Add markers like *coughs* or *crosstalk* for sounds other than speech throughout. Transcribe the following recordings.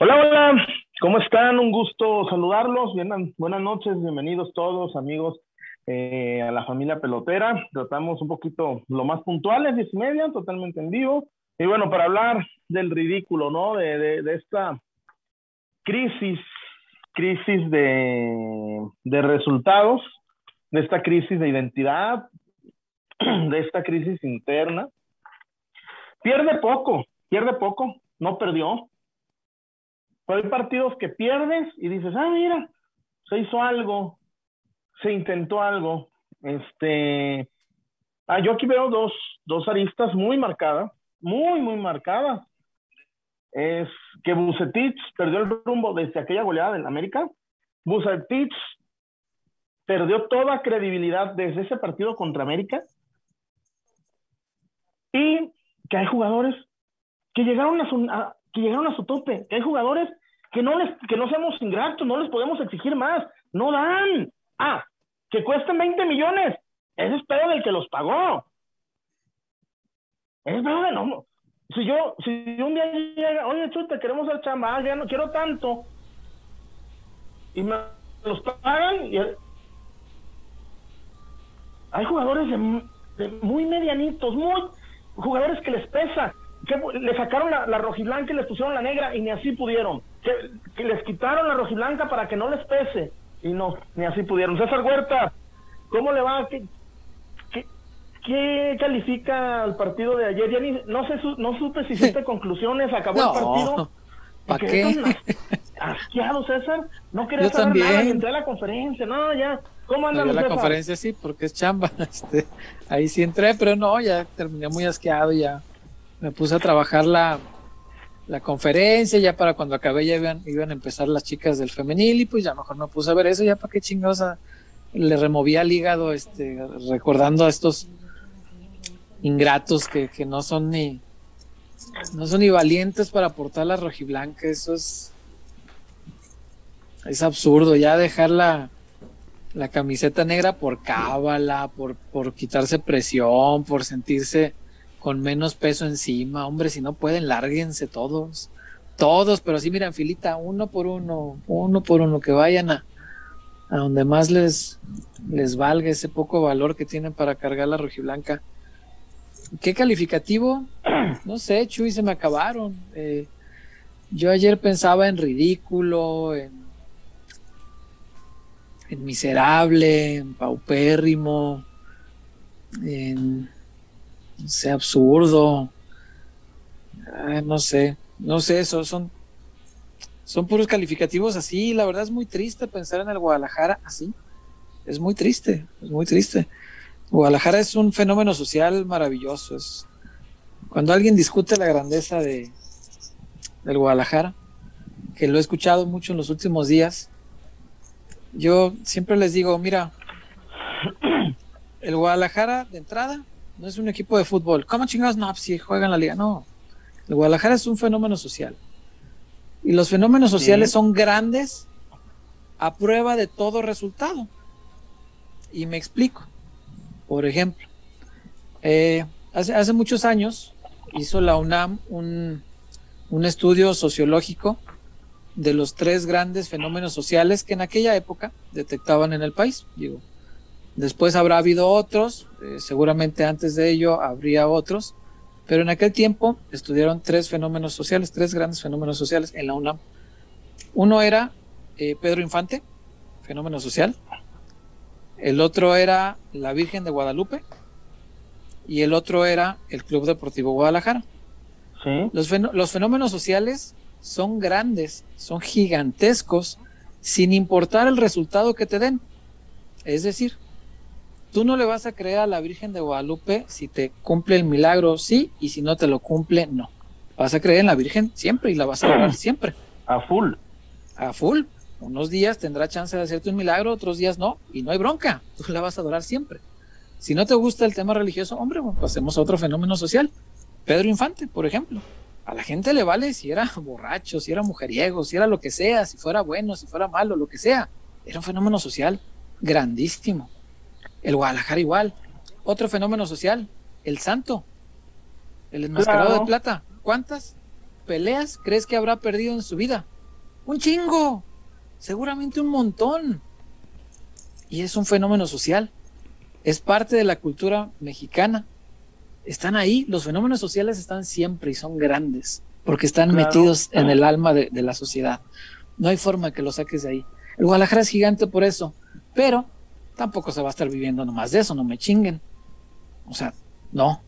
Hola, hola, ¿cómo están? Un gusto saludarlos. buenas noches, bienvenidos todos, amigos, eh, a la familia pelotera. Tratamos un poquito lo más puntuales, diez y media, totalmente en vivo. Y bueno, para hablar del ridículo, ¿no? De, de, esta crisis, crisis de, de resultados, de esta crisis de identidad, *clears throat* de esta crisis interna. Pierde poco, pierde poco, no perdió, pero hay partidos que pierdes y dices, ah, mira, se hizo algo, se intentó algo. Este, ah, yo aquí veo dos, dos aristas muy marcadas, muy, muy marcadas. Es que Bucetich perdió el rumbo desde aquella goleada en América. Bucetich perdió toda credibilidad desde ese partido contra América. Y que hay jugadores que llegaron a su, que llegaron a su tope, que hay jugadores que no les, que no seamos ingratos, no les podemos exigir más, no dan. Ah, que cuesten 20 millones, ese es pedo del que los pagó. Es pedo de no. Si yo, si un día llega, oye, chute, queremos el chamba, ah, ya no quiero tanto, y me los pagan, y hay jugadores de muy medianitos, muy jugadores que les pesa, le sacaron la, la, rojiblanca y les pusieron la negra y ni así pudieron. Que, les quitaron la rojiblanca para que no les pese y no, ni así pudieron. César Huerta, ¿cómo le va? ¿Qué, qué, califica el partido de ayer? Ya ni, no, sé, no supe si hiciste *laughs* conclusiones, acabó el partido. ¿Para qué? Asqueado, César. No quería saber nada, entré a la conferencia, no, ya. ¿Cómo andan no, la conferencia sí, porque es chamba. *laughs* Este, ahí sí entré, pero no, ya terminé muy asqueado ya me puse a trabajar la, la conferencia, ya para cuando acabé ya iban, iban a empezar las chicas del femenil y pues ya mejor me puse a ver eso, ya para qué chingados le removía el hígado este, recordando a estos ingratos que, que no son ni no son ni valientes para portar la rojiblanca, eso es es absurdo, ya dejar la, la camiseta negra por cábala, por, por quitarse presión, por sentirse con menos peso encima. Hombre, si no pueden, lárguense todos. Todos, pero sí, miran, filita, uno por uno, uno por uno, que vayan a, a donde más les, les valga ese poco valor que tienen para cargar la rojiblanca. ¿Qué calificativo? *clears throat* No sé, Chuy, se me acabaron. Eh, yo ayer pensaba en ridículo, en, en miserable, en paupérrimo, en sé, absurdo. no sé, no sé, eso son, son puros calificativos así. La verdad es muy triste pensar en el Guadalajara así. Es muy triste, es muy triste. Guadalajara es un fenómeno social maravilloso. Es, cuando alguien discute la grandeza de, del Guadalajara, que lo he escuchado mucho en los últimos días, yo siempre les digo, mira, el Guadalajara de entrada no es un equipo de fútbol. ¿Cómo chingados no? Pues si juegan la liga. No. El Guadalajara es un fenómeno social. Y los fenómenos sociales son grandes a prueba de todo resultado. Y me explico. Por ejemplo, eh, hace, hace, muchos años hizo la UNAM un, un estudio sociológico de los tres grandes fenómenos sociales que en aquella época detectaban en el país. Digo, Después habrá habido otros, eh, seguramente antes de ello habría otros, pero en aquel tiempo estudiaron tres fenómenos sociales, tres grandes fenómenos sociales en la UNAM. Uno era eh, Pedro Infante, fenómeno social. El otro era la Virgen de Guadalupe. Y el otro era el Club Deportivo Guadalajara. Los, los fenómenos sociales son grandes, son gigantescos, sin importar el resultado que te den. Es decir, Tú no le vas a creer a la Virgen de Guadalupe si te cumple el milagro, sí, y si no te lo cumple, no. Vas a creer en la Virgen siempre y la vas a adorar *clears throat* siempre. A full. A full. Unos días tendrá chance de hacerte un milagro, otros días no, y no hay bronca. Tú la vas a adorar siempre. Si no te gusta el tema religioso, hombre, pues pasemos a otro fenómeno social. Pedro Infante, por ejemplo. A la gente le vale si era borracho, si era mujeriego, si era lo que sea, si fuera bueno, si fuera malo, lo que sea. Era un fenómeno social grandísimo. El Guadalajara igual. Otro fenómeno social, el santo, el enmascarado de plata. ¿Cuántas? peleas crees que habrá perdido en su vida? Un chingo, seguramente un montón. Y es un fenómeno social, es parte de la cultura mexicana. Están ahí, los fenómenos sociales están siempre y son grandes, porque están metidos en el alma de, de la sociedad. No hay forma que lo saques de ahí. El Guadalajara es gigante por eso, pero tampoco se va a estar viviendo nomás de eso, no me chinguen. O sea, no.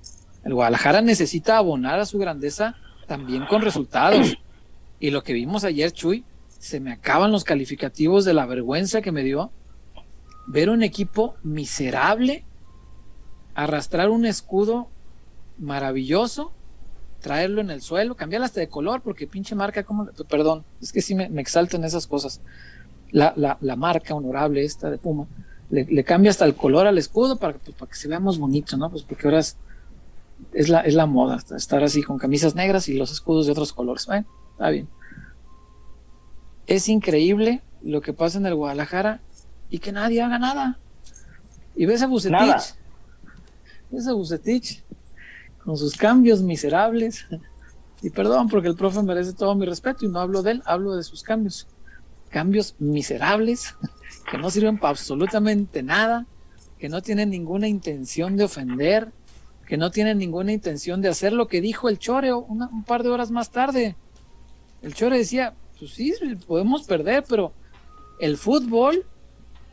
El Guadalajara necesita abonar a su grandeza también con resultados. Y lo que vimos ayer, Chuy, se me acaban los calificativos de la vergüenza que me dio ver un equipo miserable arrastrar un escudo maravilloso, traerlo en el suelo, cambiarlo hasta de color, porque pinche marca, como, perdón, es que sí me, me exaltan esas cosas. La, la, la, marca honorable esta de Puma, le, le, cambia hasta el color al escudo para, pues, para que se veamos bonito, ¿no? Pues porque ahora es, es, la, es la moda, estar así con camisas negras y los escudos de otros colores. Bueno, está bien. Es increíble lo que pasa en el Guadalajara y que nadie haga nada. Y ves a Bucetich, ves a Bucetich con sus cambios miserables. Y perdón, porque el profe merece todo mi respeto y no hablo de él, hablo de sus cambios. Cambios miserables que no sirven para absolutamente nada, que no tienen ninguna intención de ofender, que no tienen ninguna intención de hacer lo que dijo el Chore una, un par de horas más tarde. El Chore decía, pues sí, podemos perder, pero el fútbol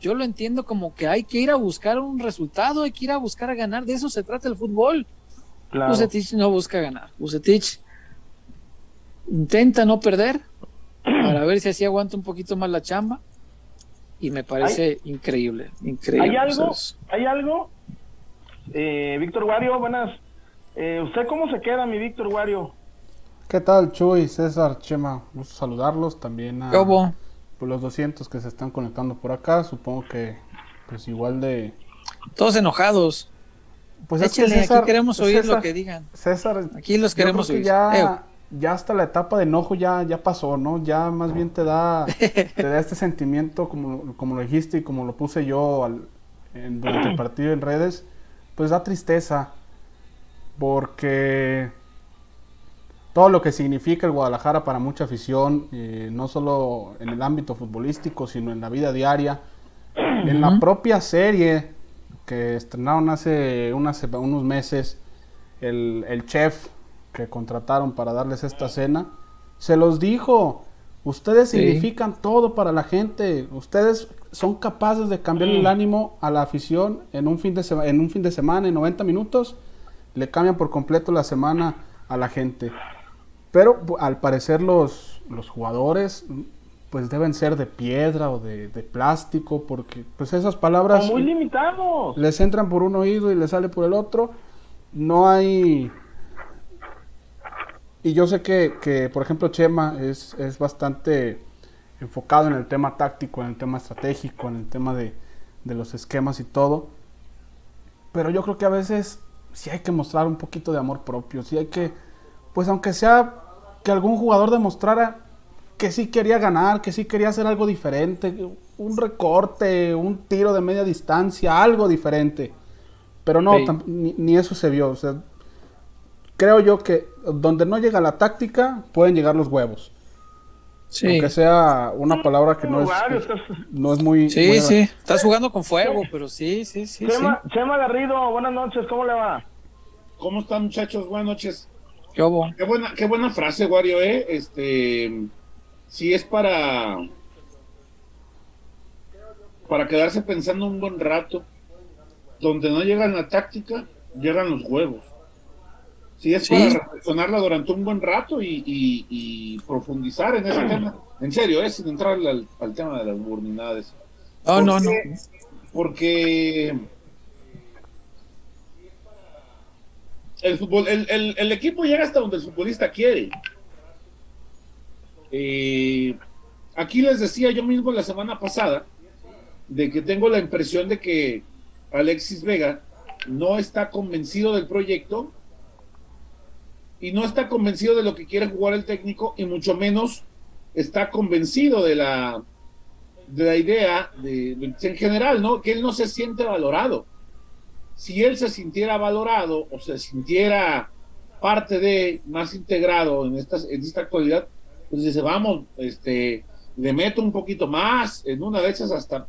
yo lo entiendo como que hay que ir a buscar un resultado, hay que ir a buscar a ganar, de eso se trata el fútbol. Claro. Bucetich no busca ganar. Bucetich intenta no perder *clears throat* para ver si así aguanta un poquito más la chamba y me parece ¿Hay, increíble, increíble. ¿Hay algo? ¿Hay algo? Eh, Víctor Wario, buenas. Eh, ¿Usted cómo se queda, mi Víctor Wario? ¿Qué tal, Chuy, César, Chema? Gusto saludarlos también a ¿Cómo? Por los 200 que se están conectando por acá. Supongo que, pues igual de. Todos enojados. Pues Échale, es que César, aquí queremos oír César, lo que digan. César, aquí los queremos oír. Ya, ya hasta la etapa de enojo ya, ya pasó, ¿no? Ya más bien te da, te da este sentimiento, como, como lo dijiste y como lo puse yo al, en, durante el partido en redes, pues da tristeza. Porque todo lo que significa el Guadalajara para mucha afición, eh, no solo en el ámbito futbolístico, sino en la vida diaria, uh -huh. en la propia serie que estrenaron hace unas, unos meses, el, el, chef que contrataron para darles esta cena, se los dijo, ustedes sí. significan todo para la gente, ustedes son capaces de cambiar el ánimo a la afición en un fin de, en un fin de semana, en 90 minutos, le cambian por completo la semana a la gente. Pero al parecer los, los jugadores pues deben ser de piedra o de, de, plástico porque pues esas palabras muy limitados les entran por un oído y les sale por el otro no hay y yo sé que, que por ejemplo Chema es, es, bastante enfocado en el tema táctico en el tema estratégico en el tema de, de los esquemas y todo pero yo creo que a veces sí hay que mostrar un poquito de amor propio sí hay que pues aunque sea que algún jugador demostrara que sí quería ganar, que sí quería hacer algo diferente, un recorte, un tiro de media distancia, algo diferente. Pero no, sí. ni, ni, eso se vio. O sea, creo yo que donde no llega la táctica, pueden llegar los huevos. Sí. Aunque sea una palabra que no es, no es muy... Sí, muy sí, estás jugando con fuego, pero sí, sí, sí. Chema, sí. Chema Garrido, buenas noches, ¿cómo le va? ¿Cómo están muchachos? Buenas noches. ¿Qué, hubo? qué buena, qué buena frase, Wario, ¿eh? Este si es para para quedarse pensando un buen rato donde no llegan la táctica llegan los huevos si es ¿Sí? para reflexionarla durante un buen rato y, y, y profundizar en ese tema. En serio es ¿eh? sin entrar al, al, tema de las burnidades oh, no no. Porque el fútbol el, el, el equipo llega hasta donde el futbolista quiere. Eh, aquí les decía yo mismo la semana pasada de que tengo la impresión de que Alexis Vega no está convencido del proyecto y no está convencido de lo que quiere jugar el técnico y mucho menos está convencido de la de la idea de, de, en general, ¿no? Que él no se siente valorado. Si él se sintiera valorado o se sintiera parte de, más integrado en, estas, en esta actualidad, pues dice, vamos, este, le meto un poquito más, en una de esas hasta,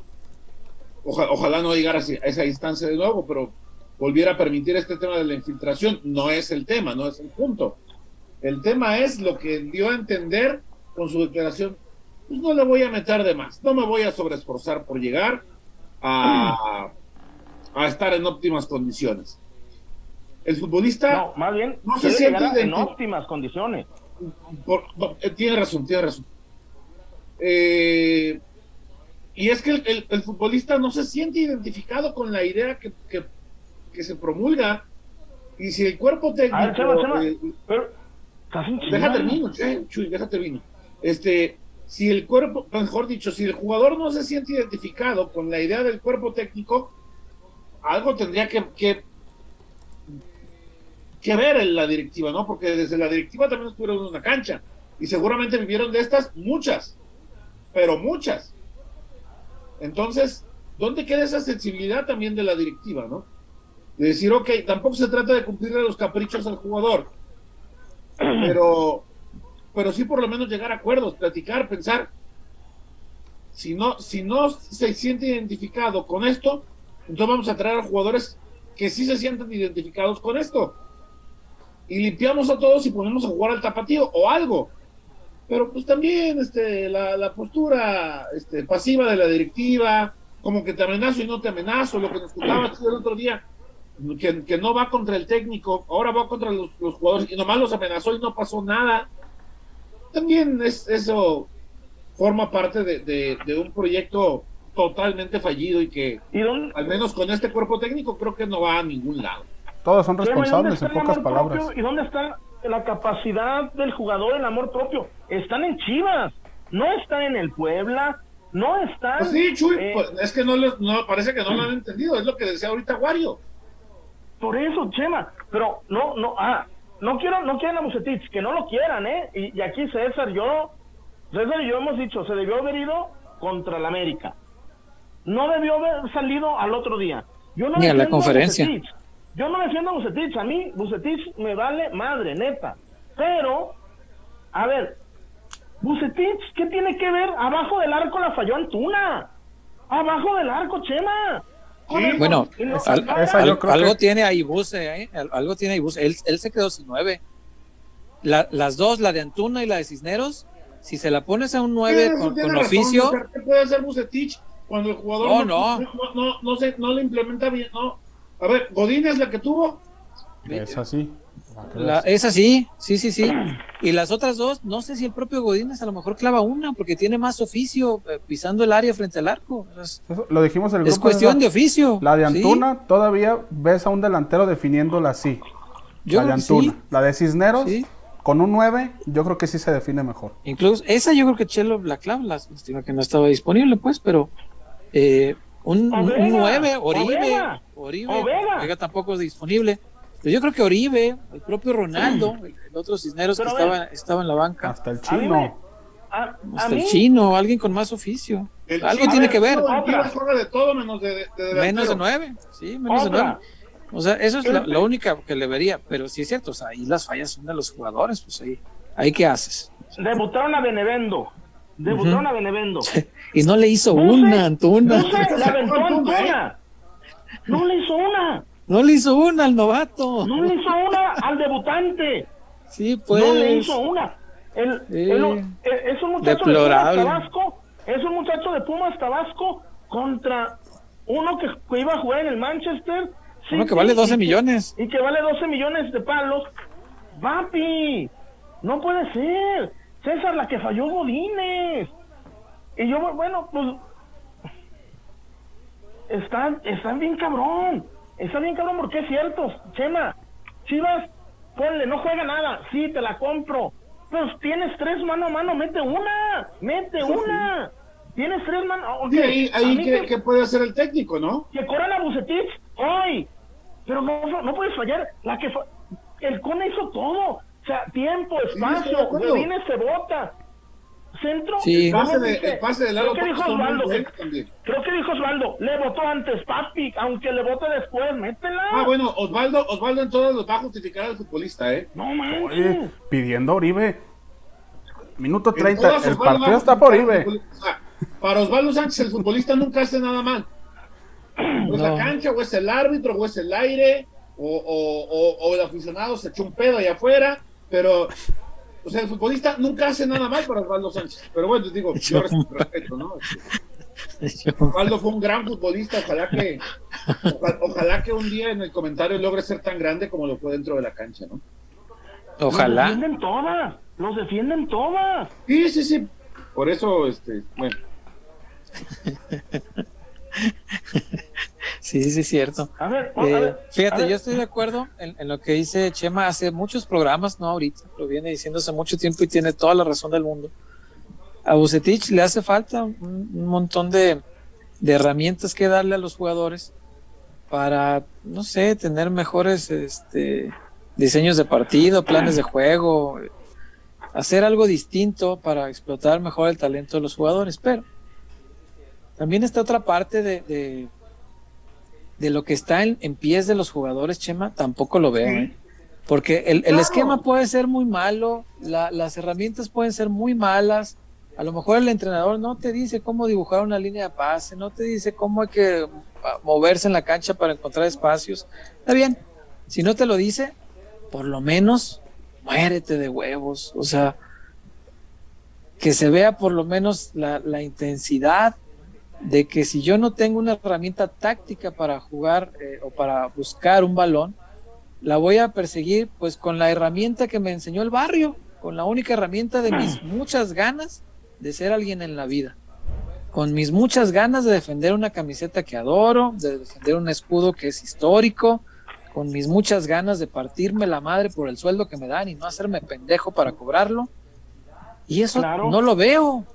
ojalá no llegara a esa instancia de nuevo, pero volviera a permitir este tema de la infiltración, no es el tema, no es el punto. El tema es lo que dio a entender con su declaración, pues no le voy a meter de más, no me voy a sobreesforzar por llegar a, a estar en óptimas condiciones. El futbolista no, más bien no se siente en óptimas condiciones. Eh, tiene razón, tiene razón. Eh, y es que el, futbolista no se siente identificado con la idea que, se promulga. Y si el cuerpo técnico. Eh, deja termino, Chuy, deja termino. Este, si el cuerpo, mejor dicho, si el jugador no se siente identificado con la idea del cuerpo técnico, algo tendría que, que, que ver en la directiva, ¿no? Porque desde la directiva también estuvieron en una cancha y seguramente vivieron de estas muchas, pero muchas. Entonces, ¿dónde queda esa sensibilidad también de la directiva, ¿no? De decir, ok, tampoco se trata de cumplirle los caprichos al jugador, *clears throat* pero, pero sí por lo menos llegar a acuerdos, platicar, pensar. Si no, si no se siente identificado con esto, entonces vamos a traer a jugadores que sí se sientan identificados con esto. Y limpiamos a todos y ponemos a jugar al tapatío o algo pero pues también este, la, postura este, pasiva de la directiva, como que te amenazo y no te amenazo, lo que nos contaba *clears throat* el otro día, que, no va contra el técnico, ahora va contra los, jugadores y nomás los amenazó y no pasó nada. También es, eso forma parte de, un proyecto totalmente fallido y que al menos con este cuerpo técnico creo que no va a ningún lado. Todos son responsables en pocas palabras. ¿Y dónde está la capacidad del jugador, el amor propio. Están en Chivas, no están en el Puebla, no están. Pues sí, Chuy, eh, pues, es que no, no parece que no lo han entendido, es lo que decía ahorita Wario. Por eso, Chema, pero no, no, ah, no quiero, no quieren a Bucetich, que no lo quieran, ¿eh? Y, aquí César, yo, César y yo hemos dicho, se debió haber ido contra el América. No debió haber salido al otro día. Yo no Ni a la conferencia. Yo no defiendo a Bucetich, a mí Bucetich me vale madre, neta. Pero, a ver, Bucetich, ¿qué tiene que ver? Abajo del arco la falló Antuna. Abajo del arco, Chema. Bueno, algo tiene ahí ¿eh? algo tiene ahí Buce. Él, él se quedó sin nueve. las dos, la de Antuna y la de Cisneros, si se la pones a un nueve con, oficio. ¿Qué puede hacer Bucetich cuando el jugador no, no, no, no, se, no le implementa bien? No, a ver, ¿Godín es la que tuvo? Es así. Es así, sí, sí, sí. Y las otras dos, no sé si el propio Godínez a lo mejor clava una, porque tiene más oficio eh, pisando el área frente al arco. lo dijimos en el grupo. Es cuestión de, oficio. La de Antuna, todavía ves a un delantero definiéndola así. la de Antuna. La de Cisneros, con un 9, yo creo que sí se define mejor. Incluso, esa yo creo que Chelo la clava, lástima que no estaba disponible, pues, pero eh, un, un 9, Oribe. Oribe. Vega tampoco es disponible. Pero yo creo que Oribe, el propio Ronaldo, el, otro Cisneros que estaba, estaba en la banca. Hasta el chino. hasta el chino, alguien con más oficio. Algo tiene que ver. de todo menos de, menos de nueve. Sí, menos de nueve. O sea, eso es la, única que le vería. Pero sí es cierto, o sea, ahí las fallas son de los jugadores, pues ahí, ahí qué haces. Debutaron a Benevendo. Debutaron a Benevendo. *laughs* y no le hizo una, Antuna. No sé, la aventó Antuna. No le hizo una. No le hizo una al novato. No le hizo una al debutante. Sí, pues. No le hizo una. El, es un muchacho de Pumas Tabasco. Es un muchacho de Pumas Tabasco contra uno que, iba a jugar en el Manchester. uno que vale 12 millones. Y que vale 12 millones de palos. Papi, no puede ser. César, la que falló Godínez. Y yo, bueno, pues están, están bien cabrón. Está bien cabrón porque es cierto, Chema. Chivas, ponle, no juega nada. Sí, te la compro. Pues tienes tres mano a mano, mete una. Mete una. Tienes tres mano. ahí, ahí que, puede hacer el técnico, ¿no? Que corran a Bucetich hoy. Pero no, no puedes fallar. La que el Cone hizo todo. O sea, tiempo, espacio, viene se bota. Centro. Sí. El pase de, el pase de Lalo Creo que dijo Osvaldo. Creo que dijo Osvaldo, le votó antes papi, aunque le vote después, métela. Ah, bueno, Osvaldo, Osvaldo en todos los va a justificar al futbolista, ¿eh? No manches. Oye, pidiendo a Oribe. Minuto En 30, todas el Osvaldo partido está por Oribe. para Osvaldo Sánchez, el futbolista nunca hace nada mal. O es la cancha, o es el árbitro, o es el aire, o, o- o- o el aficionado se echó un pedo allá afuera, pero, o sea, el futbolista nunca hace nada mal para Osvaldo Sánchez. Pero bueno, digo, yo res- *laughs* respeto, ¿no? Osvaldo fue un gran futbolista, ojalá que, ojalá, ojalá que un día en el comentario logre ser tan grande como lo fue dentro de la cancha, ¿no? Los Ojalá. defienden todas, los defienden todas. Sí, sí, sí. Por eso, este, bueno. *laughs* Sí, sí, es cierto. A ver, a Eh, a fíjate, ver. yo estoy de acuerdo en, en lo que dice Chema hace muchos programas, no ahorita, lo viene diciendo hace mucho tiempo y tiene toda la razón del mundo. A Bucetich le hace falta un, un montón de, de herramientas que darle a los jugadores para, no sé, tener mejores este, diseños de partido, planes de juego, hacer algo distinto para explotar mejor el talento de los jugadores. Pero también está otra parte de, de, de lo que está en, en pies de los jugadores, Chema, tampoco lo veo. ¿eh? Porque el, el Claro. esquema puede ser muy malo, la- las herramientas pueden ser muy malas. A lo mejor el entrenador no te dice cómo dibujar una línea de pase, no te dice cómo hay que ah, moverse en la cancha para encontrar espacios. Está bien, si no te lo dice, por lo menos muérete de huevos. O sea, que se vea por lo menos la, la intensidad de que si yo no tengo una herramienta táctica para jugar eh, o para buscar un balón, la voy a perseguir pues con la herramienta que me enseñó el barrio, con la única herramienta de mis muchas ganas de ser alguien en la vida, con mis muchas ganas de defender una camiseta que adoro, de defender un escudo que es histórico, con mis muchas ganas de partirme la madre por el sueldo que me dan y no hacerme pendejo para cobrarlo. Y eso Claro. no lo veo,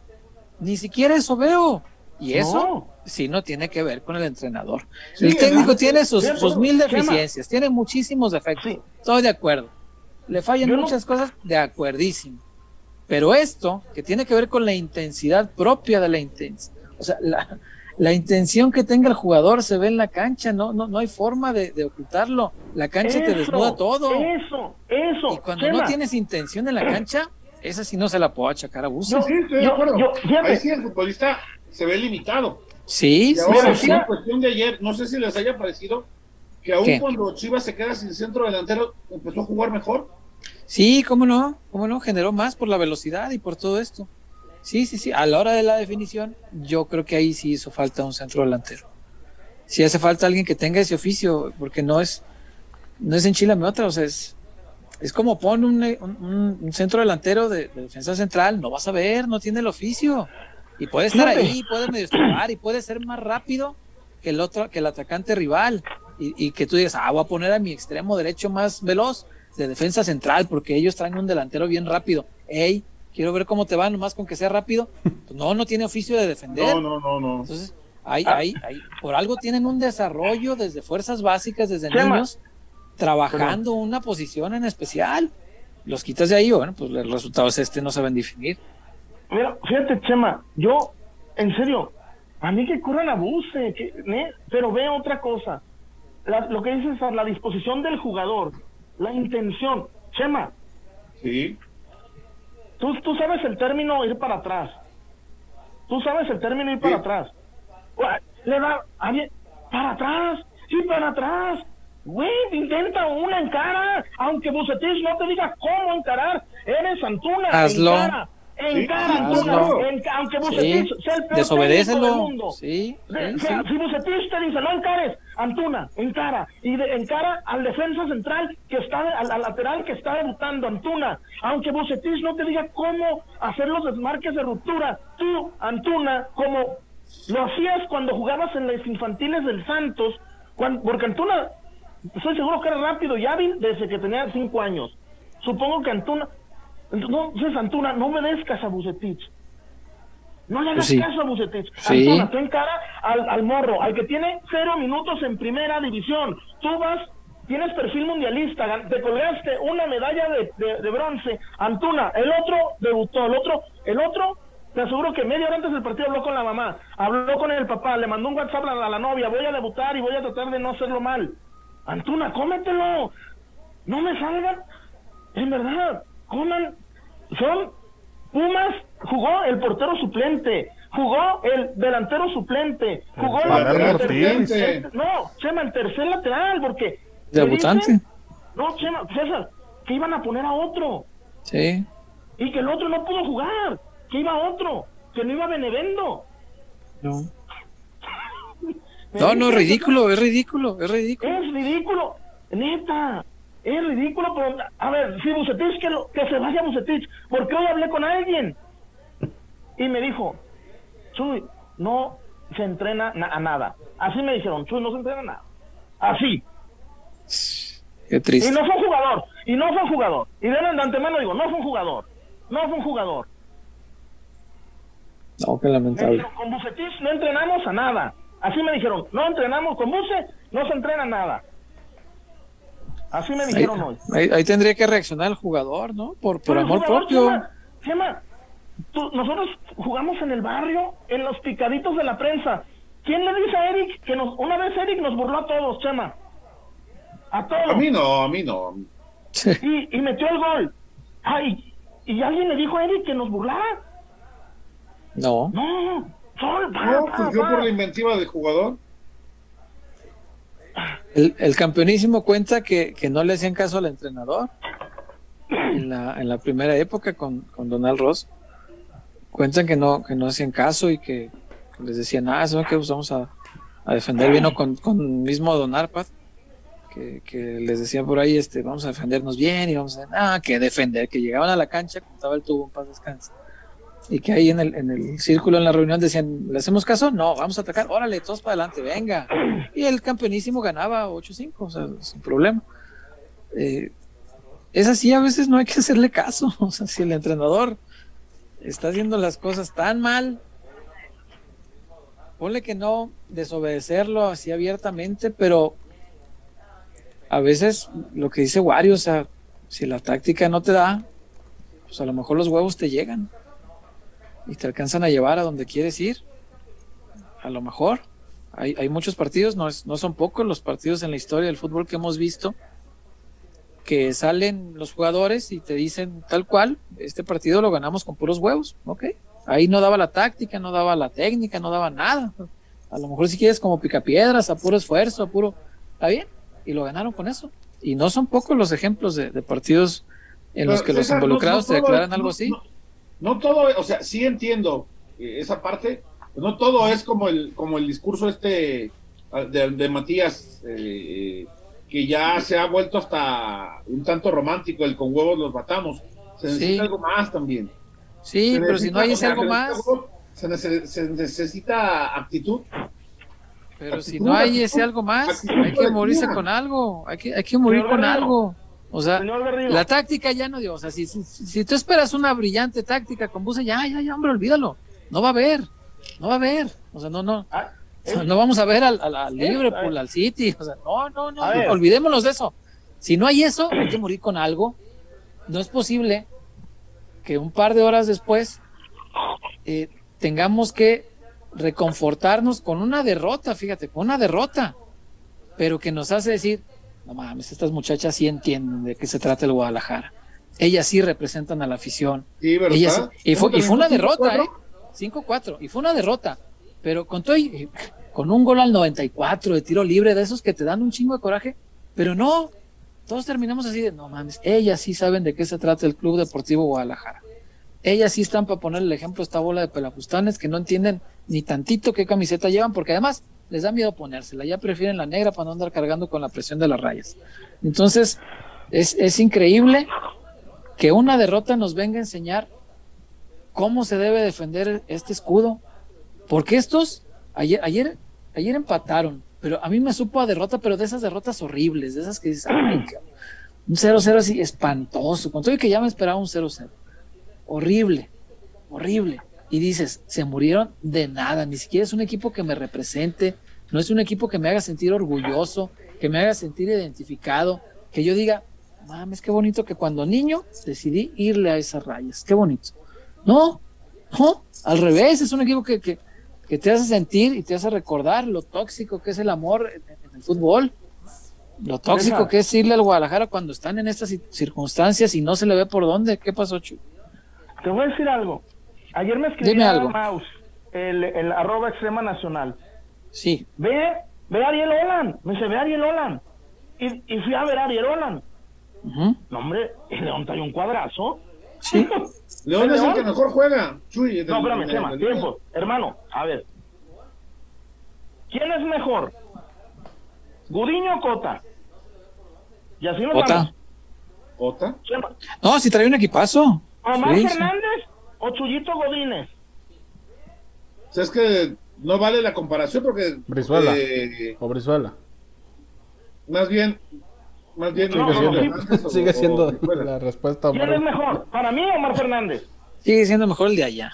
ni siquiera eso veo. Y eso No. sí no tiene que ver con el entrenador. Sí, el técnico tiene sus, sus mil deficiencias, tiene muchísimos defectos. Sí. Estoy de acuerdo. Le fallan Yo no- muchas cosas, de acuerdísimo. Pero esto, que tiene que ver con la intensidad propia de la intensidad, o sea, la, la intención que tenga el jugador se ve en la cancha, no, no, no hay forma de, de ocultarlo. La cancha te desnuda todo. Eso, eso. Y cuando Chema, no tienes intención en la cancha, esa sí no se la puedo achacar a Buses. Yo- Sí, estoy de yo- acuerdo. yo- fíjate. Ahí sí el futbolista se ve limitado. Sí, Y sí, ahora sí, sí, la cuestión de ayer, no sé si les haya parecido que aún ¿Qué? cuando Chivas se queda sin centro delantero, empezó a jugar mejor. Sí, cómo no, cómo no, generó más por la velocidad y por todo esto. Sí, sí, sí, a la hora de la definición, yo creo que ahí sí hizo falta un centro delantero. Sí hace falta alguien que tenga ese oficio, porque no es, no es enchilame otra, o sea, es, es como pon un, un- un centro delantero de, de defensa central, no vas a ver, no tiene el oficio. Y puede estar ahí, puede medio y puede ser más rápido que el otro, que el atacante rival. Y, y que tú digas, ah, voy a poner a mi extremo derecho más veloz de defensa central, porque ellos traen un delantero bien rápido. Ey, quiero ver cómo te va, nomás con que sea rápido. Pues no, no tiene oficio de defender. No, no, no, no. Entonces, hay, hay, hay, por algo tienen un desarrollo desde fuerzas básicas, desde niños, trabajando una posición en especial. Los quitas de ahí, bueno, pues el resultado es este, no saben definir. Mira, fíjate, Chema, yo, en serio, a mí que corran abuse, que, pero ve otra cosa. La- lo que dices, la disposición del jugador, la intención. Chema, Sí. tú, tú sabes el término ir para atrás. Tú sabes el término ir para Sí. atrás. Le da, a ver, para atrás, sí, para atrás. Güey, intenta una en cara, aunque Bucetich no te diga cómo encarar. Eres Antuna, Hazlo. encara. En- aunque Sí, Bucetich sea el peor del mundo. Sí. Si Bucetich te dice, no encares, Antuna, encara. Y de, encara al defensa central que está, al, al lateral que está debutando, Antuna. Aunque Bucetich no te diga cómo hacer los desmarques de ruptura, tú, Antuna, como lo hacías cuando jugabas en las infantiles del Santos, porque Antuna, estoy seguro que era rápido y hábil desde que tenía cinco años. Supongo que Antuna, entonces Antuna, no obedezcas a Bucetich. No le hagas sí. caso a Bucetich. Sí. Antuna, tú encara al, al morro, al que tiene cero minutos en primera división. Tú vas, tienes perfil mundialista, te colgaste una medalla de, de- de bronce. Antuna, el otro debutó, el otro, el otro Te aseguro que media hora antes del partido habló con la mamá, habló con el papá, le mandó un WhatsApp a la, novia, voy a debutar y voy a tratar de no hacerlo mal. Antuna, cómetelo. No me salgan. En verdad, coman. Son Pumas, jugó el portero suplente, jugó el delantero suplente, jugó el, tercer, no, Chema, el tercer lateral, porque debutante. no, Chema, César, que iban a poner a otro. Sí. Y que el otro no pudo jugar, que iba otro, que no iba Benevendo. No. *laughs* no, no, ridículo, es ridículo, es ridículo. Es ridículo, neta. Es ridículo, pero a ver, si Bucetich, que, que se vaya Bucetich, porque hoy hablé con alguien y me dijo, Chuy, no se entrena a nada. Así me dijeron, Chuy, no se entrena a nada. Así. Qué triste. Y no fue un jugador, y no fue un jugador. Y de antemano digo, no fue un jugador, no fue un jugador. No, qué lamentable. con Bucetich no entrenamos a nada. Así me dijeron, no entrenamos con Buce, no se entrena a nada. Así me dijeron hoy. Ahí, tendría que reaccionar el jugador, ¿no? Por, por amor propio. Chema, nosotros jugamos en el barrio, en los picaditos de la prensa. ¿Quién le dice a Eric que nos, una vez Eric nos burló a todos, Chema? A todos. A mí no, a mí no. Y, y metió el gol. Ay, ¿y alguien le dijo a Eric que nos burlara? No. No, no, pues yo por la inventiva del jugador. El, campeonísimo cuenta que, no le hacían caso al entrenador en la, en la primera época con, con Donald Ross. Cuentan que no, que no hacían caso y que, les decían, ah, eso que vamos a, defender bien o con, con mismo Don Arpad, que, que, les decían por ahí, este, vamos a defendernos bien y vamos a, ah, que defender, que llegaban a la cancha, contaba el tubo, un paz descanso y que ahí en el, en el círculo, en la reunión decían, ¿le hacemos caso? No, vamos a atacar, órale, todos para adelante, venga. Y el campeonísimo ganaba 8-5, o sea, sin problema. Eh, es así, a veces no hay que hacerle caso, *laughs* o sea, si el entrenador está haciendo las cosas tan mal, ponle que no desobedecerlo así abiertamente, pero a veces lo que dice Wario, o sea, si la táctica no te da, pues a lo mejor los huevos te llegan y te alcanzan a llevar a donde quieres ir. A lo mejor. Hay, hay muchos partidos, no, es, no son pocos los partidos en la historia del fútbol que hemos visto, que salen los jugadores y te dicen tal cual, este partido lo ganamos con puros huevos, ¿ok? Ahí no daba la táctica, no daba la técnica, no daba nada. A lo mejor si quieres como picapiedras, a puro esfuerzo, a puro... Está bien, y lo ganaron con eso. Y no son pocos los ejemplos de, partidos en los que los involucrados te declaran algo así no todo, o sea, sí entiendo eh, esa parte, no todo es como el, como el discurso este ah, de, Matías, eh, que ya se ha vuelto hasta un tanto romántico, el con huevos los matamos. Se necesita algo más también. Sí, pero si no hay ese algo más. Se, necesita actitud. Pero si no hay ese algo más, hay que morirse con algo, hay que, hay que morir con algo. O sea, la táctica ya no dio. O sea, si, si, tú esperas una brillante táctica con Buse, ya, ya, ya, hombre, olvídalo. No va a haber. No va a haber. O sea, no, no. Ah, no vamos a ver al, al, Liverpool, al City. O sea, no, no, no. Olvidémonos de eso. Si no hay eso, hay que morir con algo. No es posible que un par de horas después eh, tengamos que reconfortarnos con una derrota, fíjate, con una derrota, pero que nos hace decir, no mames, estas muchachas sí entienden de qué se trata el Guadalajara. Ellas sí representan a la afición. Sí, ¿verdad? y, fue, una derrota, ¿eh? 5-4. Y fue una derrota. Pero con, todo, con un gol al 94 de tiro libre, de esos que te dan un chingo de coraje. Pero no, todos terminamos así de, no mames, ellas sí saben de qué se trata el Club Deportivo Guadalajara. Ellas sí están para poner el ejemplo esta bola de pelafustanes que no entienden ni tantito qué camiseta llevan, porque además les da miedo ponérsela, ya prefieren la negra para no andar cargando con la presión de las rayas. Entonces, es, es increíble que una derrota nos venga a enseñar cómo se debe defender este escudo, porque estos ayer, ayer, ayer empataron, pero a mí me supo a derrota, pero de esas derrotas horribles, de esas que dices, ay, un 0-0 así espantoso, con todo y que ya me esperaba un 0-0, horrible, horrible y dices, se murieron de nada, ni siquiera es un equipo que me represente, no es un equipo que me haga sentir orgulloso, que me haga sentir identificado, que yo diga, mames, qué bonito que cuando niño decidí irle a esas rayas, qué bonito. No, no, Al revés, es un equipo que, que, que te hace sentir y te hace recordar lo tóxico que es el amor en, en el fútbol. Lo tóxico Deja. que es irle al Guadalajara cuando están en estas ci- circunstancias y no se le ve por dónde. ¿Qué pasó, Chu? Te voy a decir algo. Ayer me algo. Maus, el, el arroba extrema nacional. Sí. Ve, ve a Ariel Olan. Me dice, ve a Ariel Olan. Y, y fui a ver a Ariel Olan. Ujú. No, hombre, el León trae un cuadrazo. Sí. *laughs* León es el que mejor juega. Chuy, No, espérame, Chema, tiempo. Hermano, a ver. ¿Quién es mejor? ¿Gudiño o Cota? Y así nos Ota. vamos. ¿Ota? Chema, No, si trae un equipazo. ¿Omar Sí, sí. O Chuyito Godínez? O sea, es que no vale la comparación porque. Brizuela. eh, O Brizuela. más bien. Más bien. *laughs* No, Sigue no, siendo, o- sigue o la respuesta. ¿Quién es mejor? ¿Para mí Omar Fernández? Sigue siendo mejor el de allá.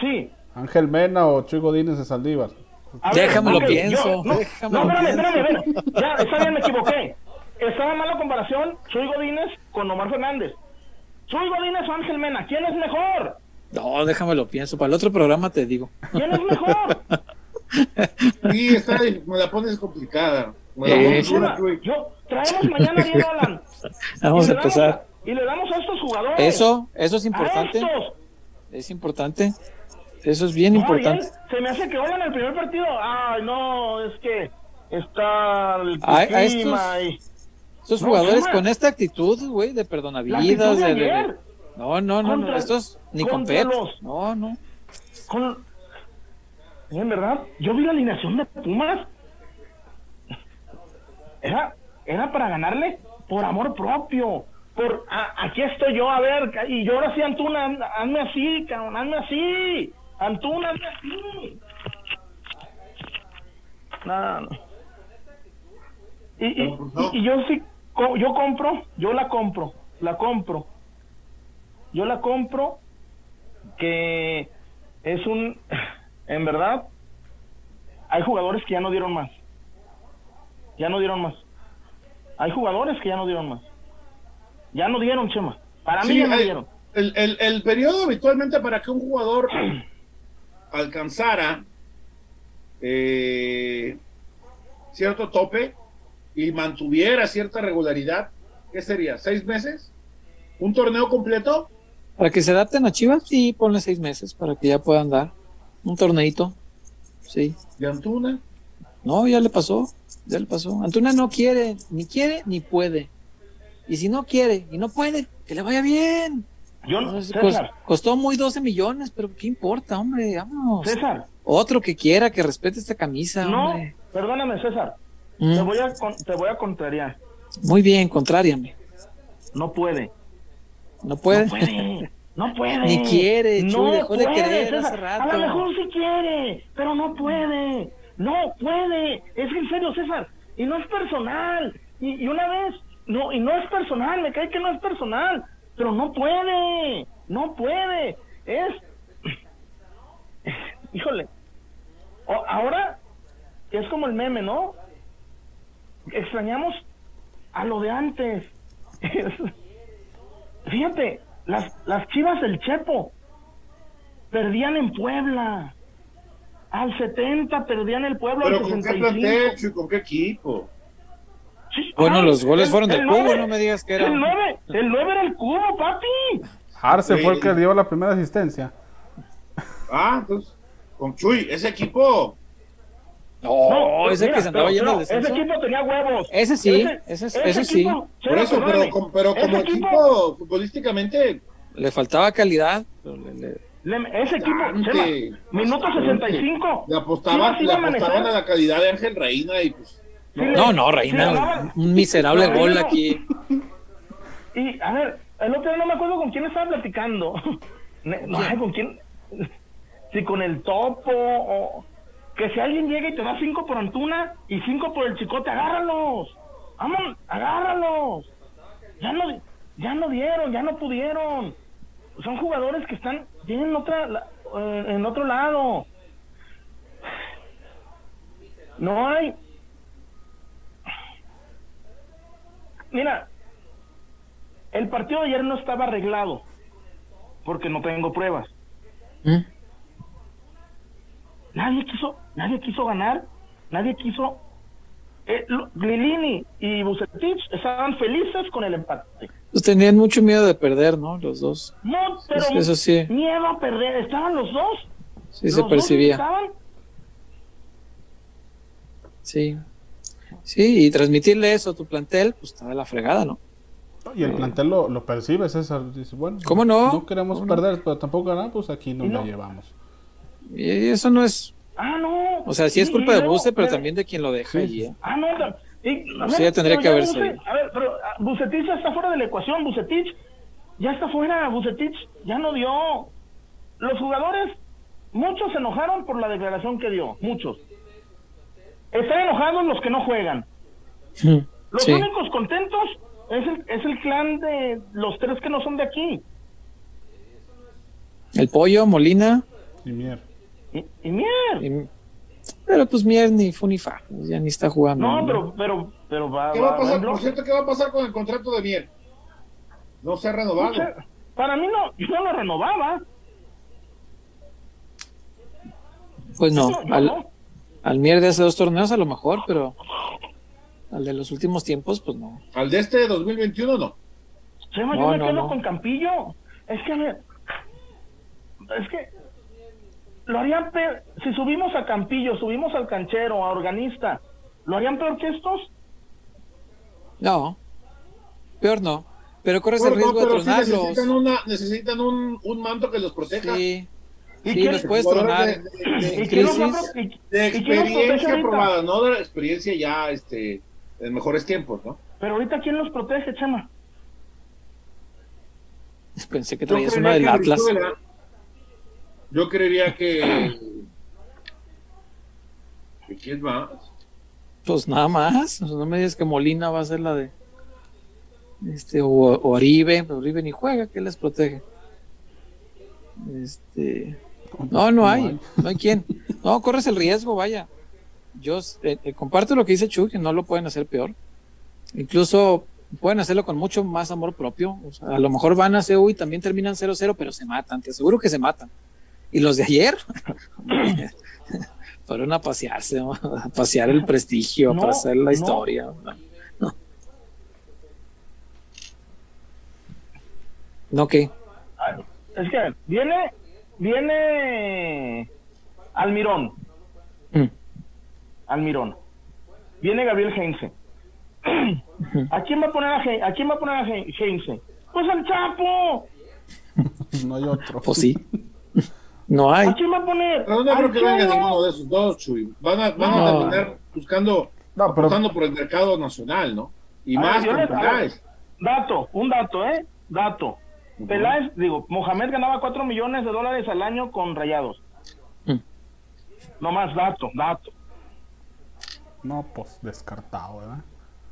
Sí. Ángel Mena o Chuy Godínez de Saldívar. A Déjame lo ok, pienso, no, déjame no, lo espérame, pienso. espérame, espérame. Ya, está bien, me equivoqué. Estaba mal la comparación. Chuy Godínez con Omar Fernández. Chuy Godínez o Ángel Mena. ¿Quién es mejor? No, déjame lo pienso. Para el otro programa te digo. ¿Quién es mejor? Sí, está, me la pones complicada. Me la pones yo, traemos mañana a Olan. Vamos a damos empezar. y le damos a estos jugadores. Eso, eso es importante. estos. Es importante. Eso es bien No, importante. se me hace que Olan el primer partido. Ay, no, es que está el A- a clima y Estos No, jugadores con esta actitud, güey, de la actitud perdonavidas. de. No, no, no, no. Estos ni con Pep. los- No, no. Con... En verdad, yo vi la alineación de Pumas. Era, era para ganarle por amor propio. Por a- aquí estoy yo, a ver, y yo ahora sí, Antuna, haz- hazme así, cabrón, hazme así. Antuna, hazme así. No, no. Y, y, y yo sí, co- yo compro, yo la compro, la compro. Yo la compro que es un, *sighs* en verdad, hay jugadores que ya no dieron más. Ya no dieron más. Hay jugadores que ya no dieron más. Ya no dieron, Chema. Para mí ya no hay- dieron. el, el, el periodo habitualmente para que un jugador *clears throat* alcanzara eh, cierto tope y mantuviera cierta regularidad, ¿qué sería? ¿Seis meses? ¿Un torneo completo? Para que se adapten a Chivas, sí, ponle seis meses para que ya puedan dar un torneito. Sí. de Antuna? No, ya le pasó. Ya le pasó. Antuna no quiere, ni quiere ni puede. Y si no quiere y no puede, que le vaya bien. Yo, No, César, cos- costó muy 12 millones, pero ¿qué importa, hombre? Vámonos. César, Otro que quiera, que respete esta camisa, no, hombre. perdóname, César. Mm, Te voy a te voy a contrariar. Muy bien, contrariame. No puede. No puede. No puede. No puede. Ni quiere, Chuy, no dejó de puede, querer César. hace rato. A lo mejor sí quiere, pero no puede. No puede. Es en serio, César. Y no es personal. Y, y una vez, no, y no es personal, me cae que no es personal. Pero no puede. No puede. Es. *laughs* Híjole. O- ahora es como el meme, ¿no? Extrañamos a lo de antes. *laughs* Fíjate, las, las chivas del Chepo perdían en Puebla. Al 70 perdían el Puebla ¿Pero al con qué 65. plantel, Chuy? ¿Con qué equipo? Sí, Bueno, ay, los goles el- fueron de el Cubo, no me digas que era- El 9, el 9 era el cubo, papi. Arce fue el que dio la primera asistencia. Ah, entonces, con Chuy, ese equipo, No, ese mira, que se andaba pero- yendo al no, descenso. Ese equipo tenía huevos. Ese sí, ese- ese sí. equipo- por eso, pero, pero como ese equipo futbolísticamente, Le faltaba calidad. pero le- le- le- ese equipo, Chema, minuto bastante. 65. le apostaban, le apostaban a la calidad de Ángel Reina y pues Sí, No, no, sí, Reina, un miserable No, gol no. aquí. Y, a ver, el otro día no me acuerdo con quién estaba platicando. *laughs* No sé con quién. Si con el topo o. Que si alguien llega y te da cinco por Antuna y cinco por el chicote, agárralos. Vamos, agárralos. Ya no, ya no dieron, ya no pudieron. Son jugadores que están, tienen otra, la- eh, en otro lado. No hay. Mira, el partido de ayer no estaba arreglado porque no tengo pruebas. ¿Mm? nadie quiso, nadie quiso ganar, nadie quiso. Eh, Lilini y Bucetich estaban felices con el empate. Pues tenían mucho miedo de perder, ¿no? Los dos. No, pero Eso sí. miedo a perder, estaban los dos. Sí, se percibía. estaban. Sí. Sí, y transmitirle eso a tu plantel, pues está de la fregada, ¿no? Y el plantel lo, lo percibe, César. Dice, bueno, ¿Cómo no? No queremos ¿Cómo no? perder, pero tampoco ganar, pues aquí nos no. la llevamos. Y eso no es. Ah, no. O sea, sí es culpa de Buce, pero pero- también de quien lo deja Sí. allí. ¿eh? Ah, no. Y, a Sí, ver, ya tendría pero que haberse ido. A ver, pero ah, Bucetich ya está fuera de la ecuación. Bucetich ya está fuera. Bucetich ya no dio. Los jugadores, muchos se enojaron por la declaración que dio. Muchos. Están enojados los que no juegan. Los Sí. únicos contentos es el, es el clan de los tres que no son de aquí. El pollo, Molina. Y mier. Y, y Mier. y- Pero pues Mier ni fu ni fa, pues, ya ni está jugando. No, pero, pero, pero va, ¿Qué va a va- pasar? Por cierto, ¿qué va a pasar con el contrato de Mier? No se ha renovado. Para mí no, yo no lo renovaba. Pues no, al, no. al Mier de hace dos torneos a lo mejor, pero al de los últimos tiempos, pues no. Al de este 2021 no. Chema, No, yo me no, quedo no. con Campillo. Es que, a ver, es que lo harían peor. Si subimos a Campillo, subimos al canchero, a organista, ¿lo harían peor que estos? No, peor no. Pero corres el riesgo de pero tronarlos. necesitan, una, necesitan un, un manto que los proteja. Sí, ¿Y sí, quién- los puedes tronar. de- de- de- ¿Y En quién los crisis. y- de experiencia probada, no de la experiencia ya este, en mejores tiempos, ¿no? Pero ahorita, ¿quién los protege, Chema? Pensé que traías una del Atlas. Yo creería que. ¿que ¿Quién más? Pues nada más. No me digas que Molina va a ser la de. Este, o, o Oribe. Pero Oribe ni juega, ¿qué les protege? Este. No, no hay. No hay quien. No, corres el riesgo, vaya. Yo eh, eh, comparto lo que dice Chu, que no lo pueden hacer peor. Incluso pueden hacerlo con mucho más amor propio. O sea, a lo mejor van a CU y también terminan 0-0, pero se matan. Te aseguro que se matan. Y los de ayer, *laughs* fueron a pasearse, ¿no? a pasear el prestigio, No, para hacer la no. historia. No. ¿No qué? Es que viene, viene Almirón, Mm. Almirón. Viene Gabriel Heinze. ¿A quién va a poner a, He- a quién va a poner a He- Heinze? Pues al Chapo. *laughs* No hay otro. Pues sí. No hay. ¿A quién va a poner? Pero no creo que venga ninguno de esos dos, Chuy. Van a, van a No. terminar buscando, No, pero apostando por el mercado nacional, ¿no? Y A más con. Peláez. Dato, un dato, ¿eh? Dato. Peláez, digo, Mohamed ganaba 4 millones de dólares al año con rayados. Mm. No más dato, dato. no, pues descartado, ¿verdad?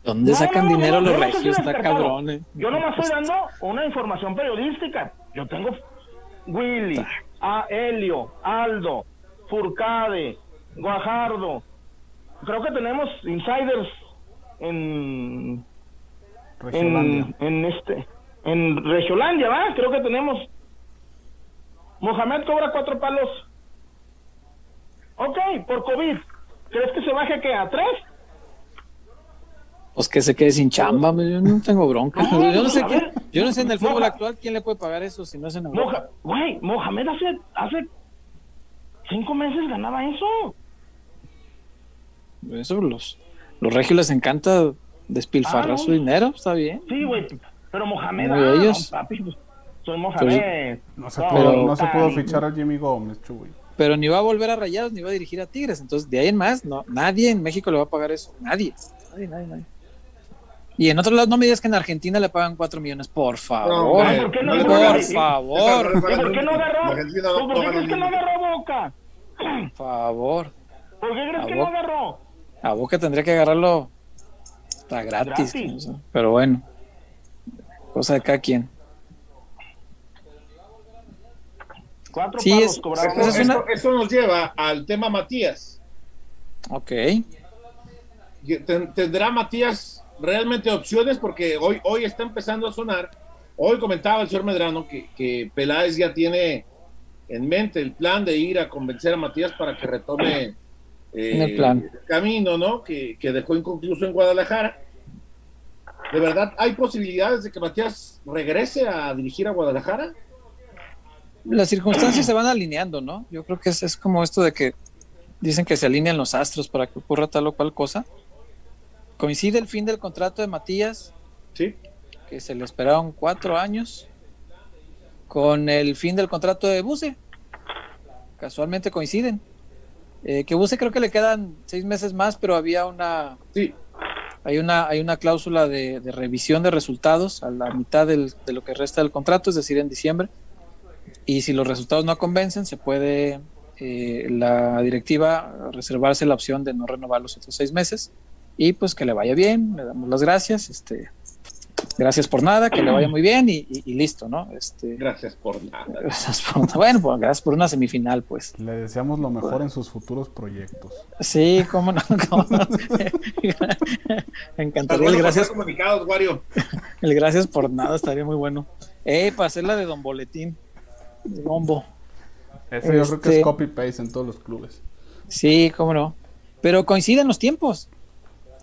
¿Dónde No, sacan no, no, dinero no, los yo no estoy regios? Está cabrón, eh. Yo no me estoy dando una información periodística. Yo tengo Willy, a Helio, Aldo, Furcade, Guajardo. Creo que tenemos insiders en, en, en este en Regiolandia, ¿va? Creo que tenemos Mohamed cobra cuatro palos. Ok, por COVID. ¿Crees que se baje a qué? ¿A tres? Pues que se quede sin chamba, yo no tengo bronca. No, Yo no sé ver. yo no sé en el fútbol Moja- actual quién le puede pagar eso si no es en Europa. Moja, güey, Mohamed hace, hace cinco meses ganaba eso. Eso los, los regios les encanta despilfarrar Ah, no. su dinero, está bien. Sí, güey, pero Mohamed, ah, ellos. no, papi, pues, soy Mohamed. No se, pudo, pero- no se pudo tan- fichar a Jimmy Gómez, Chuy. Pero ni va a volver a Rayados ni va a dirigir a Tigres. Entonces, de ahí en más, no, nadie en México le va a pagar eso. Nadie. Nadie, nadie, nadie. Y en otro lado, no me digas que en Argentina le pagan 4 millones, por favor. hombre, ¿por qué no le por favor, ¿Y por qué no agarró? No ¿Por qué crees que no agarró Boca? por favor. ¿Por qué crees A que no Boca. agarró? A Boca tendría que agarrarlo está gratis. Gratis. o sea, pero bueno, cosa de cada quien. Cuatro Sí, es- es Esto, una- esto nos lleva al tema Matías. Ok. Ten- ¿Tendrá Matías realmente opciones? Porque hoy, hoy está empezando a sonar. Hoy comentaba el señor Medrano que, que Peláez ya tiene en mente el plan de ir a convencer a Matías para que retome eh, En el plan. camino, ¿no? Que, que dejó inconcluso en Guadalajara. ¿De verdad hay posibilidades de que Matías regrese a dirigir a Guadalajara? Las circunstancias se van alineando, ¿no? Yo creo que es, es como esto de que dicen que se alinean los astros para que ocurra tal o cual cosa. Coincide el fin del contrato de Matías, Sí. que se le esperaron cuatro años, con el fin del contrato de Buse. Casualmente coinciden. Eh, que Buse creo que le quedan seis meses más, pero había una, Sí, hay una, hay una cláusula de, de revisión de resultados a la mitad del- de lo que resta del contrato, es decir, en diciembre. Y si los resultados no convencen, se puede eh, la directiva reservarse la opción de no renovar los otros seis meses. Y pues que le vaya bien, le damos las gracias. Este, gracias por nada, que le vaya muy bien y, y- y listo, ¿no? Este, gracias por nada. *laughs* gracias por, bueno, pues, gracias por una semifinal, pues. Le deseamos lo mejor en sus futuros proyectos. Sí, cómo no, cómo no. *laughs* Me encantaría el gracias. comunicados, Wario. El gracias por nada estaría muy bueno. Eh, para hacer la de Don Boletín. De Bombo. Ese yo creo que Este- es copy-paste en todos los clubes. Sí, cómo no. Pero coinciden los tiempos.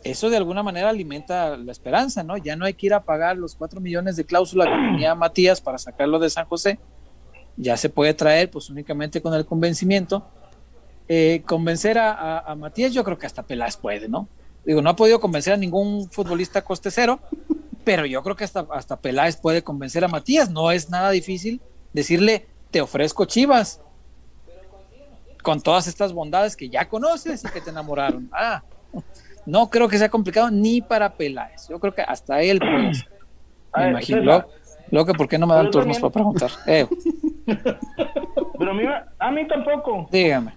Eso de alguna manera alimenta la esperanza, ¿no? Ya no hay que ir a pagar los cuatro millones de cláusula que tenía Matías para sacarlo de San José. Ya se puede traer, pues únicamente con el convencimiento. Eh, convencer a, a- a Matías, yo creo que hasta Peláez puede, ¿no? Digo, no ha podido convencer a ningún futbolista coste cero, pero yo creo que hasta, hasta Peláez puede convencer a Matías. No es nada difícil decirle, te ofrezco Chivas, con todas estas bondades que ya conoces y que te enamoraron. Ah, no creo que sea complicado ni para Peláez. Yo creo que hasta él puede *clears throat* ser. A Me ver, imagino. Luego, luego que por qué no me dan turnos para preguntar. Eh, *laughs* Pero a mí, me- a mí tampoco. dígame,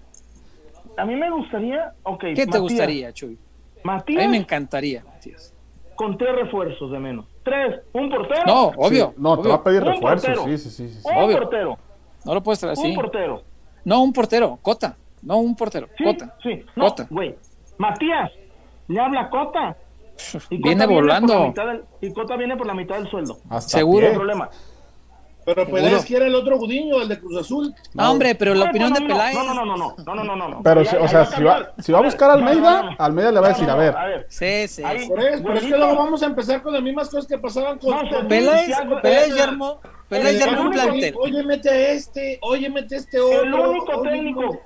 A mí me gustaría, ok. ¿qué te Matías- gustaría, Chuy? A Matías mí me encantaría, Matías. con tres refuerzos de menos. Tres, un portero. No, obvio. Sí, no, te va a pedir Un refuerzos. portero. Sí, sí, sí. un obvio. portero. No lo puedes traer Un así. portero. No, un portero, Cota. No, un portero, Sí, Cota. sí. No, Cota. güey. Matías, le habla Cota. Viene, volando. Del, y Cota viene por la mitad del sueldo. Seguro. Pero Peláez quiere el otro Gudiño, el de Cruz Azul. No, hombre, pero la opinión de Peláez. No, no, no, no, no, no, no, no. Pero, o sea, si va, si va a buscar a Almeida, Almeida le va a decir, a ver. A ver. Sí, sí. Por eso, pero es que luego vamos a empezar con las mismas cosas que pasaban con Peláez. Peláez ya armó, Peláez un plantel. Oye, mete a este, oye, mete a este otro. El único técnico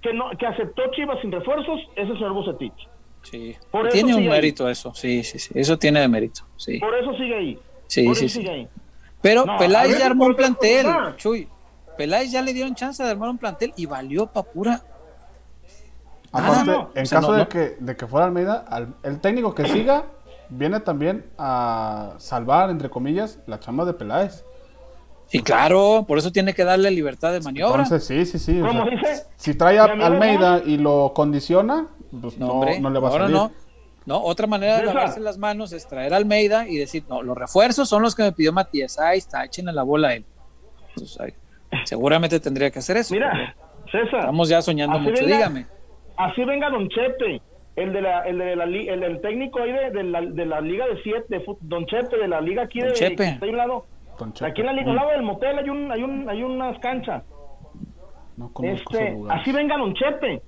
que, no, que aceptó Chivas sin refuerzos es el señor Bucetich. Sí. Por eso Tiene un ahí. mérito eso, sí, sí, sí. Eso tiene de mérito, sí. Por eso sigue ahí. Sí, Por sí, eso sí. sigue ahí. Pero No, Peláez ver, ya armó un plantel. Chuy. Peláez ya le dieron chance de armar un plantel y valió pa' pura. Aparte, no. en O sea, caso no, de, no. Que, de que fuera Almeida, al- el técnico que siga viene también a salvar, entre comillas, la chamba de Peláez. Y claro, por eso tiene que darle libertad de maniobra. Entonces, sí, sí, sí. o Como sea, dice, si trae a Almeida y lo condiciona, pues no, no, hombre, no le va a ahora salir. no. No, otra manera de lavarse las manos es traer a Almeida y decir, no, los refuerzos son los que me pidió Matías. Ahí está, échenle la bola a él. Entonces, ahí, seguramente tendría que hacer eso. mira, César, Estamos ya soñando Así mucho, venga. dígame. así venga Don Chepe, el de la, el de la, el, del técnico ahí de, de la, de la liga de siete, de fut- Don Chepe de la liga aquí Don de, Chepe. ahí al lado. Don Chepe. Aquí en la liga, al lado del motel hay un, hay un, hay unas canchas. No Este, así venga Don Chepe.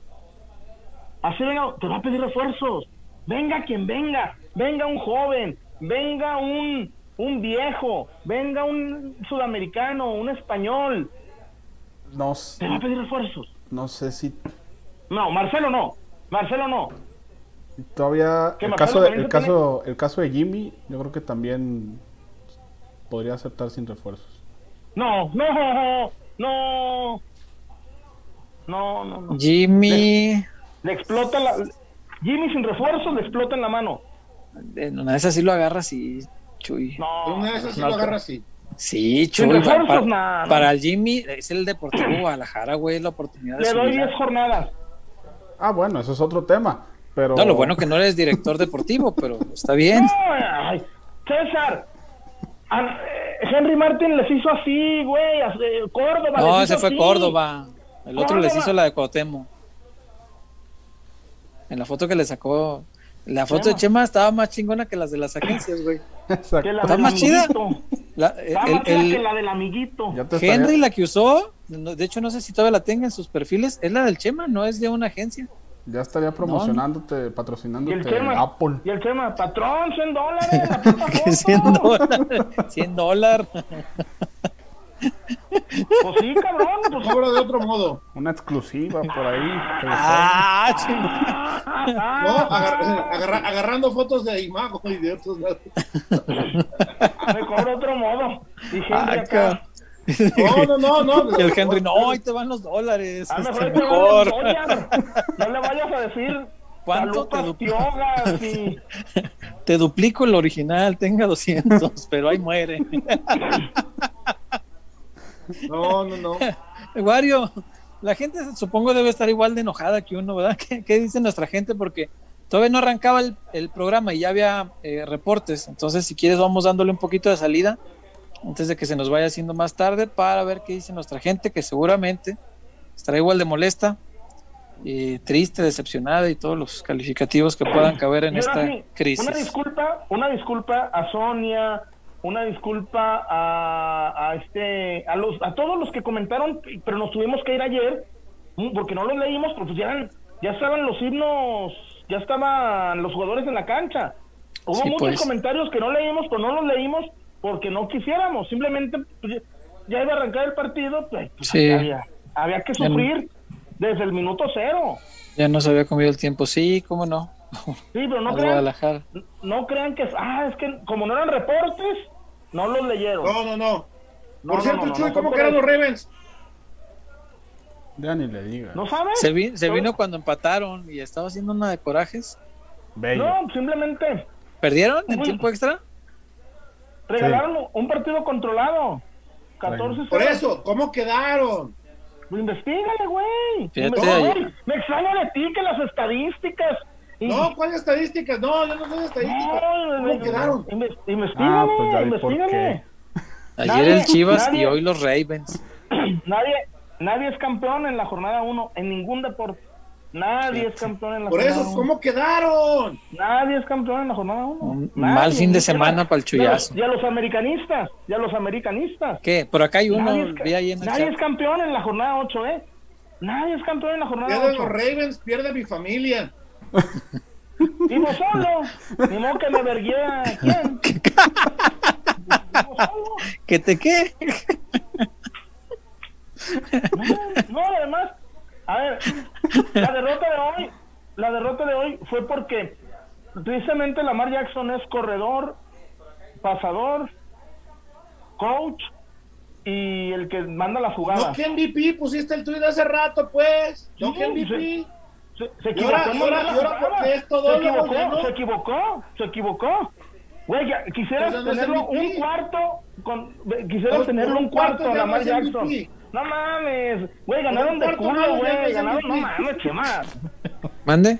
Así venga, te va a pedir refuerzos. Venga quien venga. Venga un joven. Venga un, un viejo. Venga un sudamericano, un español. No, s- Te va a pedir refuerzos. no sé si No, Marcelo no. Marcelo no. todavía el caso, de, el caso el caso de Jimmy, yo creo que también podría aceptar sin refuerzos. No, no, no. No, no, no. Jimmy, Le explota la. Jimmy sin refuerzos le explota en la mano. en una de esas sí lo agarra así, Chuy. No. Una de esas sí no, lo agarra así. Sí, Sin Chuy. refuerzos, para, nah, no. para el Jimmy es el Deportivo Guadalajara, güey, la oportunidad de Le doy vida. 10 jornadas. Ah, bueno, eso es otro tema. Pero No, lo bueno que no eres director deportivo, pero está bien. No, ay, César. a- eh, Henry Martin les hizo así, güey. a- eh, Córdoba. No, les ese fue así. Córdoba. El otro les hizo la de Cuauhtémoc. En la foto que le sacó, la foto de Chema. Chema estaba más chingona que las de las agencias, güey. Exacto. Está más chida. La, Está el- el- que la del amiguito. Henry, la que usó, no- de hecho no sé si todavía la tenga en sus perfiles, es la del Chema, no es de una agencia. ya estaría promocionándote, Y patrocinándote el Chema, Apple. y el Chema, patrón, 100 dólares. la puta *laughs* foto. 100 dólares. 100 dólares. Pues sí, cabrón. Pues, Cobro de otro modo. Una exclusiva por ahí. Ah, ching- ah, No, agar- agarra- agarrando fotos de Imago y de otros lados. me cobro otro modo. Ah, acá. No, no, no, no. Y el Henry, no, ahí te van los dólares. Este, mejor te mejor. van a dólar. No le vayas a decir ¿Cuánto te Salupas du- Piogas y *laughs* Te duplico el original, tenga 200, pero ahí muere. *laughs* No, no, no. *laughs* Wario, la gente supongo debe estar igual de enojada que uno, ¿verdad? *laughs* ¿Qué, qué dice nuestra gente? Porque todavía no arrancaba el, el programa y ya había eh, reportes. Entonces, si quieres, vamos dándole un poquito de salida antes de que se nos vaya haciendo más tarde para ver qué dice nuestra gente, que seguramente estará igual de molesta, y triste, decepcionada y todos los calificativos que puedan caber en esta sí, Una crisis. disculpa, una disculpa a Sonia, una disculpa a, a este, a los, a todos los que comentaron, pero nos tuvimos que ir ayer mm, porque no los leímos, porque ya, eran- ya estaban los himnos, ya estaban los jugadores en la cancha. Hubo Sí, muchos pues. comentarios que no leímos, pero no los leímos porque no quisiéramos, simplemente pues, ya- iba a arrancar el partido, pues, pues, Sí. había, había que no- sufrir desde el minuto cero. Ya no se había comido el tiempo, sí, cómo no. Sí, pero no crean, Guadalajara. no crean que ah es que como no eran reportes no los leyeron No, no, no. No, Por cierto, no, no, Chuy, no, ¿cómo quedaron los Ravens? Ya ni le digas. no sabes Se, vi- se vino cuando empataron y estaba haciendo una de corajes. Bello. no simplemente ¿Perdieron en Uy. tiempo extra? regalaron un partido controlado 14 Por eso, ¿cómo quedaron? investigale güey Fíjate, Investígale. ayer- me extraña de ti que las estadísticas No, ¿cuáles estadísticas? No, yo no soy estadística. No, ¿Cómo quedaron? Ah, pues ya vi por. Ayer el Chivas y hoy los Ravens. *clears throat* nadie nadie es campeón en la jornada 1 en ningún deporte nadie es campeón en la Por jornada eso, uno. ¿cómo quedaron? Nadie es campeón en la jornada 1. Un mal fin de semana para el chullazo. Y a los americanistas, y a los americanistas. ¿Qué? Por acá hay uno, Nadie, es, ca- vi ahí en el nadie chat. es campeón en la jornada 8, ¿eh? Nadie es campeón en la jornada Pierden los 8. Ravens, pierde mi familia. *laughs* Vivo solo. Ni modo que me vergué a quién. Vivo solo. ¿Que te qué? No, no, además, a ver, la derrota de hoy, la derrota de hoy fue porque precisamente Lamar Jackson es corredor, pasador, coach y el que manda la jugada. No que MVP, pusiste el tuit hace rato, pues. No Sí, que MVP. Se, Y equivocó. ahora- en y ahora- mandar la y ahora jugada. porque es todo se equivocó, se equivocó, se equivocó. Güey, ya- quisieras no tenerlo un cuarto con quisieras tenerlo un cuarto cuarto a Lamar Jackson. MVP. No mames, güey, ganaron de culo, güey, ganaron, no mames, Chema. ¿Mande?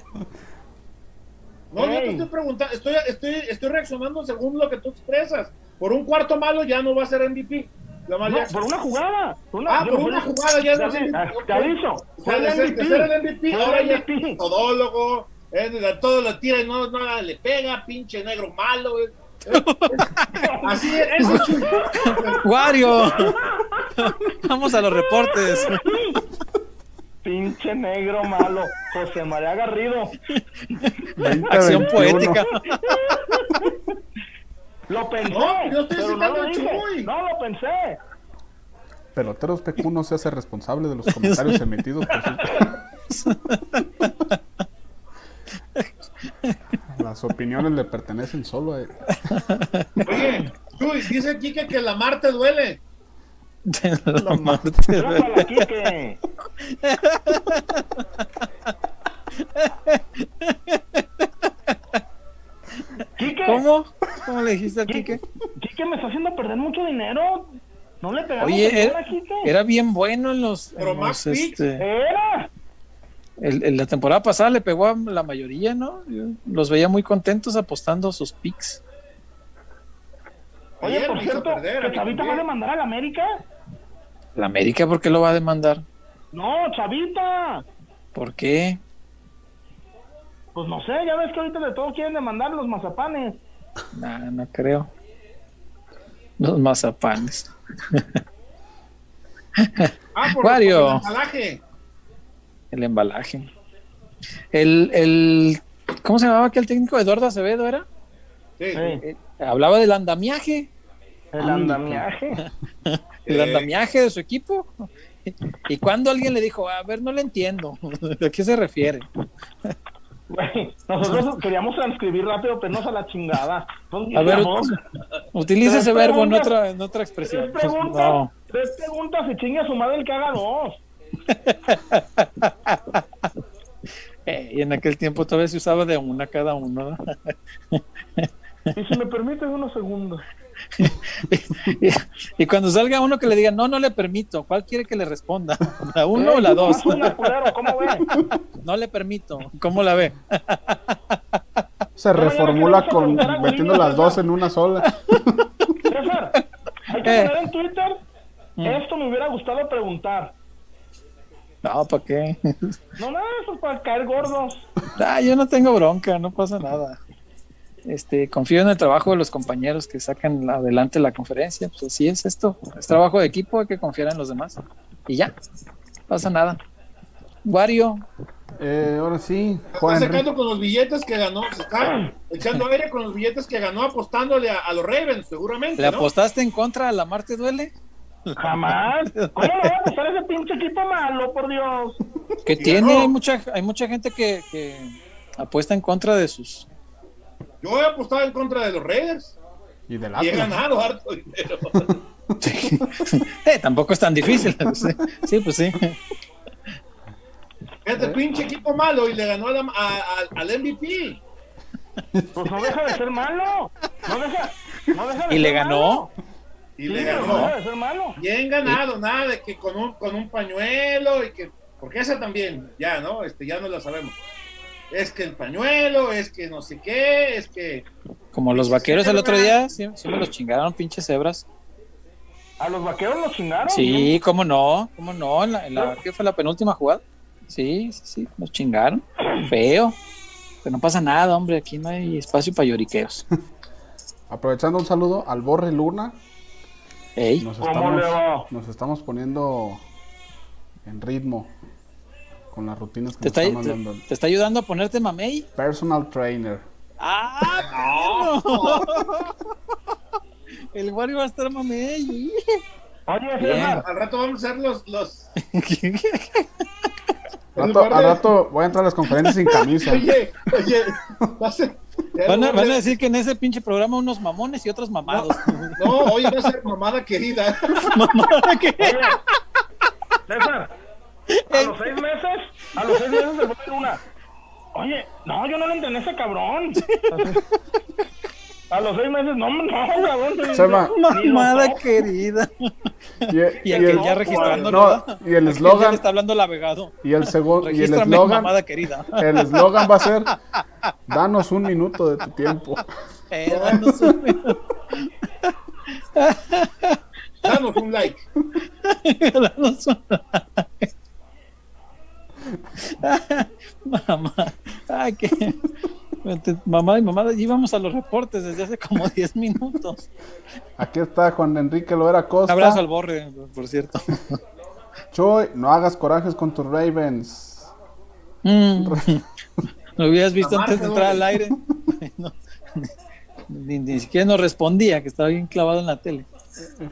No, yo te estoy preguntando, estoy, estoy, estoy reaccionando según lo que tú expresas. Por un cuarto malo ya no va a ser MVP. Lamar No, por una jugada. Por una, Ah, por una jugada ya no es Te avi- MVP. Te aviso, fue el de ser el MVP. MVP, Fue ahora ya MVP. es todólogo, eh, todo lo tira y no, no le pega, pinche negro malo. eh. Así es. *laughs* ¡Wario! *laughs* Vamos a los reportes. Pinche negro malo, José María Garrido. 20, Acción 21. poética. Lo pensé, No, yo estoy pero no citando lo. Chuy. No lo pensé. Peloteros PQ no se hace responsable de los *laughs* comentarios emitidos por sus... *laughs* Las opiniones le pertenecen solo a él. Oye, Chuy, dice aquí que, la mar te duele. La Marte. Para la Quique. ¿Cómo? ¿Cómo le dijiste al Quique, Quique? Me está haciendo perder mucho dinero. No le pegamos Oye, era, Quique. era bien bueno en los. Pero en los, este, Era. el- en la temporada pasada le pegó a la mayoría, ¿no? Los veía muy contentos apostando sus picks. Oye, por cierto, perder, que Chavita va a demandar a la América. ¿La América por qué lo va a demandar? No, Chavita. ¿Por qué? Pues no sé, ya ves que ahorita de todo quieren demandar los mazapanes. Nah, no creo. Los mazapanes. Ah, por, *laughs* Wario. por el embalaje. El embalaje. El, el, ¿cómo se llamaba aquel técnico? Eduardo Acevedo era. Sí. Eh, hablaba del andamiaje, el andamiaje. *laughs* el andamiaje de su equipo. Y cuando alguien le dijo, a ver, no le entiendo, *laughs* ¿a qué se refiere? Nosotros *laughs* queríamos transcribir rápido, pero no a la chingada. A ver, utiliza Tres ese verbo en otra, en otra tres expresión. preguntas, No. tres preguntas y chingue a su madre el que haga dos. *laughs* Eh, y en aquel tiempo todavía se usaba de una cada uno. ¿no? Y si me permites unos segundos. Y, *laughs* y cuando salga uno que le diga, no, no le permito, ¿cuál quiere que le responda? *laughs* ¿La uno o la dos? Más una, culero, ¿Cómo ve? *laughs* No le permito. ¿Cómo la ve? Se reformula no con metiendo las dos en una sola. César, hay que Eh. poner en Twitter. Mm. Esto me hubiera gustado preguntar. No, ¿para qué? No, no, eso es para caer gordos. Ah, yo no tengo bronca, no pasa nada. Este, confío en el trabajo de los compañeros que sacan adelante la conferencia. Pues así es esto. Es trabajo de equipo, hay que confiar en los demás. Y ya, pasa nada. Wario, Eh, ahora sí, Está Juan sacando con los billetes que ganó, se está echando aire con los billetes que ganó apostándole a, a los Ravens, seguramente. ¿le ¿no? apostaste en contra a la Marte Duele? Jamás. ¿Cómo le va a ese pinche equipo malo, por Dios? Que tiene, hay mucha, hay mucha gente que, que apuesta en contra de sus. Yo he apostado en contra de los Raiders Y del y he ganado harto dinero. *laughs* *laughs* Eh, tampoco es tan difícil. *laughs* Sí, sí, pues sí. Este pinche equipo malo y le ganó a la- a- a- al MVP. Pues no deja de ser malo. No deja, no deja de ¿Y ser le ganó? malo. Y Sí, le pero no ganó. deja de ser malo. Bien ganado, nada de que con un, con un pañuelo y que. Porque esa también, ya, ¿no? Este, ya no la sabemos. Es que el pañuelo, es que no sé qué, es que. Como los vaqueros el otro día, sí, sí me los chingaron, pinches cebras. A los vaqueros los chingaron. Sí, cómo no, cómo no, en la, en la- ¿qué fue la penúltima jugada? Sí, sí, sí, nos chingaron. Feo. Pero no pasa nada, hombre, aquí no hay espacio para lloriqueos. *laughs* Aprovechando un saludo al Borre Luna. Ey, Nos ¿Cómo estamos, le va? nos estamos poniendo en ritmo con las rutinas que ¿te está, mandando. te está ayudando a ponerte mamey? Personal trainer. ¡Ah! *laughs* perro! *laughs* El Wario va a estar mamey. Oye, Al rato vamos a hacer los. los Rato- al rato voy a entrar a las conferencias sin camisa. oye, oye, va a ser- Van a, van a decir que en ese pinche programa unos mamones y otros mamados. No, hoy va a ser mamada querida. *laughs* Mamada que- oye, César, a los seis meses, a los seis meses se fue una. Oye, no, yo no le entendí ese cabrón. A los seis meses, no, no, cabrón. Chema, lo Mamada querida. Y, Y y aquel el, ya registrando. no, y el eslogan está hablando el navegado. y el segundo y el eslogan mamada querida. el eslogan va a ser danos un minuto de tu tiempo. Eh, danos un minuto. Danos un like. *laughs* Danos un- Mamá. Qué. Mamá y mamá, íbamos a los reportes desde hace como *laughs* 10 minutos. Aquí está Juan Enrique Loera Un Costa. abrazo al borre, por cierto. Choy, no hagas corajes con tus Ravens. Mm. Lo hubieras visto Amar antes de entrar al aire. No. Ni, ni siquiera nos respondía, que estaba bien clavado en la tele.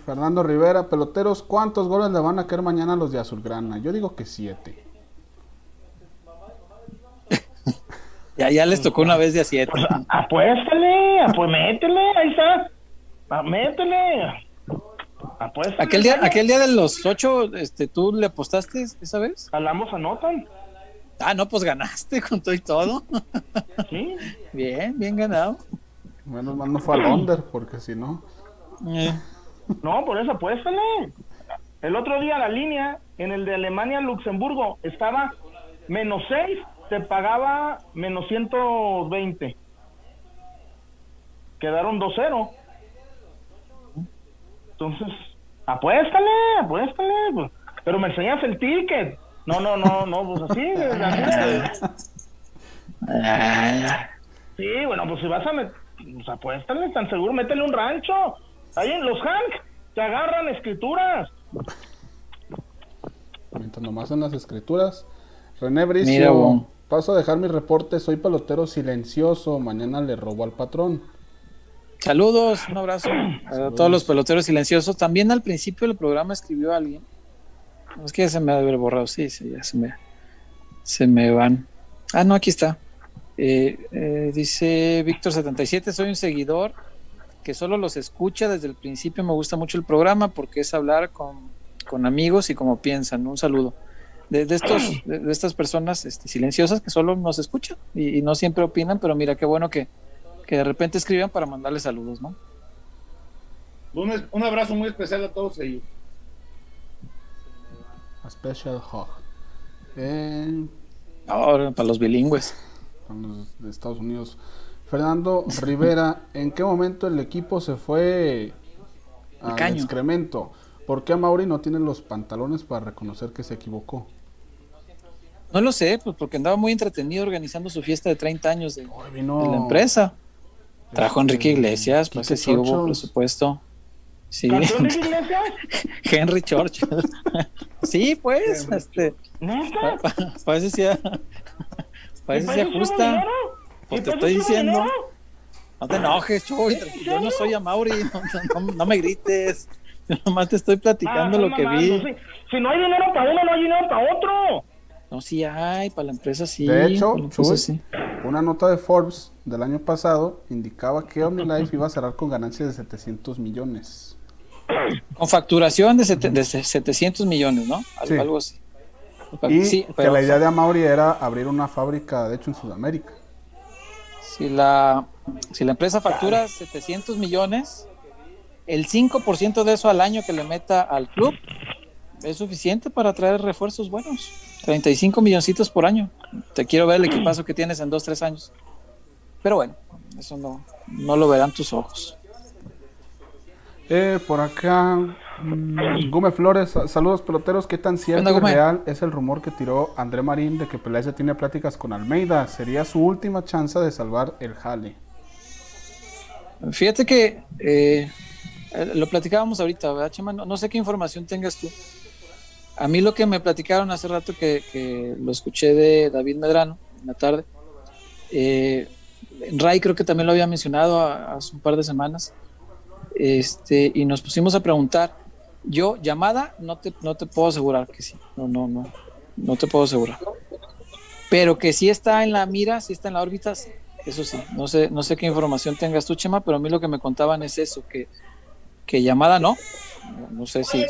Fernando Rivera, peloteros, ¿cuántos goles le van a caer mañana a los de Azulgrana? Yo digo que siete. Ya, ya les tocó una vez de a siete. Pues apuéstale, pues métele, ahí está. Ah, Métele. Apuéstale. Aquel día, aquel día de los ocho, este, ¿tú le apostaste esa vez? Jalamos anotan. Ah, no, pues ganaste con todo y todo. Sí. Bien, bien ganado. Menos mal no fue al under, porque si no. Eh, No, por eso apuéstale. El otro día la línea en el de Alemania-Luxemburgo estaba menos 6, te pagaba menos 120. Quedaron 2-0. Entonces, apuéstale, apuéstale. pues. Pero me enseñas el ticket. No, no, no, no, pues así. *laughs* así. ah, Sí, bueno, pues si vas a meter, pues apuéstale, tan seguro, métele un rancho. Ahí en los Hank te agarran escrituras. Mientras nomás en las escrituras. René Bricio, paso a dejar mi reporte. Soy pelotero silencioso. Mañana le robó al patrón. Saludos, un abrazo a todos los peloteros silenciosos. También al principio del programa escribió alguien. Es que ya se me ha de haber borrado, sí, sí, ya se me, se me van. Ah, no, aquí está. Eh, eh, dice Víctor77, soy un seguidor que solo los escucha desde el principio. Me gusta mucho el programa porque es hablar con, amigos y como piensan. Un saludo. De, estos, *clears throat* de, estas personas este, silenciosas que solo nos escuchan y, no siempre opinan, pero mira qué bueno que, que de repente escriban para mandarles saludos, ¿no? Un, abrazo muy especial a todos ellos. A special hug. Ahora, para los bilingües. Para los de Estados Unidos. Fernando Rivera, ¿en qué momento el equipo se fue al excremento? ¿Por qué Mauri no tiene los pantalones para reconocer que se equivocó? No lo sé, pues porque andaba muy entretenido organizando su fiesta de 30 años de, la empresa. Trajo a Enrique Iglesias, pues sí hubo presupuesto. Sí. *laughs* Henry Church. *laughs* sí, pues, este. Parece si parece si ajusta. Pues te estoy diciendo. No te enojes, Chuy. Yo no soy a Mauri. *laughs* No, me grites. Yo nomás te estoy platicando ah, lo que vi. Si, no hay dinero para uno, no hay dinero para otro. No, sí hay, para la empresa sí. De hecho, Chuy, una nota de Forbes del año pasado indicaba que OmniLife iba a cerrar con ganancias de 700 millones. Con facturación de, 700 millones, ¿no? Algo, así. Y que la idea de Amauri era abrir una fábrica, de hecho, en Sudamérica. Si la, si la empresa factura 700 millones, el 5% de eso al año que le meta al club es suficiente para traer refuerzos buenos. 35 milloncitos por año. Te quiero ver el equipazo que tienes en 2, 3 años. Pero bueno, eso no, no lo verán tus ojos. Eh, por acá, mm, Gume Flores, saludos peloteros. ¿Qué tan cierto y real es el rumor que tiró André Marín de que Peláez tiene pláticas con Almeida? Sería su última chance de salvar el jale. Fíjate que eh, lo platicábamos ahorita, ¿verdad, Chema? No, sé qué información tengas tú. A mí lo que me platicaron hace rato que, lo escuché de David Medrano en la tarde. Eh, Ray creo que también lo había mencionado hace un par de semanas este, y nos pusimos a preguntar. Yo, llamada, no te, no te puedo asegurar que sí. No, no, no. No te puedo asegurar. Pero que sí está en la mira, sí está en la órbita, eso sí. No sé, no sé qué información tengas tú, Chema, pero a mí lo que me contaban es eso, que, que llamada no. No, sé si,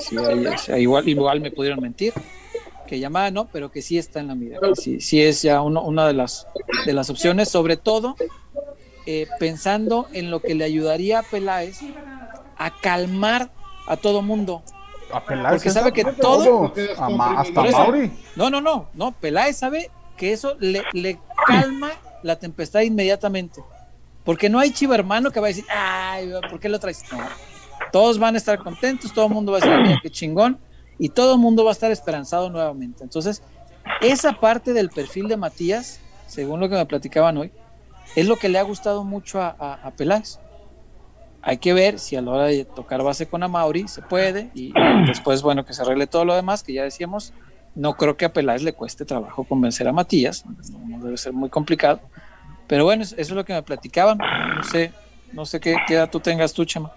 igual, igual me pudieron mentir. Que llamada no, pero que sí está en la mira. sí, sí es ya una de las, de las opciones, sobre todo eh, pensando en lo que le ayudaría a Peláez a calmar a todo mundo. A Peláez. Porque sabe que todo. hasta Mauri. No, no, no. No, Peláez sabe que eso le, le calma la tempestad inmediatamente. Porque no hay chivo hermano que va a decir, ay, ¿por qué lo traes? Todos van a estar contentos, todo el mundo va a decir, mira, qué chingón, y todo el mundo va a estar esperanzado nuevamente. Entonces, esa parte del perfil de Matías, según lo que me platicaban hoy, es lo que le ha gustado mucho a, a Peláez. Hay que ver si a la hora de tocar base con Amauri se puede y, después, bueno, que se arregle todo lo demás, que ya decíamos, no creo que a Peláez le cueste trabajo convencer a Matías, no, debe ser muy complicado. Pero bueno, eso, es lo que me platicaban. No sé, no sé qué, edad tú tengas tú, Chema.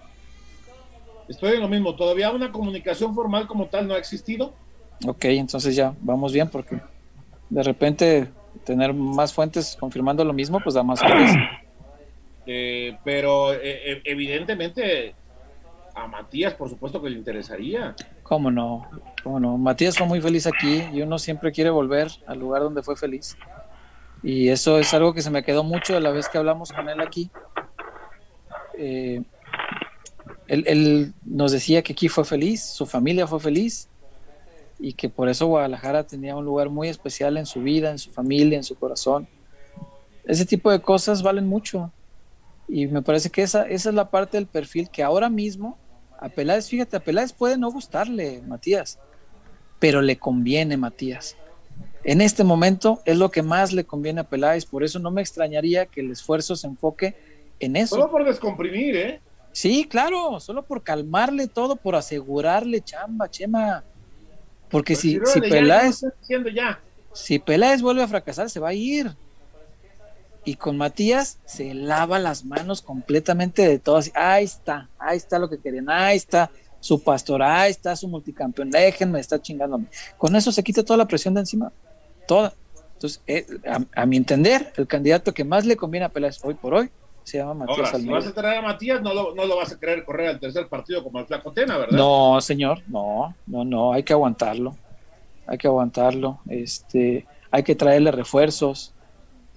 Estoy en lo mismo, todavía una comunicación formal como tal no ha existido. Ok, entonces ya, vamos bien porque de repente tener más fuentes confirmando lo mismo, pues da más. *clears throat* Eh, pero eh, eh, evidentemente a Matías, por supuesto que le interesaría. ¿Cómo no? ¿Cómo no? Matías fue muy feliz aquí y uno siempre quiere volver al lugar donde fue feliz. Y eso es algo que se me quedó mucho de la vez que hablamos con él aquí. Él, nos decía que aquí fue feliz, su familia fue feliz y que por eso Guadalajara tenía un lugar muy especial en su vida, en su familia, en su corazón. Ese tipo de cosas valen mucho y me parece que esa, esa es la parte del perfil que ahora mismo a Peláez, fíjate, a Peláez puede no gustarle, Matías, pero le conviene, Matías. En este momento es lo que más le conviene a Peláez, por eso no me extrañaría que el esfuerzo se enfoque en eso. Solo por descomprimir, ¿eh? Sí, claro, solo por calmarle todo, por asegurarle chamba, Chema. Porque si, si Peláez, si Peláez vuelve a fracasar, se va a ir. Y con Matías se lava las manos completamente de todo. ahí está, ahí está lo que querían, ahí está su pastor, ahí está su multicampeón, déjenme, está chingándome. Con eso se quita toda la presión de encima, toda. Entonces, eh, a, mi entender, el candidato que más le conviene a Peláez hoy por hoy se llama Matías Ahora, Si vas a traer a Matías, no lo, no lo vas a querer correr al tercer partido como el Flacotena, ¿verdad? No, señor, no, no, no, hay que aguantarlo. Hay que aguantarlo. Este, hay que traerle refuerzos.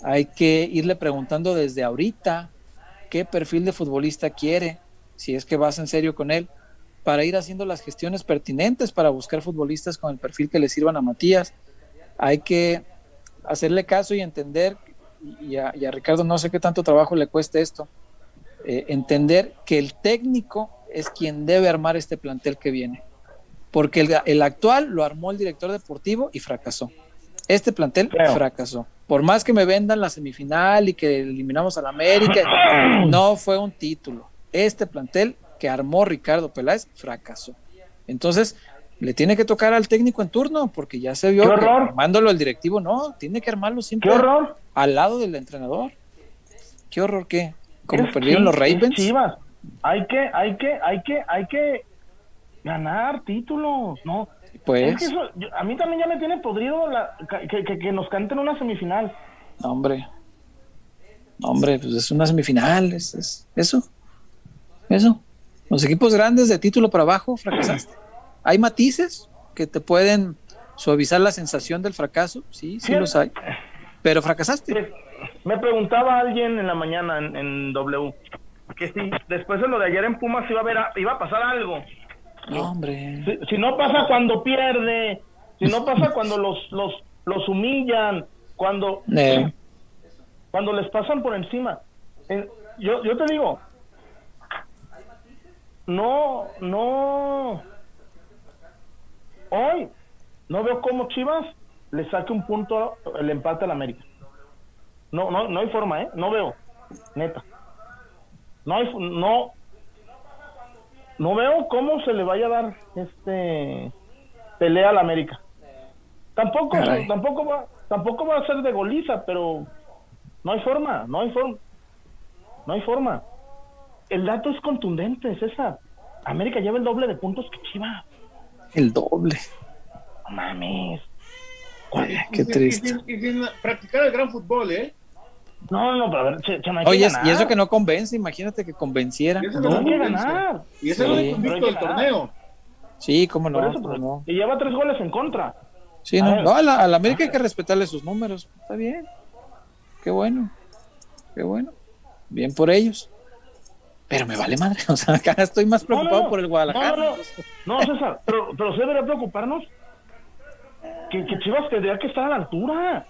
Hay que irle preguntando desde ahorita qué perfil de futbolista quiere, si es que vas en serio con él, para ir haciendo las gestiones pertinentes para buscar futbolistas con el perfil que le sirvan a Matías. Hay que hacerle caso y entender y a, Ricardo no sé qué tanto trabajo le cueste esto, eh, entender que el técnico es quien debe armar este plantel que viene. Porque el, actual lo armó el director deportivo y fracasó. Este plantel fracasó. Por más que me vendan la semifinal y que eliminamos al América, *clears throat* no fue un título. Este plantel que armó Ricardo Peláez fracasó. Entonces, le tiene que tocar al técnico en turno, porque ya se vio que armándolo el directivo, no, tiene que armarlo siempre al lado del entrenador. ¿Qué horror qué? Como perdieron los Ravens. Chivas. Hay que, hay que, hay que, hay que ganar títulos, ¿no? Pues. a mí también ya me tiene podrido que, que, nos canten una semifinal. No, hombre. No, hombre, pues es una semifinal, es, es, eso. Eso. Los equipos grandes de título para abajo fracasaste. Hay matices que te pueden suavizar la sensación del fracaso, sí, sí, los hay. Pero fracasaste. Me preguntaba alguien en la mañana en, W que si después de lo de ayer en Pumas iba a ver iba a pasar algo. No, hombre. Si, no pasa cuando pierde, si no pasa cuando los los los humillan, cuando eh. cuando les pasan por encima. yo yo te digo, no no Hoy no veo cómo Chivas le saque un punto el empate al América. No, no, no hay forma, ¿eh? No veo, neta. No hay, no, no veo cómo se le vaya a dar este pelea al América. Tampoco, tampoco va, tampoco va a ser de goliza, pero no hay forma, no hay forma, no hay forma. El dato es contundente, César. América lleva el doble de puntos que Chivas. El doble. No mames. Qué triste. Y sin, practicar el gran fútbol, ¿eh? No, no, pero a ver, Oye, y eso que no convence, imagínate que convenciera. Y eso no, hay que ganar. Y ese es el invicto del torneo. Sí, cómo no, Y lleva tres goles en contra. Sí, no, a, la, América hay que respetarle sus números. Está bien. Qué bueno. Qué bueno. Bien por ellos. Pero me vale madre, *laughs* o sea, acá estoy más preocupado por el Guadalajara. No, no, César, pero, pero sí debería preocuparnos que, que, Chivas tendría que estar a la altura.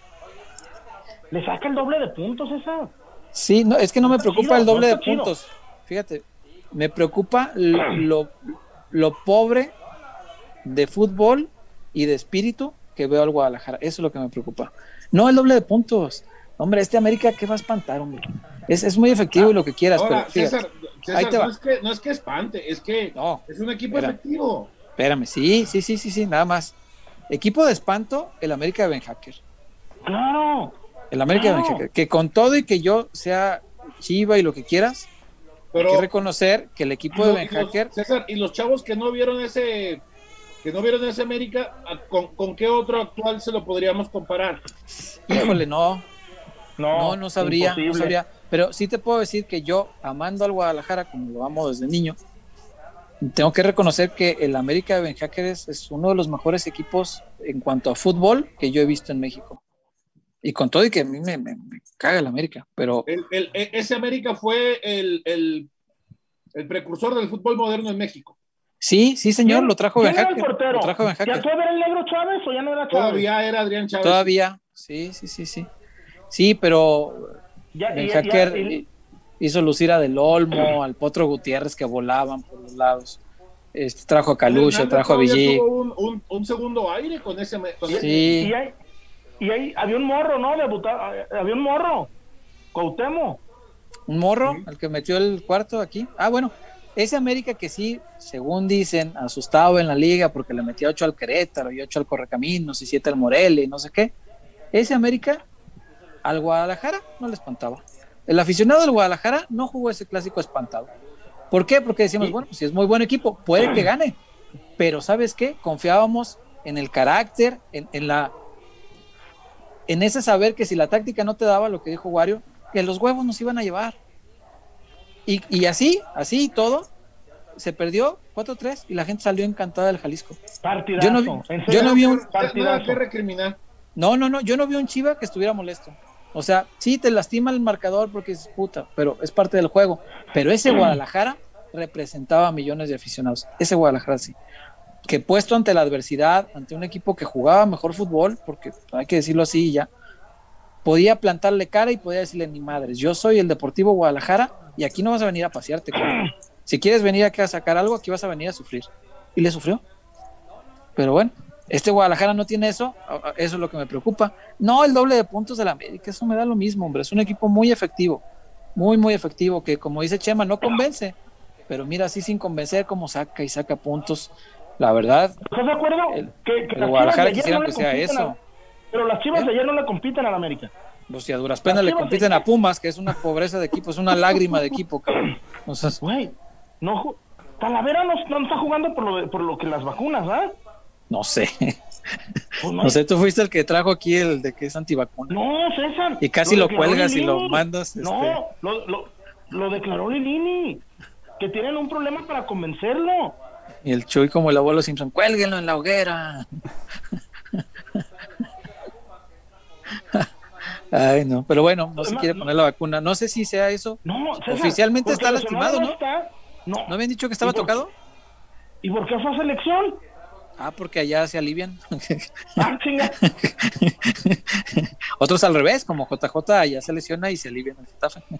Le saca el doble de puntos, César. Sí, no, es que no me preocupa el doble de puntos. Fíjate, me preocupa lo, lo pobre de fútbol y de espíritu que veo al Guadalajara. Eso es lo que me preocupa. No el doble de puntos. Hombre, este América, ¿qué va a espantar, hombre? Es, es muy efectivo y lo que quieras, pero César, no, es que, no es que espante, es que no, es un equipo efectivo. Espérame, sí, sí, sí, sí, sí, nada más. Equipo de espanto, el América de Ben Hacker. Claro. El América de Ben Hacker. Que con todo y que yo sea chiva y lo que quieras, pero, hay que reconocer que el equipo de Ben Hacker. César, y los chavos que no vieron ese que no vieron ese América, ¿con, qué otro actual se lo podríamos comparar? Híjole, no. No, no, sabría, no sabría. Pero sí te puedo decir que yo, amando al Guadalajara como lo amo desde niño, tengo que reconocer que el América de Ben es, uno de los mejores equipos en cuanto a fútbol que yo he visto en México. Y con todo y que a mí me, caga el América, pero... El, e, ese América fue el, el, precursor del fútbol moderno en México. Sí, sí, señor, lo trajo Ben Hacker. Lo trajo ben ¿Ya era el negro Chávez o ya no era Chávez? Todavía era Adrián Chávez. Todavía, sí, sí, sí, sí. Sí, pero el hacker hizo lucir a Del Olmo, *clears throat* al Potro Gutiérrez que volaban por los lados. Este, trajo a Calucho, trajo a Villí. Un, un, segundo aire con ese. sí. Y, hay, y hay, había un morro, ¿no? Había un morro. Cautemo. ¿Un morro? ¿El que metió el cuarto aquí? Ah, bueno. ese América que sí, según dicen, asustado en la liga porque le metía 8 al Querétaro y 8 al Correcaminos y 7 al Morelia y no sé qué, ese América al Guadalajara no le espantaba. El aficionado del Guadalajara no jugó ese clásico espantado. ¿Por qué? Porque decíamos, bueno, pues si es muy buen equipo, puede que gane. Pero ¿sabes qué? Confiábamos en el carácter, en, en la en ese saber que si la táctica no te daba lo que dijo Wario, que los huevos nos iban a llevar. Y, y así, así todo, se perdió 4-3 y la gente salió encantada del Jalisco. Partidazo. Yo no vi, yo no vi un, no, no, no, yo no vi un Chiva que estuviera molesto. O sea, sí te lastima el marcador porque es puta, pero es parte del juego. Pero ese Guadalajara representaba a millones de aficionados. Ese Guadalajara sí. Que puesto ante la adversidad, ante un equipo que jugaba mejor fútbol, porque hay que decirlo así y ya, podía plantarle cara y podía decirle ni madres, yo soy el Deportivo Guadalajara y aquí no vas a venir a pasearte. cabrón. Si quieres venir aquí a sacar algo, aquí vas a venir a sufrir. Y le sufrió. Pero bueno, este Guadalajara no tiene eso, a- a- eso es lo que me preocupa. No el doble de puntos de la América, eso me da lo mismo, hombre. Es un equipo muy efectivo, muy, muy efectivo, que como dice Chema, no convence. Pero mira, así sin convencer, como saca y saca puntos. La verdad, ¿Estás de acuerdo? El- que, que el las Guadalajara Chivas de ayer quisiera no que sea eso. a- pero las Chivas ¿Eh? de ayer no le compiten al América. pues si a duras penas le compiten de- a Pumas, que es una pobreza de equipo, es una lágrima de equipo, cabrón. O sea, Güey, no, Talavera no, no está jugando por lo, por lo que las vacunas, ¿ah? No sé. Pues *laughs* no, No sé, tú fuiste el que trajo aquí el de que es antivacuna. no, César. Y casi lo, cuelgas y lo mandas. Este, No, lo, lo, lo declaró Lilini. Que tienen un problema para convencerlo. Y el Chuy como el abuelo Simpson, cuélguenlo en la hoguera. *laughs* Ay, no, pero bueno, no se quiere poner la vacuna. No sé si sea eso. No, César, Oficialmente está lastimado, ¿no? está. No. ¿No habían dicho que estaba ¿Y por- tocado? ¿Y por qué fue a selección? Ah, porque allá se alivian. Ah, chinga. *laughs* Otros al revés, como JJ allá se lesiona y se alivian el Getafe. *laughs*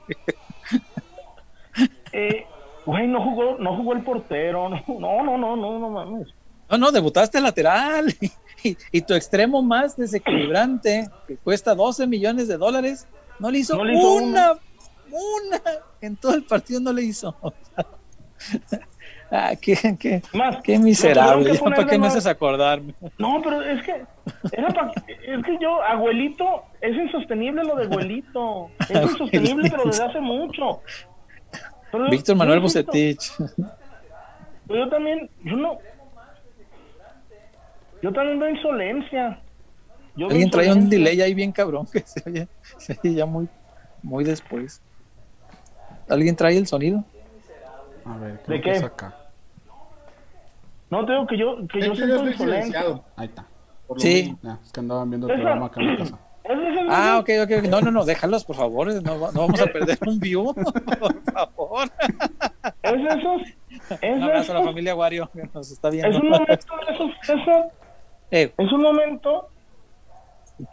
Eh, güey, no jugó, no jugó el portero. No, no, no, no, no, no mames. No, no, debutaste lateral. *laughs* Y, y tu extremo más desequilibrante, que cuesta 12 millones de dólares, no le hizo, No le hizo una, una, en todo el partido no le hizo. Ah, qué, qué, Más, qué miserable. ¿Para qué me haces acordarme? No, pero es que era pa- es que yo, abuelito, es insostenible lo de abuelito. Es *laughs* insostenible, pero desde hace mucho. Pero yo- Víctor Manuel yo Bucetich. Pero yo también, yo no. Yo también veo insolencia. Yo Alguien trae un delay ahí bien cabrón *laughs* que se oye, se oye ya muy, muy después. ¿Alguien trae el sonido? A ver, ¿De que qué? es acá. No, te digo que yo, que yo insolencia. silenciado. Ahí está. por Sí. es que andaban viendo el Esa- programa acá en la casa. *clears throat* Es Ah, ok, ok, ok. No, no, no, déjalos, por favor. No, no vamos a perder un view, *laughs* por favor. Es de esos. Es Un abrazo a la familia Wario que nos está Es viendo. un momento de esos, César, Eh, es un momento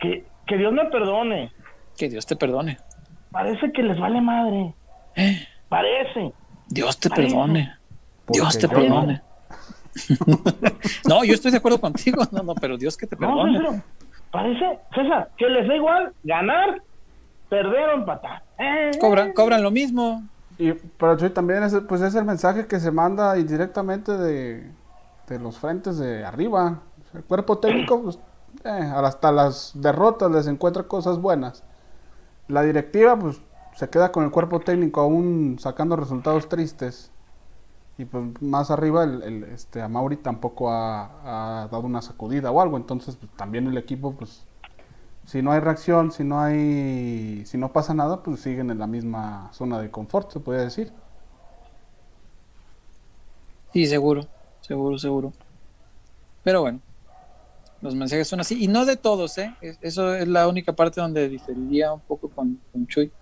que, que Dios me perdone. que Dios te perdone. Parece que les vale madre. Parece. Dios te Parece. perdone. Dios te perdone. *laughs* No, yo estoy de acuerdo contigo. No, no, pero Dios que te No, perdone. César, parece, César, que les da igual ganar, perder o empatar. Eh, Cobran, cobran lo mismo. Y, pero también es, pues es el mensaje que se manda indirectamente de, de los frentes de arriba. El cuerpo técnico, pues, eh, hasta las derrotas les encuentra cosas buenas. La directiva, pues, se queda con el cuerpo técnico aún sacando resultados tristes. Y pues más arriba, el, este, a Mauri tampoco ha, dado una sacudida o algo. Entonces, pues, también el equipo, pues, si no hay reacción, si no hay, si no pasa nada, pues siguen en la misma zona de confort, se puede decir. Sí, seguro, seguro, seguro. Pero bueno, los mensajes son así. Y no de todos, ¿eh? Es- Eso es la única parte donde diferiría un poco con, con Chuy.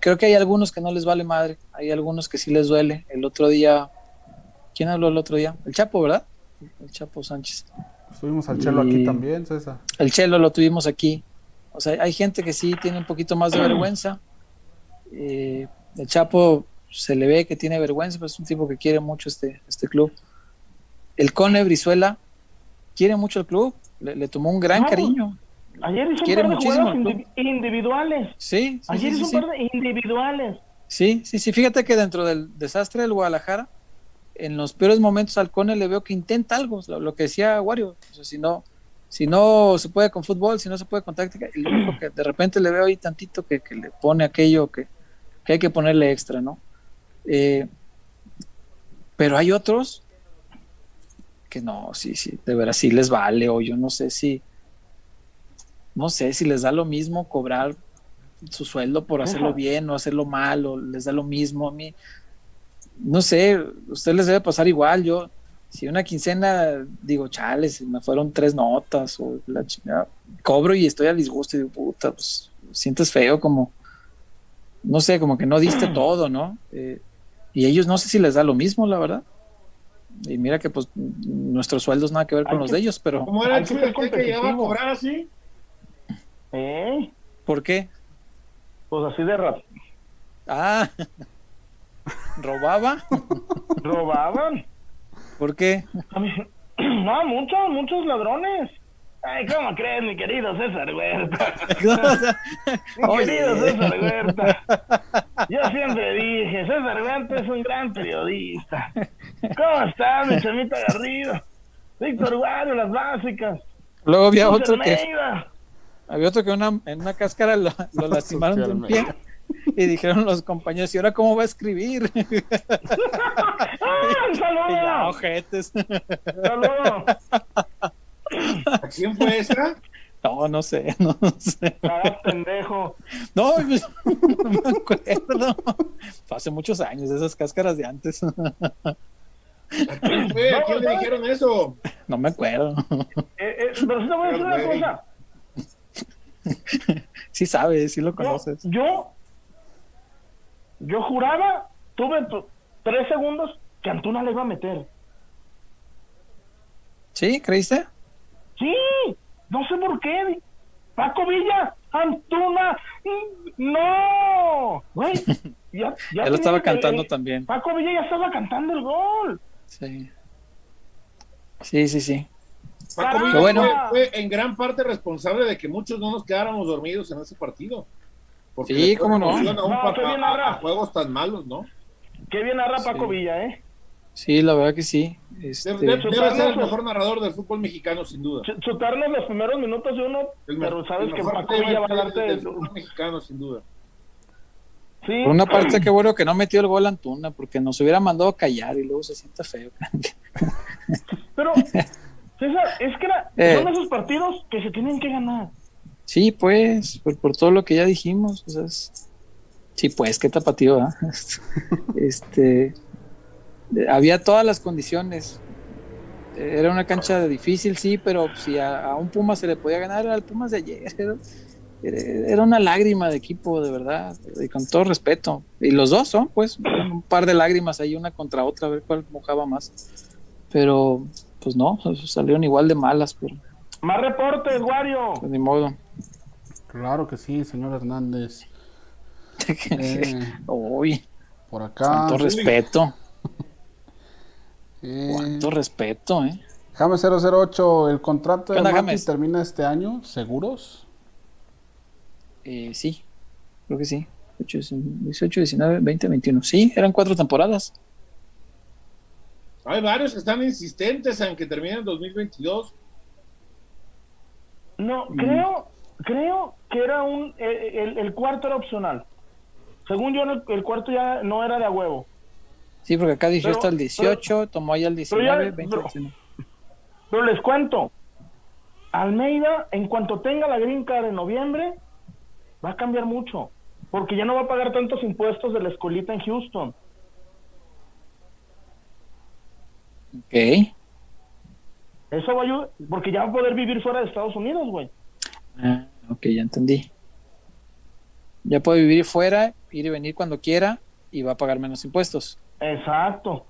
Creo que hay algunos que no les vale madre. Hay algunos que sí les duele. El otro día, ¿quién habló el otro día? El Chapo, ¿verdad? El Chapo Sánchez. Subimos al Chelo aquí también, César. El Chelo lo tuvimos aquí. O sea, hay gente que sí tiene un poquito más de *clears throat* vergüenza. Eh, el Chapo se le ve que tiene vergüenza, pero es un tipo que quiere mucho este, este club. El Cone Brizuela quiere mucho el club, le, le tomó un gran cariño. Ayer hizo un par de jugadas individuales. Sí, sí, Ayer sí, hizo sí, un par de individuales. Sí, sí, sí. Fíjate que dentro del desastre del Guadalajara, en los peores momentos al Cone le veo que intenta algo, lo, lo que decía Wario. O sea, si no, si no se puede con fútbol, si no se puede con táctica, y lo único que de repente le veo ahí tantito que, que le pone aquello que, que hay que ponerle extra, ¿no? Eh, pero hay otros que no, sí, sí, de veras sí les vale, o yo no sé si, no sé si les da lo mismo cobrar su sueldo por hacerlo Ajá. bien o hacerlo mal, o les da lo mismo a mí. No sé, a ustedes les debe pasar igual, yo, si una quincena, digo, chales, me fueron tres notas, o la chingada, cobro y estoy al disgusto y digo, puta, pues sientes feo como, no sé, como que no diste *clears throat* todo, ¿no? Eh, y ellos no sé si les da lo mismo, la verdad. Y mira que pues nuestros sueldos nada que ver con Hay los que- de ellos, pero ¿Cómo era el que que llegaba a cobrar así? ¿Eh? ¿por qué? Pues así de rap. Ah, robaba, Robaban. ¿por qué? A mí- *clears throat* No, muchos, muchos ladrones. Ay, ¿cómo crees, mi querido César Huerta? *laughs* *laughs* *laughs* Mi querido César Huerta. Yo siempre dije, César Huerta es un gran periodista. ¿Cómo estás, mi chamita Garrido? Víctor Guario, las básicas. luego había otro que. Había otro que una, en una cáscara lo, *laughs* lo lastimaron de un pie y dijeron los compañeros, ¿y ahora cómo va a escribir? *laughs* ¡Ah, ojetes. ¡Saludo! *laughs* ¿A quién fue esa? No, no sé, no sé. Ah, pendejo. No, no me acuerdo. Fue hace muchos años, esas cáscaras de antes. ¿A quién fue? ¿A quién le dijeron eso? No me acuerdo. Eh, eh, pero sí te voy a decir una cosa. *laughs* Sí sabes, sí lo conoces. yo, yo juraba, tuve tres segundos que Antuna le iba a meter. ¿Sí? ¿Creíste? Sí, no sé por qué. Paco Villa, Antuna, no. Güey, *laughs* ya, ya Él lo estaba cantando el- también. Paco Villa ya estaba cantando el gol. Sí. Sí, sí, sí. Paco. Villa bueno. fue, fue en gran parte responsable de que muchos no nos quedáramos dormidos en ese partido. Porque Sí, cómo no. un No, pa- qué bien a- narra. a juegos tan malos, ¿no? Qué bien narra Sí. Paco Villa, ¿eh? Sí, la verdad que sí. Este, debe- debe ser el mejor narrador del fútbol mexicano, sin duda. Ch- Chutarnos los primeros minutos de uno, El pero sabes el que Paco Villa va a del- darte... del fútbol mexicano, sin duda. Sí. por una parte, qué bueno que no metió el gol Antuna, porque nos hubiera mandado a callar y luego se siente feo. *laughs* Pero, César, es que era- Eh. son esos partidos que se tienen que ganar. Sí, pues, por, por todo lo que ya dijimos. o sea, es- Sí, pues, qué tapatío. *laughs* Este. eh, Había todas las condiciones. Era una cancha difícil, sí, pero si a, a un Puma se le podía ganar, era el Pumas de ayer. Era, *laughs* era- era una lágrima de equipo, de verdad, y con todo respeto. Y los dos son, pues, un par de lágrimas ahí, una contra otra, a ver cuál mojaba más. Pero, pues no, salieron igual de malas, pero Más reportes, Wario. pues, ni modo. Claro que sí, señor Hernández. *laughs* Eh, Uy, por acá. cuánto respeto, *laughs* eh, cuánto respeto, ¿eh? Jame 008, el contrato ¿Qué de onda, Mati James? termina este año, ¿seguros? Eh, sí, creo que sí. 18, 18, 19, 20, 21. Sí, eran cuatro temporadas. Hay varios que están insistentes en que termine en 2022. No, Mm. creo, creo que era un, el, el cuarto era opcional. Según yo, el, cuarto ya no era de a huevo. Sí, porque acá Pero- hasta el 18, tomó ya el 19, ya- 20, pero- 21. Pero les cuento, Almeida, en cuanto tenga la green card en noviembre, va a cambiar mucho. Porque ya no va a pagar tantos impuestos de la escuelita en Houston. Ok. Eso va a ayudar, porque ya va a poder vivir fuera de Estados Unidos, güey. Ah, ok, ya entendí. Ya puede vivir fuera, ir y venir cuando quiera y va a pagar menos impuestos. Exacto.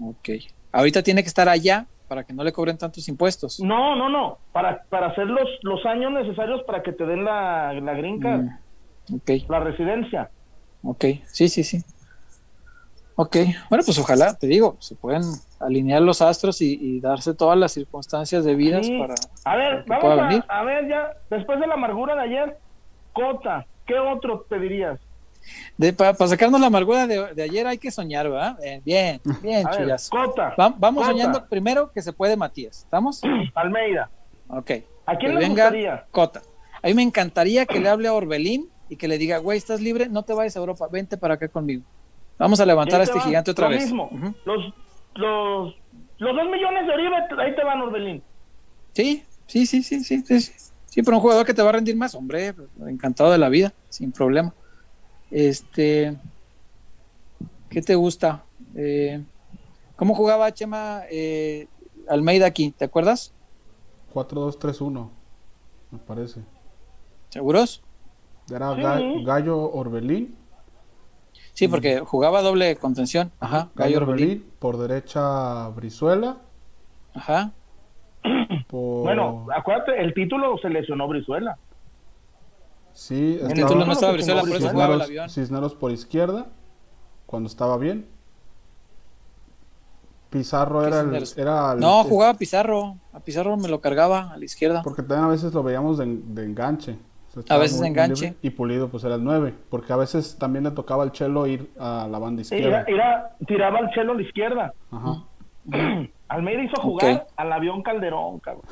Ok. Ahorita tiene que estar allá para que no le cobren tantos impuestos. No, no, no. Para, para hacer los, los años necesarios para que te den la, la green card, Mm, ok, la residencia. ok. Sí, sí, sí. Ok. Bueno, pues ojalá, te digo, se pueden alinear los astros y, y darse todas las circunstancias debidas Sí. para... A ver, para que pueda vamos venir. a, a ver ya, después de la amargura de ayer, Cota, ¿qué otro te dirías? Para sacarnos la amargura de, ayer hay que soñar, ¿verdad? Bien, *laughs* bien, chullas. Cota. vamos soñando primero que se puede Matías. ¿Estamos? *clears throat* Almeida. Ok. ¿A quién le gustaría? Cota. A mí me encantaría que le hable a Orbelín y que le diga, güey, estás libre, no te vayas a Europa, vente para acá conmigo. Vamos a levantar a este gigante otra vez. Mismo. los, los, los dos millones de Oribe, ahí te van, Orbelín. Sí, sí, sí, sí, sí, sí. Sí, pero un jugador que te va a rendir más, hombre, encantado de la vida, sin problema. Este, ¿qué te gusta? Eh, ¿Cómo jugaba Chema eh, Almeida aquí? ¿Te acuerdas? 4-2-3-1, me parece. ¿Seguros? Era Gallo Orbelín. Sí, porque jugaba doble contención. Ajá, Gallo, Orbelín. Por derecha Brizuela. Ajá. *clears throat* Bueno, acuérdate, el título se lesionó Brizuela. Sí, el título no estaba Brizuela, por eso jugaba el avión. Cisneros por izquierda, cuando estaba bien. Pizarro era el, era No, jugaba Pizarro. A Pizarro me lo cargaba a la izquierda. Porque también a veces lo veíamos de, enganche. A veces enganche. Y Pulido pues era el 9. Porque a veces también le tocaba al Chelo ir a la banda izquierda. Era, tiraba al Chelo a la izquierda. Ajá. *clears throat* Almeida hizo jugar al avión Calderón, cabrón.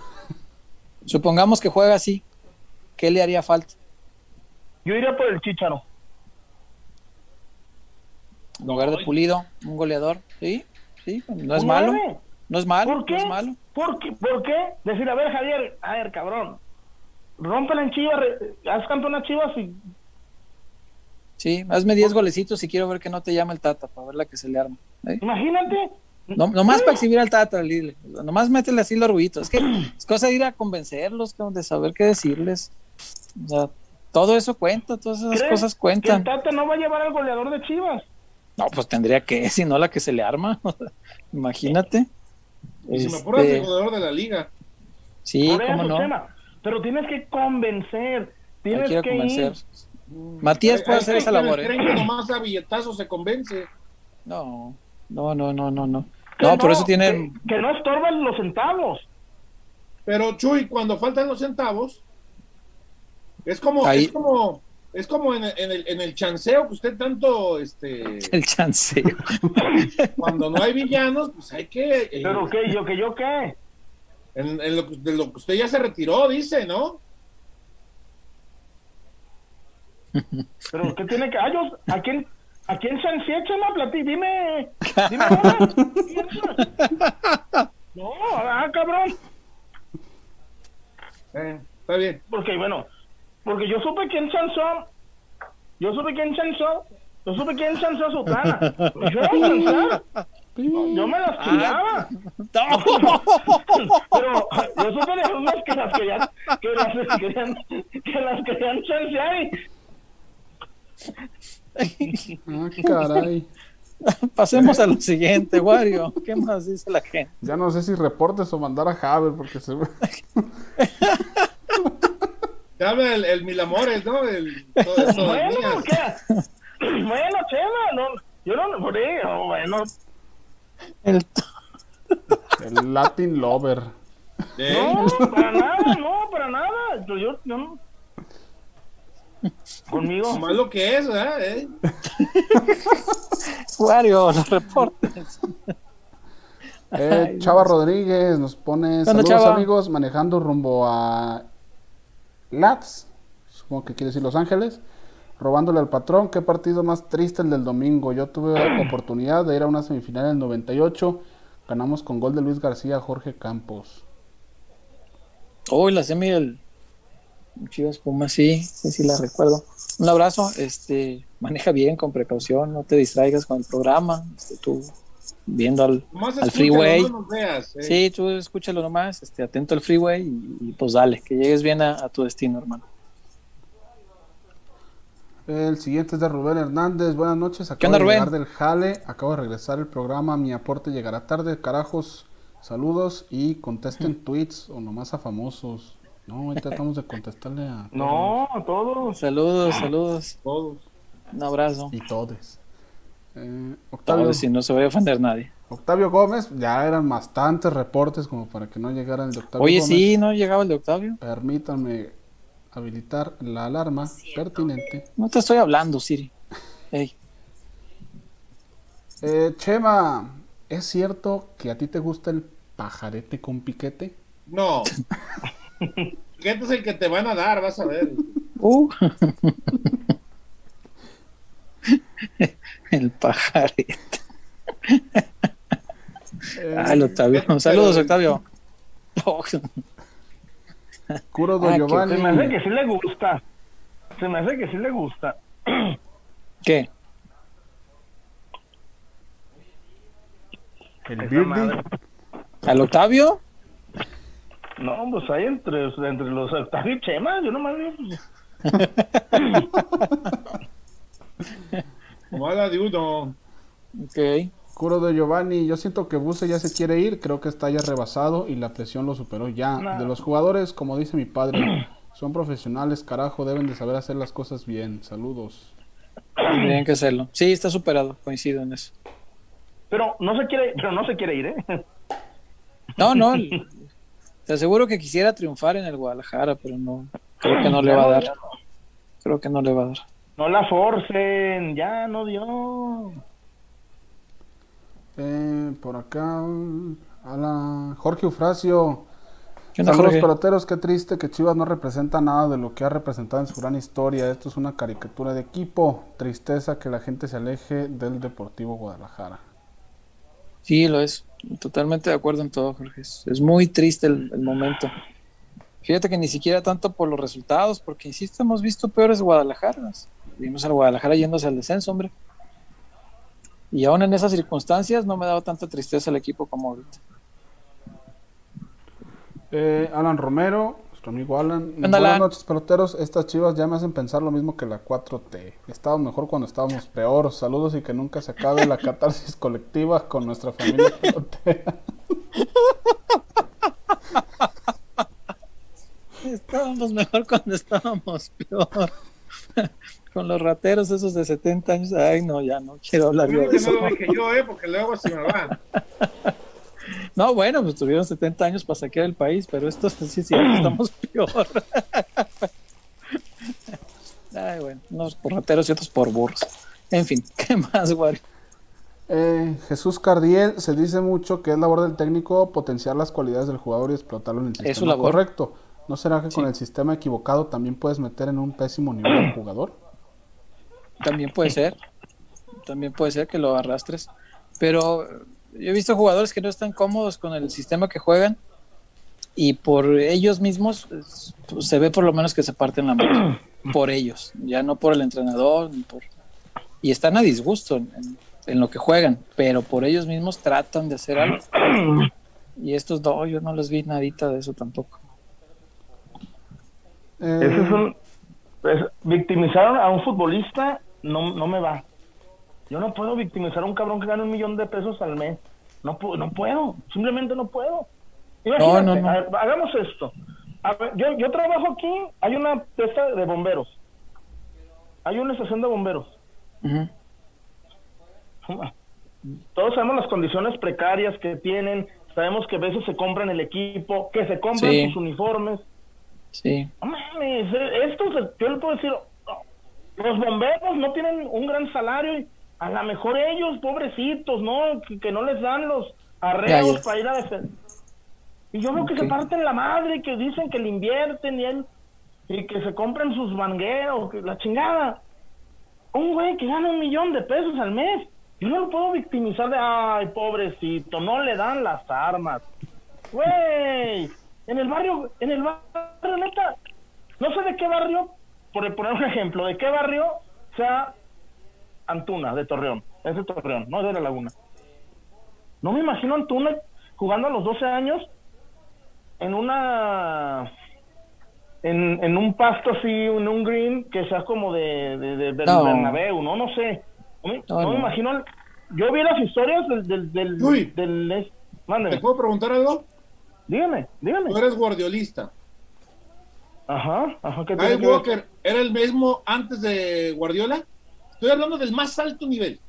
Supongamos que juega así. ¿Qué le haría falta? Yo iría por el Chicharo. En lugar de Pulido, un goleador. Sí, sí, no es malo. No es malo. ¿Por qué? No es malo. ¿Por qué? ¿Por qué? Decir, a ver, Javier, a ver, cabrón. Rómpela en Chivas, haz campeona Chivas y. Sí, hazme 10 golecitos y quiero ver que no te llama el Tata para ver la que se le arma. ¿eh? Imagínate. No, nomás para exhibir al Tata, Lili. Nomás métele así los ruiditos. Es que es cosa de ir a convencerlos, de saber qué decirles. O sea, todo eso cuenta, todas esas cosas cuentan. Que el Tata no va a llevar al goleador de Chivas. No, pues tendría que, *laughs* si no la que se le arma. *laughs* Imagínate. Y si me apuras el este, goleador de la liga. Sí, cómo no. Pero tienes que convencer. Tienes que convencer. Matías puede hacer esa labor. ¿eh? que nomás a billetazos se convence. No, no, no, no, no, no. No, por eso tienen. Que, que no estorban los centavos. Pero Chuy, cuando faltan los centavos, es como, es como, es como en, el, en el chanceo que usted tanto, este... *laughs* El chanceo. Cuando no hay villanos, pues hay que... Eh, ¿Pero qué? ¿Yo qué? ¿Yo qué? En, lo, de lo que usted ya se retiró, dice, ¿no? Pero ¿qué tiene que...? Ah, ¿a quién, a quién Chema? Platí? Dime, dime *laughs* No, ah, cabrón. Eh, está bien. Porque, bueno, porque yo supe quién chanzó. Yo supe quién chanzó. Yo supe quién chanzó a Sutana. Yo Yo me las tiraba. *laughs* Pero yo supe de unas que las querían, que las querían, que las querían chancear Ah, caray. *laughs* Pasemos a lo siguiente, Wario. ¿Qué más dice la gente? Ya no sé si reportes o mandar a Javier porque se habla *laughs* el, el Mil Amores, ¿no? El, bueno, ¿qué? *clears throat* bueno, Chema, no, yo no lo oh, bueno. El... el Latin Lover. No, para nada, no, para nada. Yo, yo, no. Conmigo. Más lo que es. ¿Eh? *laughs* Wario, los reportes. Eh, Chava Rodríguez nos pone saludos amigos manejando rumbo a Lats, supongo que quiere decir Los Ángeles, robándole al patrón. Qué partido más triste el del domingo. Yo tuve la *clears throat* oportunidad de ir a una semifinal en el 98. Ganamos con gol de Luis García, Jorge Campos. Hoy la semi del Chivas Pumas, sí, sí, sí la recuerdo. Un abrazo, este, maneja bien, con precaución, no te distraigas con el programa. Este, tú viendo al, al freeway. Eh. Sí, tú escúchalo nomás, este, atento al freeway y, pues dale, que llegues bien a, tu destino, hermano. El siguiente es de Rubén Hernández. Buenas noches. Acabo de llegar del Jale. Acabo de regresar el programa. Mi aporte llegará tarde. Carajos, saludos y contesten *laughs* tweets o nomás a famosos. No, ahorita tratamos de contestarle a. *laughs* No, a todos. Saludos, saludos. Todos. Un abrazo. Y todos. Eh, Octavio, si no se va a ofender nadie. Octavio Gómez, ya eran bastantes reportes como para que no llegara el de Octavio Oye, sí, no llegaba el de Octavio. Permítanme habilitar la alarma pertinente. No te estoy hablando, Siri. Ey, Eh, Chema, ¿es cierto que a ti te gusta el pajarete con piquete? No. ¿Qué es el que te van a dar? Vas a ver. uh. el pajarete. Eh, Octavio. Saludos, Octavio. Curo Ah, Giovanni. Se me hace que sí le gusta. Se me hace que sí le gusta. *clears throat* ¿Qué? El Birdie. ¿Al Octavio? No, pues hay entre, entre los Octavio y Chema, yo nomás digo, pues, *laughs* Mala de uno. Ok. Curo de Giovanni, yo siento que Buse ya se quiere ir, creo que está ya rebasado y la presión lo superó ya. No. De los jugadores, como dice mi padre, *clears throat* son profesionales, carajo, deben de saber hacer las cosas bien. Saludos. Tienen que hacerlo. Sí, está superado. Coincido en eso. Pero no se quiere, pero no se quiere ir, ¿eh? No, no. *laughs* Te aseguro que quisiera triunfar en el Guadalajara, pero no. Creo que no le va a dar. Creo que no le va a dar. No la forcen, ya no dio. Eh, por acá, a la Jorge Eufrasio. ¿Qué onda, Saludos Jorge? peloteros, qué triste que Chivas no representa nada de lo que ha representado en su gran historia. Esto es una caricatura de equipo. Tristeza que la gente se aleje del Deportivo Guadalajara. Sí, lo es. Totalmente de acuerdo en todo, Jorge. Es, es muy triste el, el momento. Fíjate que ni siquiera tanto por los resultados, porque insisto, hemos visto peores Guadalajaras. Vimos al Guadalajara yéndose al descenso, hombre. Y aún en esas circunstancias no me dado tanta tristeza el equipo como ahorita. Eh, Alan Romero, nuestro amigo Alan. Buenas Alan? noches, peloteros. Estas chivas ya me hacen pensar lo mismo que la 4T. Estábamos mejor cuando estábamos peor. Saludos y que nunca se acabe la catarsis *laughs* colectiva con nuestra familia *laughs* pelotera. Estábamos mejor cuando estábamos peor. Con los rateros esos de 70 años. Ay, no, ya no quiero hablar yo de que no eso. lo dije yo, ¿eh? Porque luego se me va. *laughs* No, bueno, pues tuvieron 70 años para saquear el país, pero estos sí, sí, estamos *clears throat* peor. *laughs* Ay, bueno, unos por rateros y otros por burros. En fin, *laughs* ¿qué más, Guari? Eh, Jesús Cardiel, se dice mucho que es labor del técnico potenciar las cualidades del jugador y explotarlo en el su sistema labor. correcto. ¿No será que Sí. con el sistema equivocado también puedes meter en un pésimo nivel al jugador? También puede ser. También puede ser que lo arrastres. Pero yo he visto jugadores que no están cómodos con el sistema que juegan y por ellos mismos es- pues, se ve por lo menos que se parten la mano. *clears throat* Por ellos, ya no por el entrenador. Ni por... Y están a disgusto en, en- en lo que juegan, pero por ellos mismos tratan de hacer algo. *clears throat* Y estos no, yo no les vi nadita de eso tampoco. Eh, Ese es un, pues, victimizar a un futbolista no, no me va. Yo no puedo victimizar a un cabrón que gana un millón de pesos al mes. No, no puedo, simplemente no puedo. Imagínate, No, no, no. ver, hagamos esto. A ver, yo, yo trabajo aquí, hay una testa de bomberos. Hay una estación de bomberos. *laughs* Todos sabemos las condiciones precarias que tienen, sabemos que a veces se compran el equipo, que se compran Sí. sus uniformes. Sí, No mames, eh, esto se- yo le puedo decir, los bomberos no tienen un gran salario y a lo mejor ellos, pobrecitos, ¿no? Que, que no les dan los ya. para ir a defender. Y yo veo que se parten la madre, que dicen que le invierten y él, y que se compran sus mangueros, que la chingada. Un güey que gana un millón de pesos al mes. Yo no lo puedo victimizar de, ay, pobrecito, no le dan las armas. Güey, en el barrio, en el barrio, neta, no sé de qué barrio, por poner un ejemplo, de qué barrio sea Antuna, de Torreón. Es de Torreón, no es de la Laguna. No me imagino a Antuna jugando a los 12 años en una en, en un pasto así, en un green que sea como de, de, No. Bernabéu, no, no sé. No me, No, no me no. imagino. Yo vi las historias del del del, Uy. del- es- ¿Te puedo preguntar algo? Dígame, dígame. Tú eres guardiolista. Ajá, ajá, ¿qué Kyle que? Walker era el mismo antes de Guardiola. Estoy hablando del más alto nivel.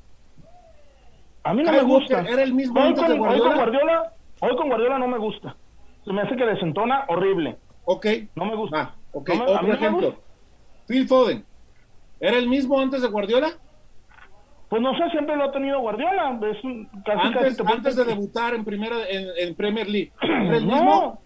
A mí no Kyle me gusta. Walker era el mismo Hoy antes con, de hoy con Guardiola. Hoy con Guardiola no me gusta. Se me hace que desentona horrible. Ok. No me gusta. Ah, ok. No me- Otro ejemplo. gusta. Phil Foden. ¿Era el mismo antes de Guardiola? Pues no sé, siempre lo ha tenido Guardiola. Es un, casi, Antes, casi antes de debutar en primera en, en Premier League. ¿Era el *clears throat* mismo? No.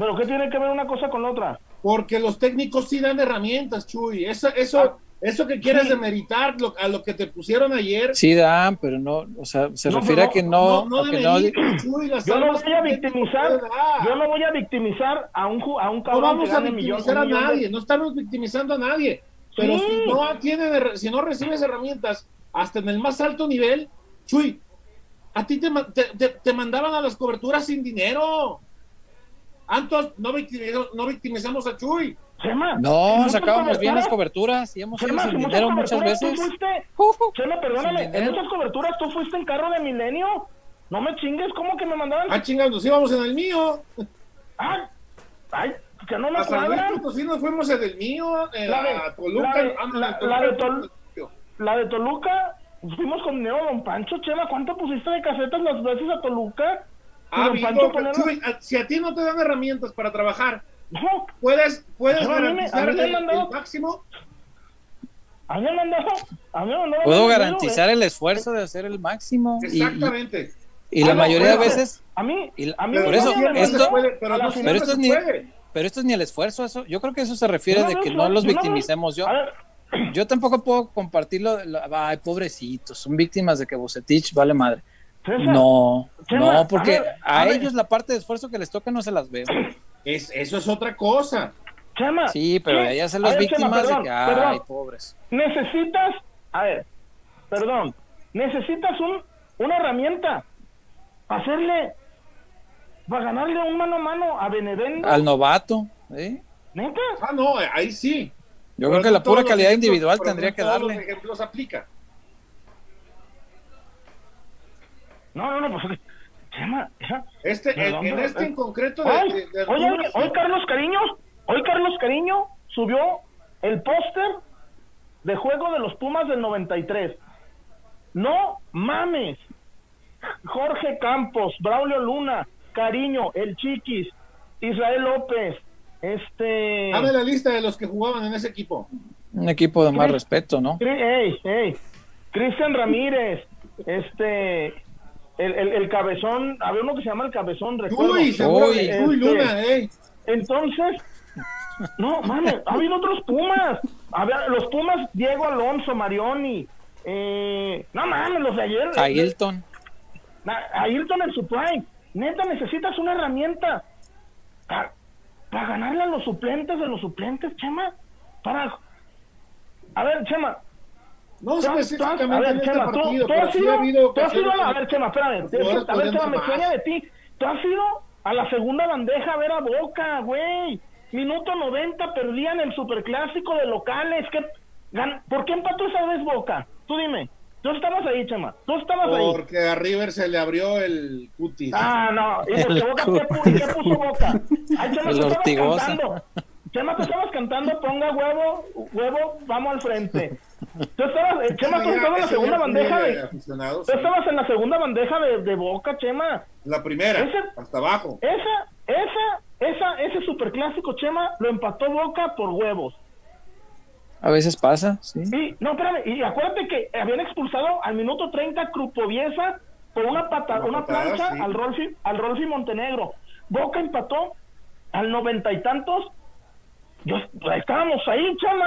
Pero ¿qué tiene que ver una cosa con la otra? Porque los técnicos sí dan herramientas, Chuy. Eso, eso, eso que quieres Sí. demeritar lo- a lo que te pusieron ayer. Sí dan, pero no, o sea, se No, refiere pero a que no, no, a que no- demerites, Chuy, las Yo no voy a victimizar, yo no voy a victimizar a un, a un No cabrón vamos que a gane millón- victimizar a millón de- nadie, no estamos victimizando a nadie. Pero Sí. si no tiene, si no recibes herramientas hasta en el más alto nivel, Chuy, a ti te, te, te- te mandaban a las coberturas sin dinero. Antos, no victimizamos, no victimizamos a Chuy. Chema, No, sacábamos bien las coberturas- y hemos Chema, en muchas dinero muchas veces. Tú fuiste, Ujú. Chema, perdóname, en muchas coberturas tú fuiste en carro de milenio. No me chingues, ¿cómo que me mandaban? Ah, chingados, nos íbamos en el mío. Ay, ay, que no me cuadran. Potosí nos fuimos en el mío, en La de- a Toluca. la de- ah, la- la de Toluca, Tol- La de Toluca, fuimos con de Don Pancho, Chema, ¿cuánto pusiste de casetas las veces a Toluca? Y Ah, Don Vico, Pancho ponía las- Chuy, a- si a ti no te dan herramientas para trabajar, No, puedes, puedes Pero a mí me- garantizar a mí me el, han dado- el máximo. a mí me mandado, a mí me mandado Puedo dinero, garantizar eh. el esfuerzo de hacer el máximo. y- y- Exactamente. Y, la Ah, no, mayoría de veces, A mí, y a mí por eso, esto- puede, pero no pero esto es se ni, puede. pero esto es ni el esfuerzo, eso, yo creo que eso se refiere de no que no los no victimicemos. Yo, A ver, yo tampoco puedo compartirlo. de la- Ay, pobrecitos, son víctimas de que Bucetich vale madre. César, No, no, porque a ver, a, a ver. ellos la parte de esfuerzo que les toca no se las veo. Es, eso es otra cosa. Chema. Sí, pero ya se las ver, Chema, víctimas perdón, de que, ay, perdón. pobres. Necesitas, a ver, perdón, necesitas un, una herramienta para hacerle, para ganarle un mano a mano a Benevento. Al novato, ¿eh? ¿Neta? Ah, no, ahí sí. Yo Pero creo que la pura calidad ejemplos- individual tendría que todos los darle. ejemplos aplica. No, no, no, pues. Este, en, este en concreto de, Hoy, de- de hoy, hoy, hoy Carlos Cariño, hoy Carlos Cariño subió el póster de juego de los Pumas del 93. No mames. Jorge Campos, Braulio Luna, Cariño, El Chiquis, Israel López, este... dame la lista de los que jugaban en ese equipo. Un equipo de más respeto, ¿no? Cri- Ey, ey. Cristian Ramírez, este... El, el, el cabezón, había uno que se llama el cabezón, recuerdo. Uy, seguro Uy, que- uy, este- Luna, eh. Entonces, no, mames, ha habido otros Pumas. Había, los Pumas, Diego Alonso, Marioni. Eh, no mames, los de ayer. A Hilton. En su prime. Neta, necesitas una herramienta para, para ganarle a los suplentes de los suplentes, Chema. Para. A ver, Chema. No específicamente a ver, en este Chema, partido, tú pero has sí ido, ha habido tú has ido a la- a ocasiones ver, Chema, espérame. A ver, Chema, me extraña de ti. Tú has ido a la segunda bandeja a ver a Boca, güey. Minuto 90 perdían el superclásico de locales. ¿Qué, gan- ¿Por qué empató esa vez Boca? Tú dime. Tú estabas ahí, Chema. Tú estabas ahí. Porque a River se le abrió el cutis. Ah, no. ¿Y *laughs* porque El Boca qué, pu- qué puso Boca? Ay, Chema, El tú estabas Ortigosa. cantando. Chema, tú estabas cantando, ponga huevo, huevo, vamos al frente. Tú estabas, eh, Chema, tú Ese estabas en la segunda bandeja de... Tú estabas en la segunda bandeja de, de Boca, Chema. La primera, Ese- hasta abajo. Esa, esa, esa, ese superclásico, Chema, lo empató Boca por huevos. A veces pasa, sí. Y, no, espérame, y acuérdate que habían expulsado al minuto 30 Crupoviesa por una pata, Una plancha sí. al Rolfi, al Rolfi Montenegro. Boca empató al noventa y tantos. Yo, estábamos ahí, chama.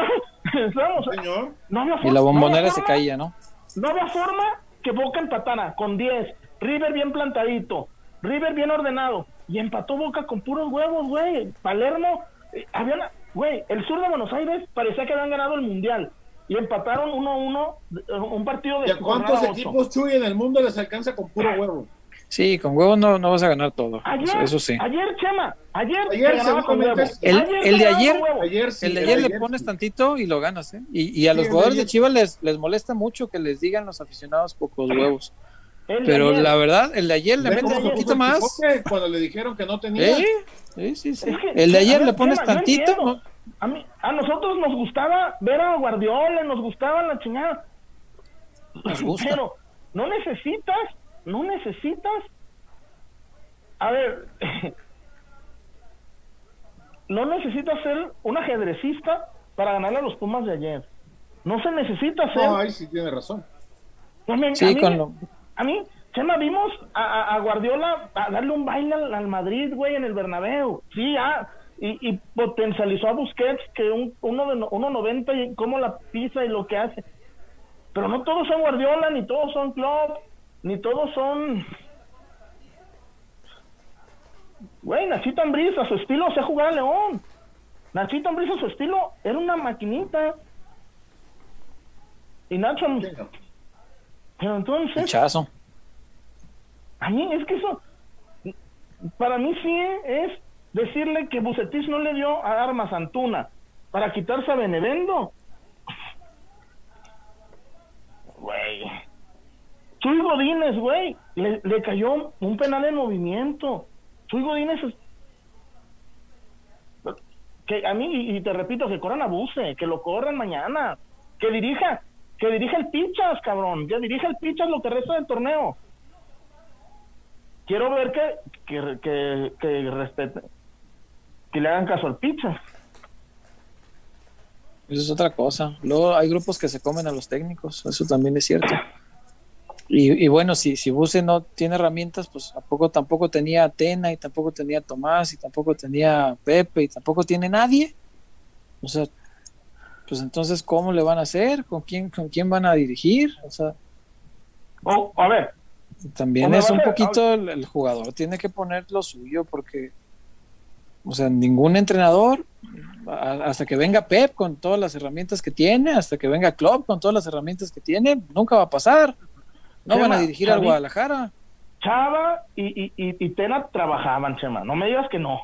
*laughs* Estábamos ahí. Señor. No había Y la no bombonera se forma- caía, ¿no? No había forma que Boca empatara con 10. River bien plantadito. River bien ordenado. Y empató Boca con puros huevos, güey. Palermo. eh, había una- Güey, el sur de Buenos Aires parecía que habían ganado el mundial. Y empataron 1-1 eh, un partido de ¿Y a cuántos equipos Chuy en el mundo les alcanza con puro huevo? Sí, con huevos no, no vas a ganar todo. Ayer, Eso, eso sí. ayer, Chema, ayer, Ayer ganaba con huevos. El- Ayer el de ayer-. Ayer sí. el de ayer le pones sí. tantito y lo ganas, ¿eh? Y, y a Sí, los jugadores de. Chivas les, les molesta mucho que les digan los aficionados pocos huevos. El Pero ayer. la verdad, el de ayer le ¿Ves metes un poquito se más. Cuando le dijeron que no tenía. ¿Eh? Sí, sí, sí. Es que, El de ayer ver, le pones Chema, tantito. A, mí, a nosotros nos gustaba ver a Guardiola, nos gustaba la chingada. Nos gusta. Pero no necesitas, no necesitas. A ver, *laughs* no necesitas ser un ajedrecista para ganarle a los Pumas de ayer. No se necesita hacer. No, ahí sí tiene razón. A mí, Sí, a mí- con lo- a mí, Chema, vimos a, a- a Guardiola a darle un baile al, al Madrid, güey, en el Bernabéu. Sí, ah, y, y potencializó a Busquets, que un, uno de no- 1.90 y cómo la pisa y lo que hace. Pero no todos son Guardiola, ni todos son Klopp, ni todos son... Güey, Nachito Ambriz, a su estilo, se jugar a León. Nachito Ambriz, a su estilo, era una maquinita. Y Nacho... Pero entonces... Pichazo. A mí es que eso, para mí sí es decirle que Bucetis no le dio a armas a Antuna para quitarse a Benevendo. Güey. Chuy Godínez, güey, le, le cayó un penal en movimiento. Chuy Godínez es- que a mí, y, te repito, que corran a Buce, que lo corran mañana, que dirija, que dirija el Pichas, cabrón, que dirija el Pichas lo que resta del torneo quiero ver que que, que, que respete que le hagan caso al pizza Eso es otra cosa. Luego hay grupos que se comen a los técnicos, eso también es cierto. Y, y bueno, si, si Buse no tiene herramientas, pues ¿a poco tampoco tenía Atena y tampoco tenía Tomás y tampoco tenía Pepe y tampoco tiene nadie. O sea, pues entonces, ¿cómo le van a hacer? ¿Con quién, con quién van a dirigir? O sea, o a ver también es un poquito el, el jugador tiene que poner lo suyo porque, o sea, ningún entrenador, a- hasta que venga Pep con todas las herramientas que tiene, hasta que venga Klopp con todas las herramientas que tiene, nunca va a pasar. No Chema, van a dirigir al. Guadalajara. Chava y, y, y, y Tena trabajaban Chema no me digas que no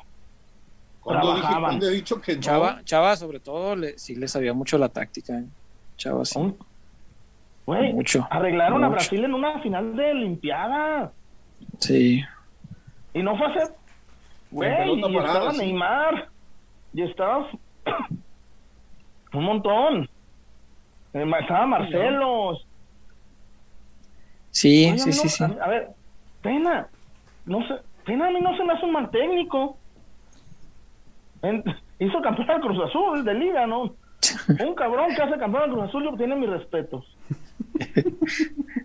Cuando, Trabajaban. he dicho que no, Chava, Chava sobre todo, le, sí le sabía mucho la táctica. ¿eh? Chava sí. Un- güey Mucho, arreglaron a. Brasil en una final de Olimpiada Sí. y no fue hace güey y parada, estaba sí. Neymar y estaba *coughs* un montón estaba Marcelo Sí, Oye, sí, no, sí, sí. A, a ver, Pena, no sé, Pena a mí no se me hace un mal técnico. En- *laughs* hizo campeón al Cruz Azul de liga, ¿no? *laughs* Un cabrón que hace campeón al Cruz Azul yo tiene mis respetos. *laughs*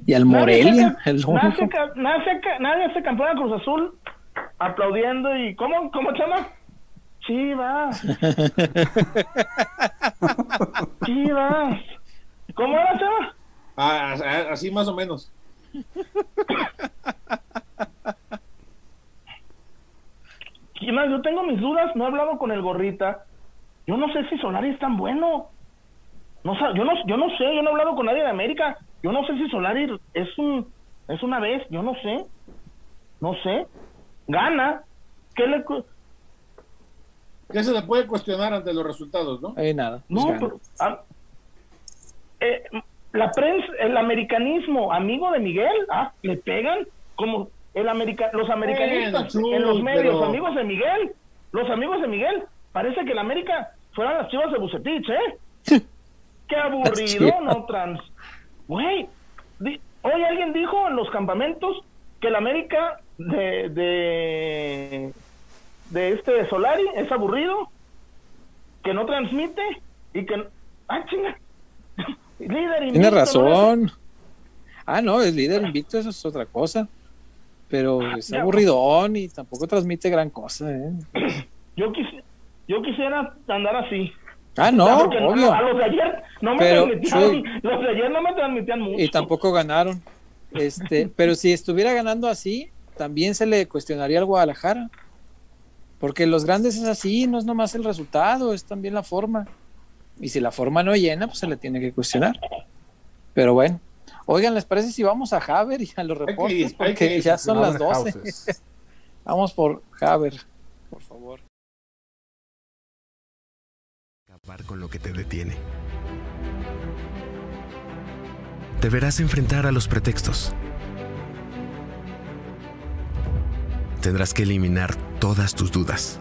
Y al Nadie Morelia, hace- el nadie hace ca- nadie hace ca- nadie hace campeón al Cruz Azul aplaudiendo y ¿cómo, cómo se llama? Chivas. Chivas. ¿Cómo era, ah, ah, así más o menos. Y más, yo tengo mis dudas, no he hablado con el gorrita. Yo no sé si Solari es tan bueno. No, yo no, yo no sé, yo no he hablado con nadie de América. Yo no sé si Solari es un es una vez, yo no sé. No sé. Gana. ¿Qué le ¿Qué se le puede cuestionar ante los resultados, no? Eh, nada. pues No, gana. pero, ah, eh, la prensa, el americanismo amigo de Miguel, ah, le pegan como el america, los americanistas Bueno, en los medios, pero- amigos de Miguel, los amigos de Miguel, parece que el América fueran las chivas de Bucetich, ¿eh? Qué aburrido, no trans. Güey, di- hoy alguien dijo en los campamentos que el América de, de, de este Solari es aburrido, que no transmite y que... ¡Ah, chinga! Líder Tiene invicto, ¿no? razón. Ah, no, es líder invicto, eso es otra cosa. Pero es Ya. aburridón y tampoco transmite gran cosa, ¿eh? *clears throat* Yo, quisi- yo quisiera andar así. Ah, no, Ah, obvio. A los de ayer no me Pero, transmitían, los de ayer no me transmitían mucho. Y tampoco ganaron. Este, *laughs* pero si estuviera ganando así, también se le cuestionaría al Guadalajara. Porque los grandes es así, no es nomás el resultado, es también la forma. Y si la forma no llena, pues se le tiene que cuestionar. Pero bueno. Oigan, ¿les parece si vamos a Haber y a los reportes? Porque ya son las Haber 12. Houses. Vamos por Haber, por favor. acabar con lo que te detiene. Deberás enfrentar a los pretextos. Tendrás que eliminar todas tus dudas.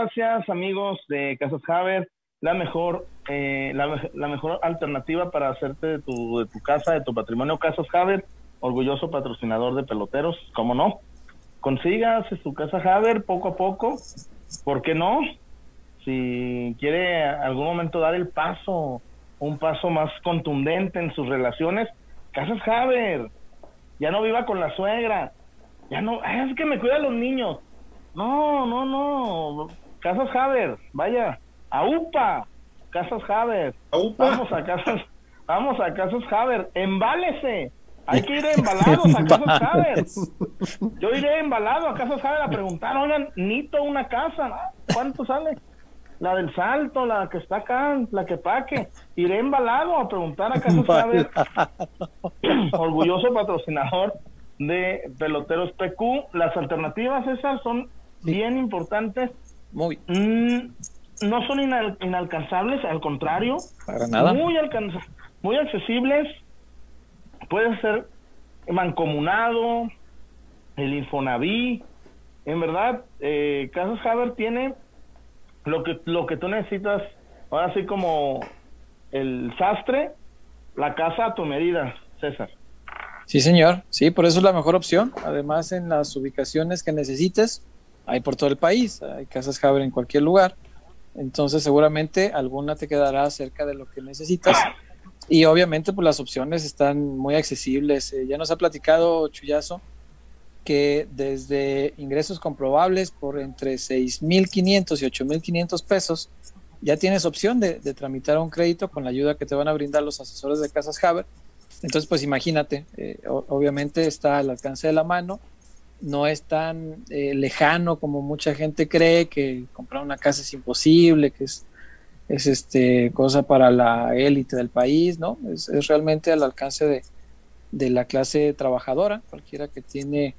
Gracias amigos de Casas Haber, la mejor, eh, la, mejor alternativa para hacerte de tu, de tu casa, de tu patrimonio Casas Haber, orgulloso patrocinador de peloteros, ¿cómo no? Consigas su casa Haber poco a poco, ¿por qué no? Si quiere algún momento dar el paso, un paso más contundente en sus relaciones, Casas Haber, ya no viva con la suegra, ya no, es que me cuida a los niños. No, no, no, Casas Haber, vaya, a UPA, Casas Haber, vamos a Casas, vamos a Casas Haber, embálese, hay que ir embalados a Casas Haber. Yo iré embalado a Casas Haber a preguntar, oigan, nito una casa, ¿cuánto sale? La del salto, la que está acá, la que paque. Iré embalado a preguntar a Casas Haber, orgulloso patrocinador de Peloteros PQ. Las alternativas, esas son bien importantes. Muy. Mm, no son inal inalcanzables, al contrario. Para nada. Muy, muy accesibles. Puede ser mancomunado, el Infonaví. En verdad, eh, Casas Haber tiene lo que, lo que tú necesitas, ahora sí como el sastre, la casa a tu medida, César. Sí, señor. Sí, por eso es la mejor opción. Además, en las ubicaciones que necesites, hay por todo el país, hay casas Haber en cualquier lugar. Entonces, seguramente alguna te quedará cerca de lo que necesitas. Y obviamente, pues las opciones están muy accesibles. Eh, ya nos ha platicado Chuyazo que desde ingresos comprobables por entre 6.500 y 8.500 pesos, ya tienes opción de, tramitar un crédito con la ayuda que te van a brindar los asesores de Casas Haber. Entonces, pues imagínate, eh, obviamente está al alcance de la mano, no es tan eh, lejano como mucha gente cree, que comprar una casa es imposible, que es, es este, cosa para la élite del país, ¿no? Es, es realmente al alcance de, de la clase trabajadora, cualquiera que tiene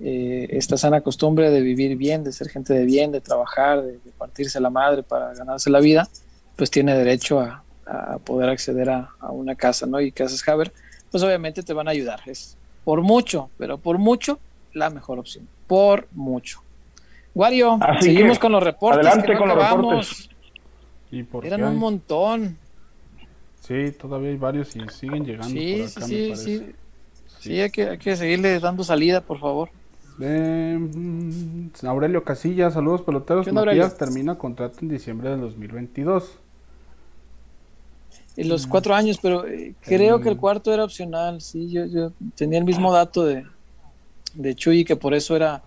eh, esta sana costumbre de vivir bien, de ser gente de bien, de trabajar, de, partirse la madre para ganarse la vida, pues tiene derecho a, a poder acceder a, a, una casa, ¿no? Y casas Haber, pues obviamente te van a ayudar. Es por mucho, pero por mucho, la mejor opción. Por mucho. Wario, Así seguimos con los reportes. Adelante no con los reportes. ¿Y por Eran qué un montón. Sí, todavía hay varios y siguen llegando Sí, por sí, acá, me sí, sí. Sí, hay que, hay que seguirle dando salida, por favor. Eh, mm, Aurelio Casillas, saludos peloteros. ¿Qué onda, Matías Aurelio? termina contrato en diciembre del 2022. En los cuatro años, pero eh, creo que el cuarto era opcional. Sí, yo, yo tenía el mismo dato de, de Chuy que por eso era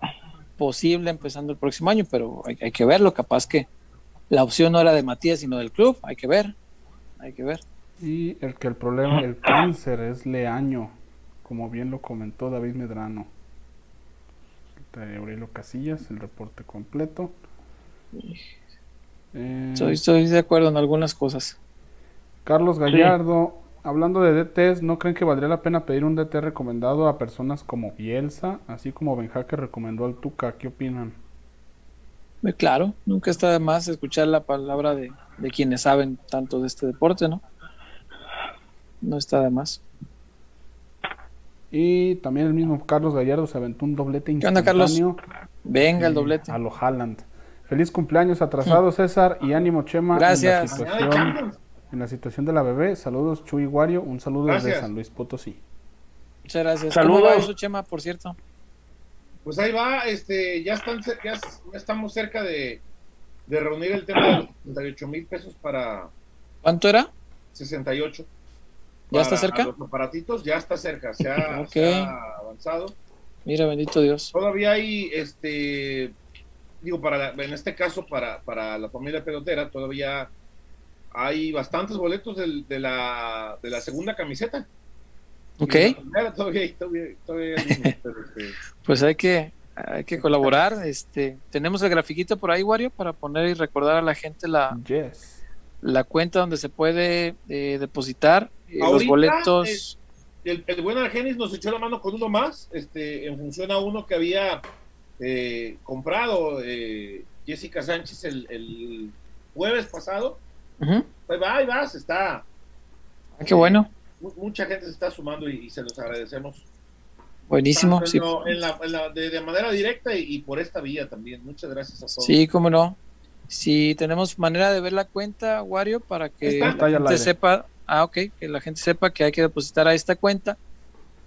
posible empezando el próximo año, pero hay, hay que verlo. Capaz que la opción no era de Matías, sino del club. Hay que ver. Hay que ver. Y el que el problema, el cáncer es leaño, como bien lo comentó David Medrano. De Aurelio Casillas, el reporte completo. Eh, Estoy, estoy de acuerdo en algunas cosas. Carlos Gallardo, hablando de DTs, ¿no creen que valdría la pena pedir un DT recomendado a personas como Bielsa, así como Benja que recomendó al Tuca? ¿Qué opinan? Muy claro, nunca está de más escuchar la palabra de, de quienes saben tanto de este deporte, ¿no? No está de más. Y también el mismo Carlos Gallardo se aventó un doblete ¿Qué onda, Carlos? instantáneo Venga el doblete. a lo Haaland. Feliz cumpleaños atrasado, César, y ánimo, Chema. Gracias. En la situación. En la situación de la bebé, saludos, Chuy Guario. Un saludo desde Gracias. San Luis Potosí. Muchas gracias. Saludos. ¿Cómo va eso, Chema, por cierto? Pues ahí va, este, ya están, ya, ya estamos cerca de, de reunir el tema de los 68 mil pesos para ¿Cuánto era? 68. ¿Ya está Para cerca? Los aparatitos ya está cerca, se ha, Ok. se ha avanzado. Mira, bendito Dios. Todavía hay, este, digo, para la- en este caso, para, para la familia pelotera, todavía hay bastantes boletos del- de, la, de la segunda camiseta. Ok, primera todavía, todavía, todavía *laughs* pero, este, pues hay que, hay que colaborar. Este, tenemos el grafiquito por ahí, Wario, para poner y recordar a la gente la, Yes. la cuenta donde se puede eh, depositar eh, los boletos. El, el buen Argenis nos echó la mano con uno más, este, en función a uno que había eh, comprado eh, Jessica Sánchez el, el jueves pasado. Ahí va, ahí vas, está. Ah, qué bueno, mu- Mucha gente se está sumando y, y se los agradecemos. buenísimo. Tanto en Sí, lo- en la- en la- de, de manera directa y, y por esta vía también. Muchas gracias a todos. sí, cómo no. Si tenemos manera de ver la cuenta, Wario, para que Está. la gente sepa, ah, ok, que la gente sepa que hay que depositar a esta cuenta.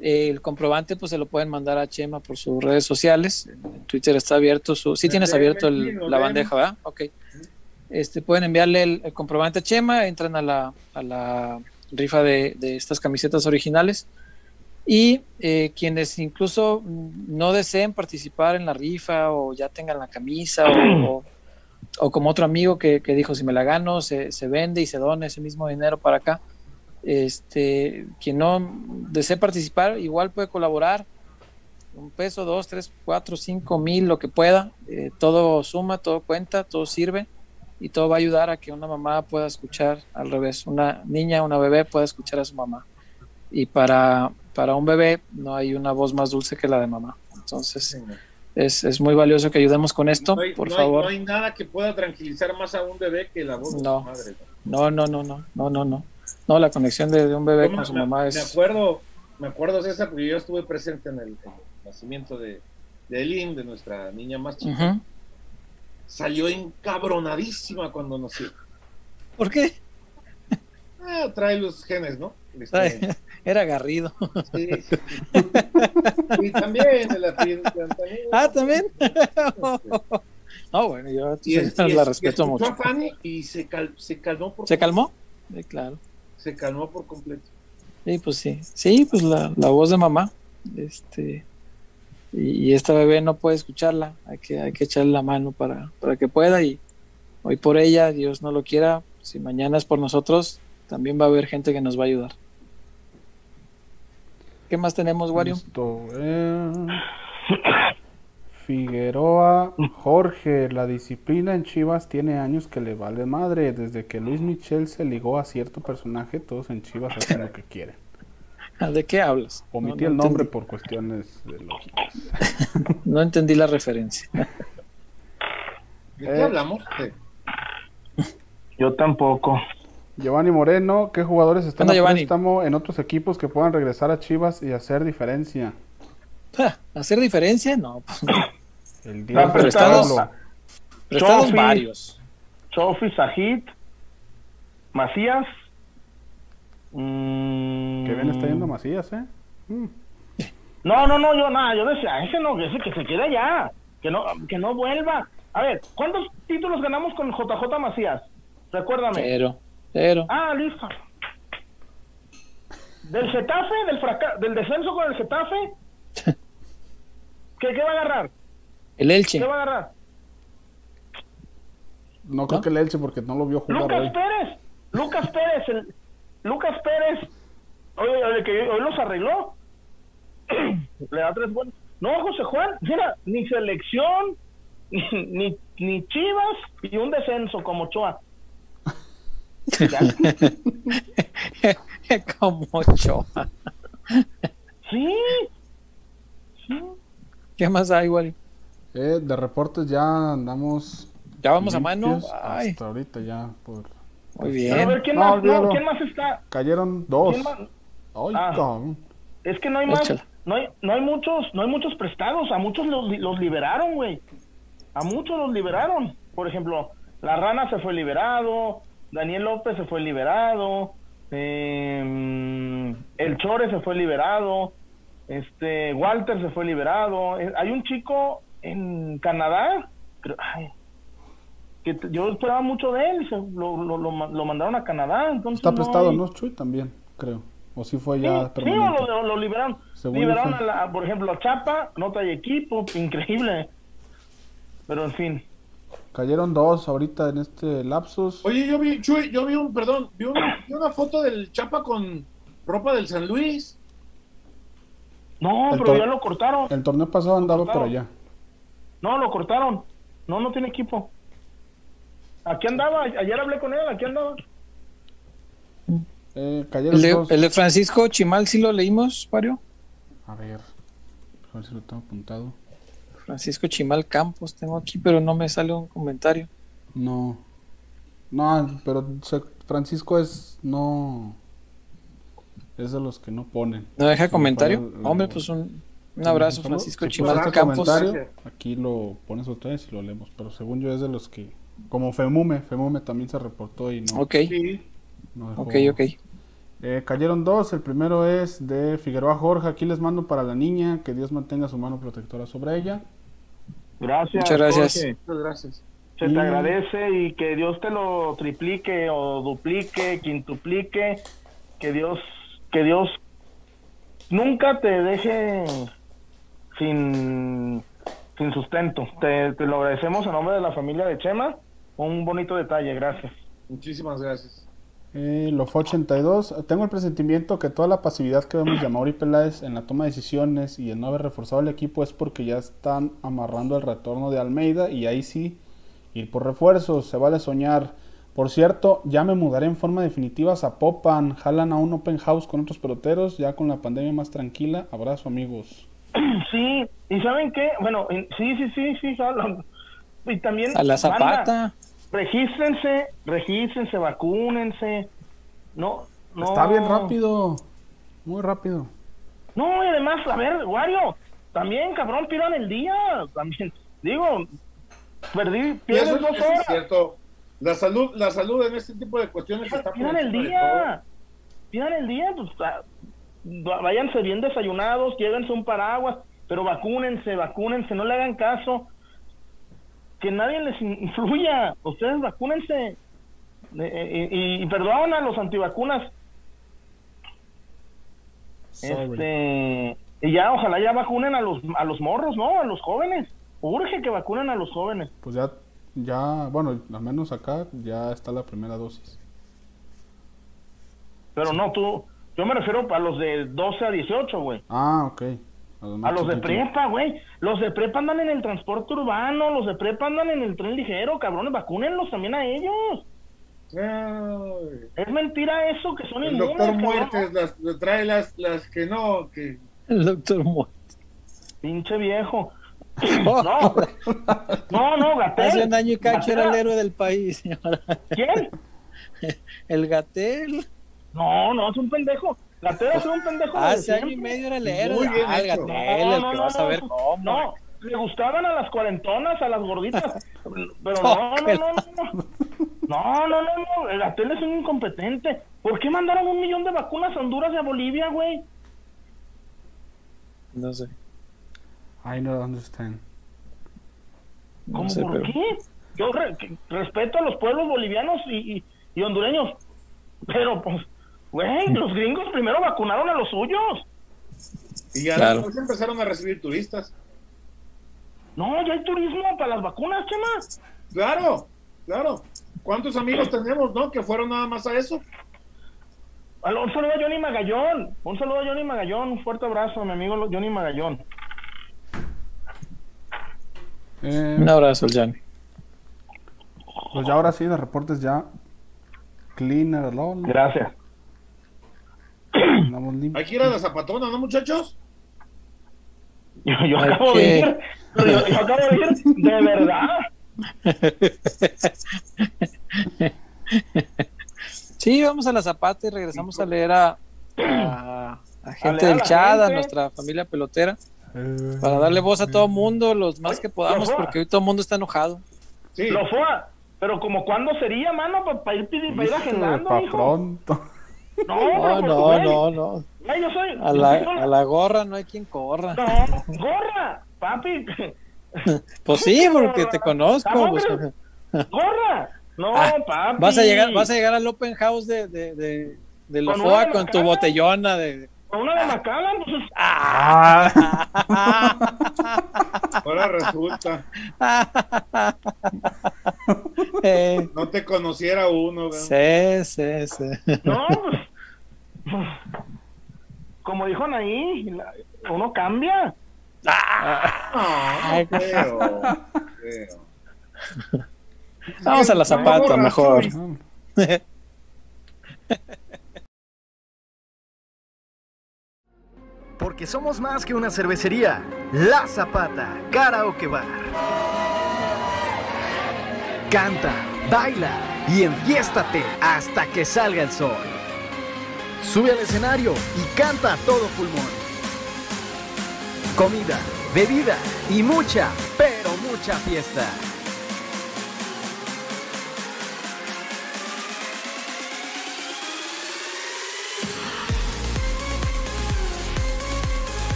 Eh, el comprobante, pues se lo pueden mandar a Chema por sus redes sociales. En Twitter está abierto su. Sí, tienes DM, abierto el- la bandeja, ¿verdad? Ok. Este, pueden enviarle el, el comprobante a Chema, entran a la, a la rifa de, de estas camisetas originales. Y eh, quienes incluso no deseen participar en la rifa o ya tengan la camisa o, o- o como otro amigo que, que dijo, si me la gano, se, se vende y se dona ese mismo dinero para acá. Este, quien no desee participar, igual puede colaborar. Un peso, dos, tres, cuatro, cinco mil, lo que pueda. Eh, todo suma, todo cuenta, todo sirve y todo va a ayudar a que una mamá pueda escuchar al revés. Una niña, una bebé pueda escuchar a su mamá. Y para, para un bebé no hay una voz más dulce que la de mamá. Entonces es, es muy valioso que ayudemos con esto, No hay, por no hay- favor. no hay nada que pueda tranquilizar más a un bebé que la voz de No. su madre. No, no, no, no, no, no, no. No, la conexión de, de un bebé me- con su me- mamá Me es... acuerdo, me acuerdo César, porque yo estuve presente en el, en el nacimiento de, de Elin, de nuestra niña más chica. Salió encabronadísima cuando nació. ¿Por qué? Ah, trae los genes, ¿no? Este, *laughs* Era garrido. sí. y también de la también. Ah, también. No, bueno, yo Y, es- *laughs* la y es- respeto mucho. a Fanny y se, cal- se calmó por ¿Se calmó? Claro. se calmó por completo. Sí, pues sí. Sí, pues la, la voz de mamá. Este. Y, esta bebé no puede escucharla. Hay que, hay que echarle la mano para, para que pueda. Y hoy por ella, Dios no lo quiera. Si mañana es por nosotros, también va a haber gente que nos va a ayudar. ¿Qué más tenemos, Wario? Figueroa, Jorge, la disciplina en Chivas tiene años que le vale madre. Desde que Luis Michel se ligó a cierto personaje, todos en Chivas hacen lo que quieren. ¿De qué hablas? Omití No, no el nombre entendí. por cuestiones de lógicas. *laughs* *laughs* No entendí la referencia. ¿De qué Eh. hablamos? Sí. Yo tampoco. Giovanni Moreno, ¿qué jugadores están Anda, a préstamo en otros equipos que puedan regresar a Chivas y hacer diferencia? Ja, ¿Hacer diferencia? No. pues, El Ah, Diego prestados. Prestados varios. Sofi, Sajid, Macías. Mm, Que bien está yendo Macías, ¿eh? Mm. No, no, no, yo nada, yo decía, ese no, ese que se quede allá, que no, que no vuelva. A ver, ¿cuántos títulos ganamos con JJ Macías? Recuérdame. Cero. Cero. Ah, listo. Del Getafe, del fraca- del descenso con el Getafe. ¿Qué, ¿Qué va a agarrar? El Elche. ¿Qué va a agarrar? No creo ¿No? que el Elche porque no lo vio jugar Lucas hoy. Pérez, Lucas Pérez, el, Lucas Pérez, oye, oye, que hoy los arregló. *clears throat* Le da tres buenos. No, José Juan, mira, ni selección, *laughs* ni, ni, Chivas y un descenso como Ochoa. Ya. *laughs* Como Ochoa. Sí, sí. ¿Qué más hay, Wario? Eh, de reportes ya andamos. Ya vamos a mano. Ay, Hasta ahorita ya. Por... muy Pero a ver, bien. ¿quién, No, más, no, olvídalo. ¿quién más está? Cayeron dos. ¿Quién más? Ay, Ah. Es que no hay más, no hay, no hay muchos, no hay muchos prestados, a muchos los, los liberaron, güey. A muchos los liberaron. Por ejemplo, La Rana se fue liberado, Daniel López se fue liberado, eh, El Chore se fue liberado, este Walter se fue liberado. Eh, Hay un chico en Canadá, creo- ay, que yo esperaba mucho de él, y se- lo, lo, lo ma- lo mandaron a Canadá, entonces Está no prestado, hay- ¿no? Chuy también, creo. O si fue Sí, ya sí, o lo, lo- lo liberaron. Según liberaron a la, por ejemplo, a Chapa, no trae equipo, *laughs* increíble. Pero en fin. Cayeron dos ahorita en este lapsus. Oye, yo vi, Chuy, yo vi un, perdón, vi, un- vi una foto del Chapa con ropa del San Luis. No, El pero ya lo cortaron. El torneo pasado andaba por allá. No, lo cortaron. No, no tiene equipo. Aquí andaba, ayer hablé con él, aquí andaba. Eh, El de, dos. el de Francisco Chimal sí lo leímos, Mario. A ver, a ver si lo tengo apuntado. Francisco Chimal Campos tengo aquí, pero no me sale un comentario. No. No, pero Francisco es. No. Es de los que no ponen. ¿No deja comentario? el- Hombre, pues un, un abrazo, Francisco si Chimal Campos. comentario, Aquí lo pones otra vez y lo leemos. Pero según yo es de los que. Como Femume. Femume también se reportó y no. Ok, Sí. no dejó- ok, ok. Eh, cayeron dos. El primero es de Figueroa Jorge. Aquí les mando para la niña. Que Dios mantenga su mano protectora sobre ella. Gracias. Muchas gracias. Jorge. Muchas gracias. Se Y- te agradece y que Dios te lo triplique o duplique, quintuplique, que Dios, que Dios nunca te deje sin, sin sustento. Te, te lo agradecemos en nombre de la familia de Chema. Un bonito detalle, gracias. Muchísimas gracias. Eh, lo fue 82. Tengo el presentimiento que toda la pasividad que vemos de Mauri Peláez en la toma de decisiones y el no haber reforzado el equipo es porque ya están amarrando el retorno de Almeida y ahí sí ir por refuerzos. Se vale soñar. Por cierto, ya me mudaré en forma definitiva a Zapopan. Jalan a un open house con otros peloteros, ya con la pandemia más tranquila. Abrazo, amigos. *clears throat* Sí, y ¿saben qué? Bueno, en- sí, sí, sí, sí, jalan. Y también... A la banda, zapata. regístrense, regístrense, vacúnense. No, no. Está bien rápido. Muy rápido. No, y además, a ver, Wario, también, cabrón, pidan el día. También, digo, perdí, pierdes eso, dos es cierto. La salud, la salud en este tipo de cuestiones está por Pidan el día. Pidan el día, pues, ah, váyanse bien desayunados, llévense un paraguas, pero vacúnense, vacúnense, no le hagan caso. Que nadie les influya. Ustedes vacúnense. Eh, eh, y, y perdón a los antivacunas. Este, y ya, ojalá ya vacunen a los, a los morros, ¿no? A los jóvenes. Urge que vacunen a los jóvenes. Pues ya, ya, bueno, al menos acá ya está la primera dosis. Pero no, tú, yo me refiero a los de 12 a 18, güey. Ah, ok. A los, de prepa, güey. Los de prepa andan en el transporte urbano, los de prepa andan en el tren ligero, cabrones, vacúnenlos también a ellos. Ay, Es mentira eso, que son el inmunes, doctor. Muertes las, trae las, las que no, que El doctor Mo- Pinche viejo. *laughs* No, no, no, Gatel. Hace un año y cacho era el héroe del país. y ahora ¿Quién? *laughs* El Gatel. No, no, es un pendejo. Gatel es un pendejo. de Hace año y medio era el Muy bien Ah, hecho. Gatel, el que vas a ver cómo. No, le gustaban a las cuarentonas, a las gorditas. *laughs* Pero no, no, no, no. No, no, no, no. El Gatel es un incompetente. ¿Por qué mandaron un millón de vacunas a Honduras y a Bolivia, güey? No sé. I don't understand. No ¿Cómo sé, por pero- qué? Yo re- respeto a los pueblos bolivianos y, y, y hondureños. Pero, pues, güey, los gringos primero vacunaron a los suyos. y ya Claro. después empezaron a recibir turistas. No, ya hay turismo para las vacunas, Chema. Claro, claro. ¿Cuántos amigos tenemos, no? Que fueron nada más a eso. Un saludo a Johnny Magallón. Un saludo a Johnny Magallón. Un fuerte abrazo a mi amigo Johnny Magallón. Eh, Un abrazo, Gianni. Pues ya ahora sí, de reportes ya. Cleaner, LOL. Gracias. Andamos limpios. Hay que ir a la zapatona, ¿no, muchachos? *laughs* Yo, yo acabo de ir. Yo, yo acabo de ir de verdad. *laughs* Sí, vamos a la Zapata y regresamos a leer a, a, a gente a del chat, a nuestra familia pelotera, Eh, para darle voz a todo mundo, los más que podamos, porque hoy todo el mundo está enojado. Sí. Lo fue. Pero como cuándo sería, mano, para ir, pidi- pa' ir agendando, hijo. pronto. No, No, no, no, no. güey, yo soy. A yo la, soy- a la gorra no hay quien corra. No, gorra, papi. *laughs* Pues sí, porque te conozco. Ah, pues. Gorra. No, Ah, papi. vas a llegar, vas a llegar al open house de, de, de, de Con Lofoa una con tu botellona de. Con una de Macallan, pues. Ah, Ahora resulta. *laughs* Eh, No te conociera uno, güey. sí, sí, sí. No, pues. Como dijo Anaí, uno cambia. No creo. creo. Vamos a la zapata mejor. Porque somos más que una cervecería. La Zapata, Karaoke Bar. Canta, baila y enfiéstate hasta que salga el sol. Sube al escenario y canta a todo pulmón. Comida, bebida y mucha, pero mucha fiesta.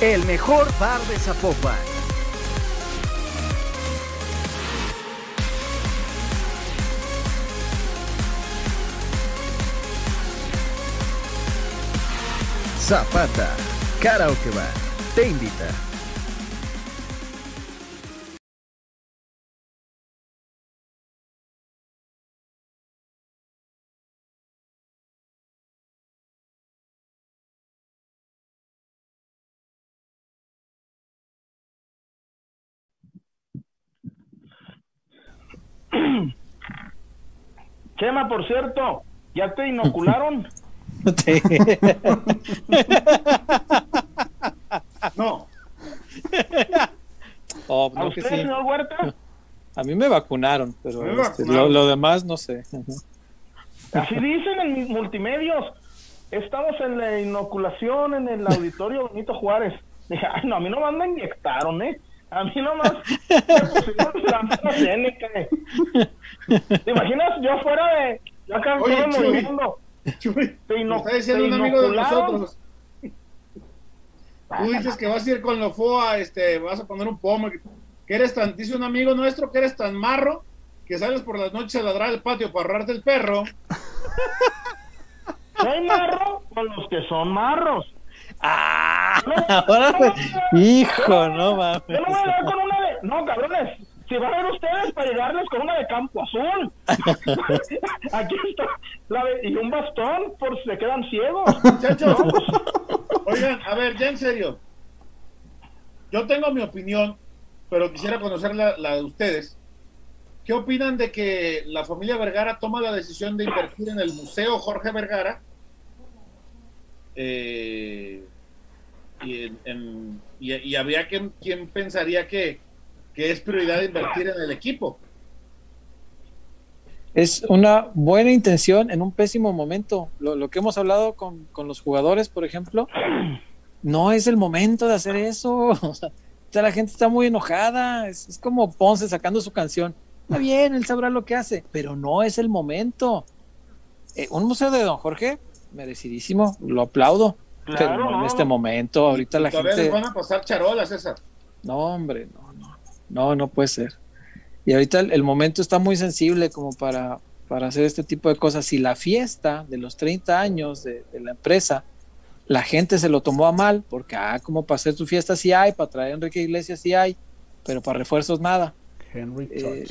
El mejor bar de Zapopan. Zapata, Karaoke Bar, te invita. Chema, por cierto, ¿ya te *laughs* inocularon? Sí. *laughs* No, Oh, ¿A usted, sí. señor Huerta? A mí me vacunaron, pero Me este, vacunaron. lo, lo demás no sé. Así dicen en multimedios. Estamos en la inoculación en el auditorio Benito Juárez. Dije, ay, no, a mí nomás me inyectaron, ¿eh? A mí nomás me pusieron la AstraZeneca, eh. ¿Te imaginas? Yo fuera de... Yo acá Oye, todo Chuy. Te ino- está diciendo te un amigo de nosotros. Tú dices que vas a ir con lo FOA, este, vas a poner un pomo, que eres tan, dice un amigo nuestro que eres tan marro que sales por las noches a ladrar al patio para ahorrarte el perro. *laughs* Soy marro con los que son marros. Ah, *laughs* ahora Hijo, no mames. Yo no voy a dar con una de... No, cabrones. Si van a ver ustedes para llegarles con una de campo azul. *laughs* Aquí está. La de- y un bastón por si se quedan ciegos. *laughs* Muchachos, oigan, a ver, ya en serio. Yo tengo mi opinión, pero quisiera conocer la, la de ustedes. ¿Qué opinan de que la familia Vergara toma la decisión de invertir en el Museo Jorge Vergara? Eh, y, en- en- y- y habría quien, quien pensaría que, que es prioridad invertir en el equipo. Es una buena intención en un pésimo momento. Lo, lo que hemos hablado con, con los jugadores, por ejemplo, *clears throat* no es el momento de hacer eso. *laughs* O sea, la gente está muy enojada. Es, es como Ponce sacando su canción. Está bien, él sabrá lo que hace, pero no es el momento. Eh, un museo de Don Jorge, merecidísimo, lo aplaudo. pero no en este momento, ahorita la gente. van a pasar charolas, César. No, hombre, no, no, no, puede ser. Y ahorita el, el momento está muy sensible como para, para hacer este tipo de cosas. Si la fiesta de los 30 años de, de la empresa, la gente se lo tomó a mal, porque, ah, como para hacer tu fiesta sí hay, para traer a Enrique Iglesias sí hay, pero para refuerzos nada. Henry Eh.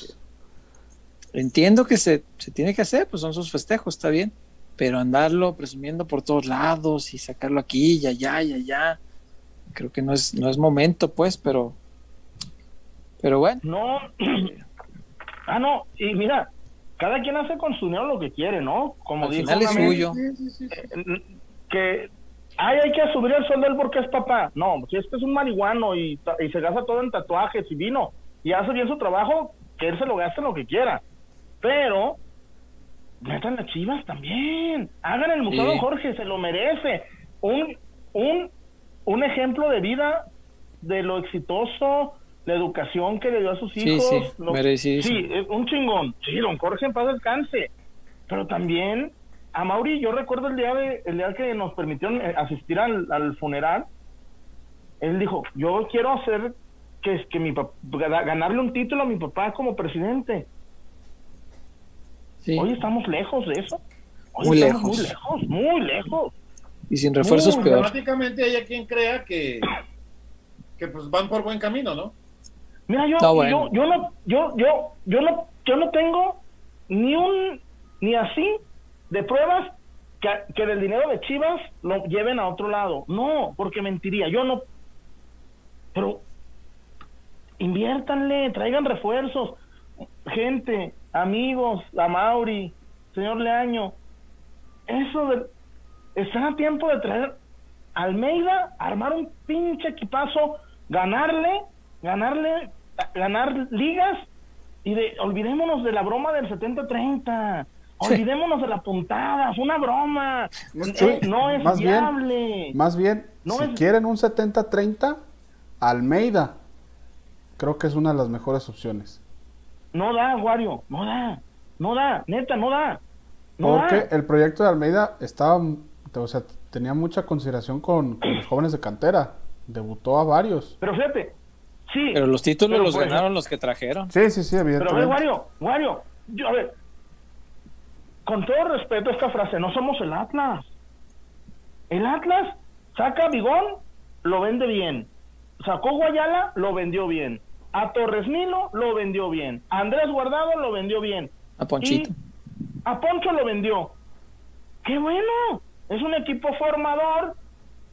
Entiendo que se, se tiene que hacer, pues son sus festejos, está bien, pero andarlo presumiendo por todos lados y sacarlo aquí y allá y allá, creo que no es, no es momento, pues, pero, pero bueno. No. *clears throat* Ah, no. Y mira, cada quien hace con su dinero lo que quiere, ¿no? Como Al dijo final es suyo. Que ay, hay que subir el sueldo de él porque es papá. No, si es que es un marihuano y, se gasta todo en tatuajes y vino y hace bien su trabajo, que él se lo gaste lo que quiera. Pero metan las chivas también. Hagan el Museo Sí. Don Jorge, se lo merece. Un, un, un ejemplo de vida de lo exitoso, la educación que le dio a sus Sí, hijos. sí, sí, es un chingón. Sí, don Jorge en paz descanse. Pero también a Mauri, yo recuerdo el día de, el día que nos permitieron eh, asistir al, al funeral, él dijo, yo quiero hacer que, que mi pap- gana- ganarle un título a mi papá como presidente. Sí. Hoy estamos lejos de eso. Hoy Muy lejos. Muy lejos, muy lejos. Y sin refuerzos Muy peor. Automáticamente hay quien crea que, que pues van por buen camino, ¿no? Mira, yo, No, bueno. yo, yo no, yo, yo, yo no, yo no tengo ni un, ni así de pruebas que, que del dinero de Chivas lo lleven a otro lado. No, porque mentiría. Yo no. Pero inviértanle, traigan refuerzos. Gente, amigos, a Mauri, señor Leaño. Eso de. Están a tiempo de traer a Almeida, armar un pinche equipazo, ganarle, ganarle, ganar ligas y de, olvidémonos de la broma del 70-30. Olvidémonos de la puntada, fue una broma. Chuy, no es más viable. Bien, más bien, No si es- quieren un 70-30, Almeida creo que es una de las mejores opciones. No da, Wario, no da, no da, neta, no da. No Porque da. el proyecto de Almeida estaba, o sea, tenía mucha consideración con, con los jóvenes de cantera. Debutó a varios. Pero fíjate, sí. Pero los títulos Pero, los por ganaron los que trajeron. Sí, sí, sí, Pero a ver, evidentemente. Wario, Wario, yo, a ver, con todo respeto a esta frase, no somos el Atlas. El Atlas saca a Bigón, lo vende bien. Sacó Guayala, lo vendió bien. A Torres Nilo, lo vendió bien. A Andrés Guardado, lo vendió bien. A Ponchito. Y a Poncho lo vendió. ¡Qué bueno! Es un equipo formador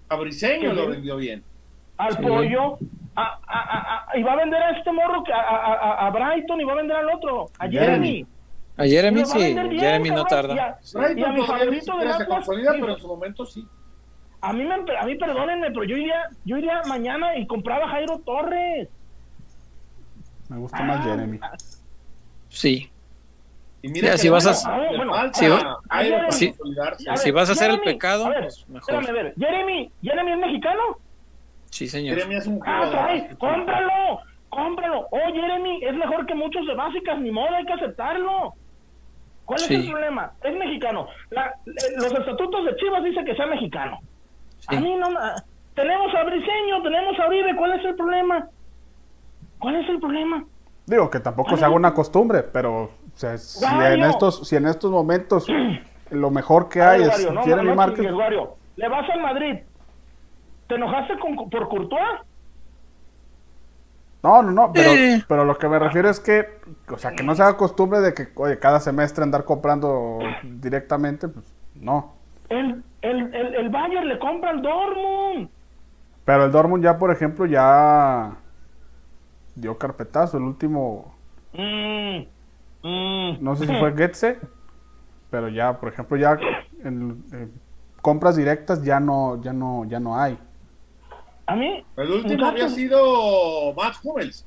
A Briseño lo vendió bien. al Sí. pollo. A, a- a- a- y va a vender a este morro, que a, a- a- a Brighton y va a vender al otro, a Jeremy. A Jeremy sí, bien, Jeremy no tarda. y a- Sí. Y a mi favorito siquiera se consolida, sí. pero en su momento sí. A mí, me, a mí perdónenme, pero yo iría, yo iría mañana y compraba a Jairo Torres. Me gusta más Ah, Jeremy. Sí. Y mira Ya, que si vas a- bueno, Si vas hacer el pecado, a ver, pues mejor. Espérame, a ver, Jeremy, ¿Jeremy es mexicano? Sí, señor. Jeremy es un Ah, jugador. trae, cómpralo, cómpralo. Oh, Jeremy es mejor que muchos de básicas, ni modo, hay que aceptarlo. ¿Cuál es el problema? Es mexicano. La- eh, los estatutos de Chivas dicen que sea mexicano. Sí. A mí no. Tenemos a Briseño, tenemos a Uribe, ¿cuál es el problema? ¿Cuál es el problema? Digo que tampoco se haga una costumbre, pero o sea, si, en estos, si en estos momentos *clears throat* lo mejor que hay es no, Jeremy no Márquez. Le vas al Madrid. ¿Te enojaste con, por Courtois? No, no, no, pero, Eh. pero lo que me refiero es que, o sea, que no se haga costumbre de que, oye, cada semestre andar comprando directamente, pues no. El, el, el, el Bayern le compra al Dortmund. Pero el Dortmund ya, por ejemplo, ya dio carpetazo. El último, Mm, mm. no sé si *laughs* fue Getze, pero ya, por ejemplo, ya en, en compras directas ya no, ya no, ya no hay. A mí, El último había sido Max Hummels.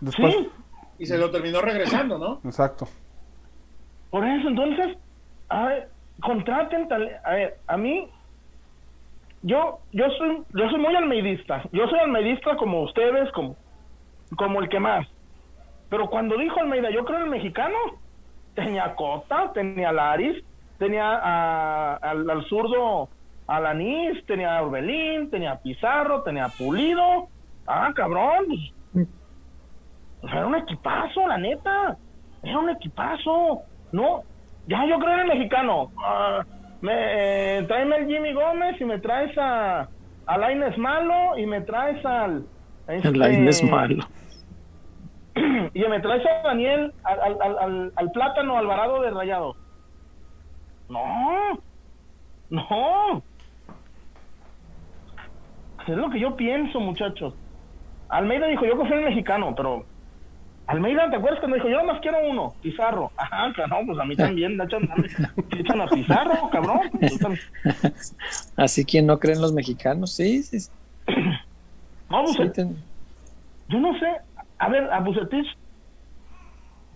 Después, Sí, y se lo terminó regresando, ¿no? exacto. por eso, entonces, a ver, contraten tal, a ver, a mí, yo, yo soy, yo soy muy almeidista, yo soy almeidista como ustedes, como, como el que más, pero cuando dijo Almeida, yo creo en el mexicano, tenía Cota, tenía a Laris, tenía a- al, al zurdo Alanis, tenía a Orbelín, tenía a Pizarro, tenía a Pulido, ah, cabrón, pues, era un equipazo, la neta. Era un equipazo. No, ya yo creo en el mexicano. Ah, me, eh, tráeme el Jimmy Gómez y me traes a, a Lainez Malo y me traes al. este, es malo. *clears throat* Y me traes a Daniel, al, al, al, al- al plátano Alvarado de Rayado. No, no. Es lo que yo pienso, muchachos. Almeida dijo, yo confío en el mexicano, pero Almeida, ¿te acuerdas cuando dijo, yo nomás quiero uno, Pizarro? *laughs* Ajá, claro, pues a mí también, me *laughs* echan, a Pizarro, cabrón. *laughs* Así quien no cree en los mexicanos, sí, sí. sí. *clears throat* Ten- yo no sé, a ver, a Bucetich,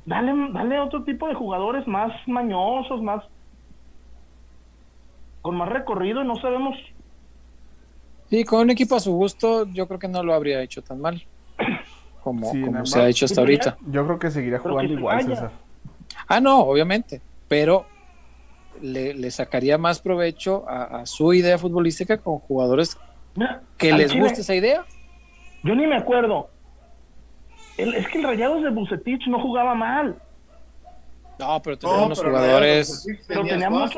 dale, dale otro tipo de jugadores más mañosos, más con más recorrido y no sabemos Sí, con un equipo a su gusto, yo creo que no lo habría hecho tan mal como, se ha hecho hasta ahorita. Yo creo que seguiría Pero jugando que igual. César. Ah, no, obviamente, pero le, le sacaría más provecho a, a su idea futbolística con jugadores Mira, que les Chile, guste esa idea. Yo ni me acuerdo. El- es que el Rayados de Bucetich no jugaba mal. No, pero tenemos No, unos pero jugadores, Pero tenía teníamos.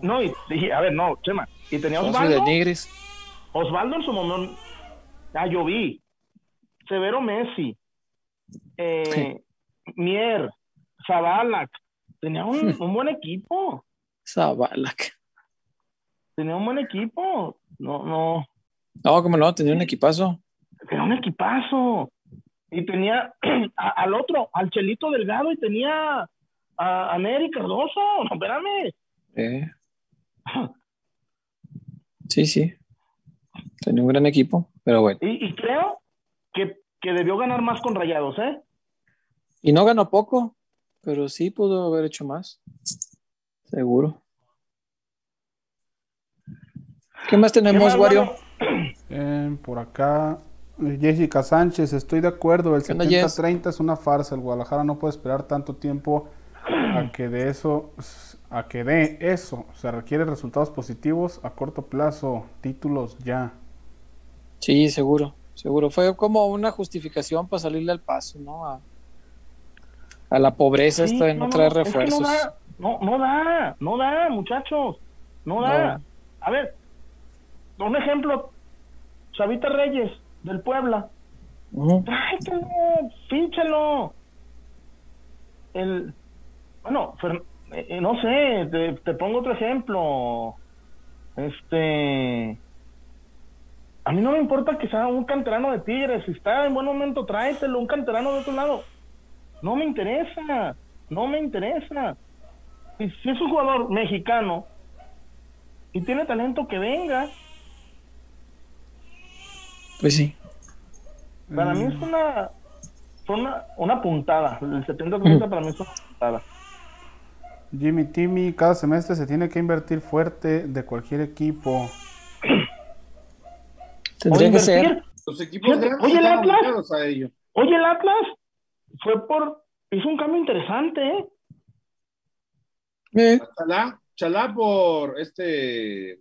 No, y dije, a ver, no, Chema. Y tenía Suazo y Osvaldo. de Nigris. Osvaldo en su momento. Ah, yo vi. Severo Messi. Eh, Mier. Zabalak. Tenía un, un buen equipo. Zavala. Tenía un buen equipo. No, no. No, como no, tenía un equipazo. Tenía un equipazo. Y tenía *clears throat* a- al otro, al Chelito Delgado, y tenía a, a Neri Cardoso. No, espérame. Eh. Sí, sí. Tenía un gran equipo, pero bueno. Y, y creo que, que debió ganar más con Rayados, ¿eh? Y no ganó poco, pero sí pudo haber hecho más. Seguro. ¿Qué más ¿Qué tenemos, más, Wario? Eh, por acá, Jessica Sánchez, estoy de acuerdo, el ¿Qué onda, Jess? 70-30 es una farsa, el Guadalajara no puede esperar tanto tiempo a que de eso, a que de eso, se requiere resultados positivos a corto plazo, títulos ya. Sí, seguro, seguro. Fue como una justificación para salirle al paso, ¿no? A, a la pobreza Sí, esta de no, no, traer no, es que refuerzos. no da, no, no da, no da, muchachos. No da. A ver, un ejemplo. Chavita Reyes, del Puebla. Ujú. Tráetelo, fíchalo. El, bueno, Fer- eh, eh, no sé, te, te pongo otro ejemplo. Este. A mí no me importa que sea un canterano de Tigres. Si está en buen momento, tráetelo, un canterano de otro lado. No me interesa. No me interesa. Si, si es un jugador mexicano y tiene talento, que venga. Pues sí. Para mí es una, fue una, una puntada. El 70-30 para mí es una puntada. Jimmy Timmy, cada semestre se tiene que invertir fuerte de cualquier equipo. Tendría que ser. Los equipos Fíjate, oye, el Atlas. a ello. Oye, el Atlas fue por. Hizo un cambio interesante, ¿eh? Eh, Chalá, Chalá por este,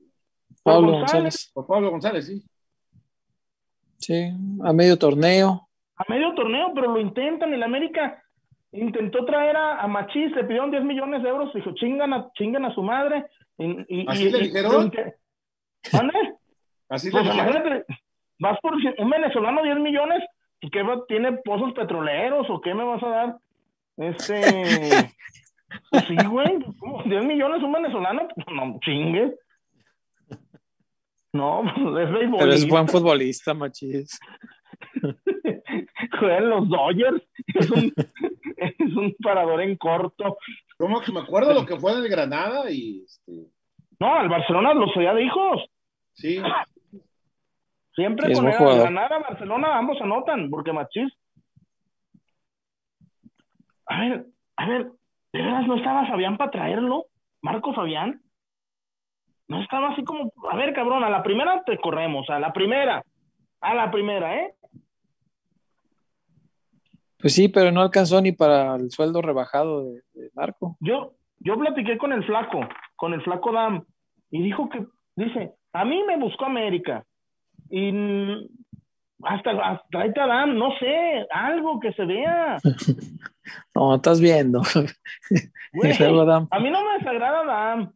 Por Pablo González. González. por Pablo González, sí. Sí, a medio torneo. A medio torneo, pero lo intentan. El América intentó traer a, a Machís, le pidieron 10 millones de euros. Dijo, chingan a, chingan a su madre. Y, y- ¿Así y- le dijeron? ¿Mande? Así le Pues imagínate, vas por un venezolano 10 millones, ¿y qué va- tiene pozos petroleros o qué me vas a dar? Este. *laughs* pues sí, güey, ¿cómo? 10 millones un venezolano, pues no chingues. No, pues es béisbol. Pero es buen futbolista, machis. *laughs* Juega en los Dodgers, es un, *laughs* es un parador en corto. Como que me acuerdo lo que fue en el Granada y este, No, al Barcelona los había de hijos. sí, Siempre con el jugador. Granada, Barcelona, ambos anotan, porque Machís. A ver, a ver, ¿de veras no estaba Fabián para traerlo? ¿Marco Fabián? No estaba así como, a ver, cabrón, a la primera te corremos, a la primera, a la primera, ¿eh? Pues sí, pero no alcanzó ni para el sueldo rebajado de, de Marco. Yo, yo platiqué con el flaco, con el flaco Dam, y dijo que, dice, a mí me buscó América, y hasta, hasta tráete a Dam, no sé, algo que se vea. *laughs* No, estás viendo. *laughs* Güey, a mí no me desagrada Dam.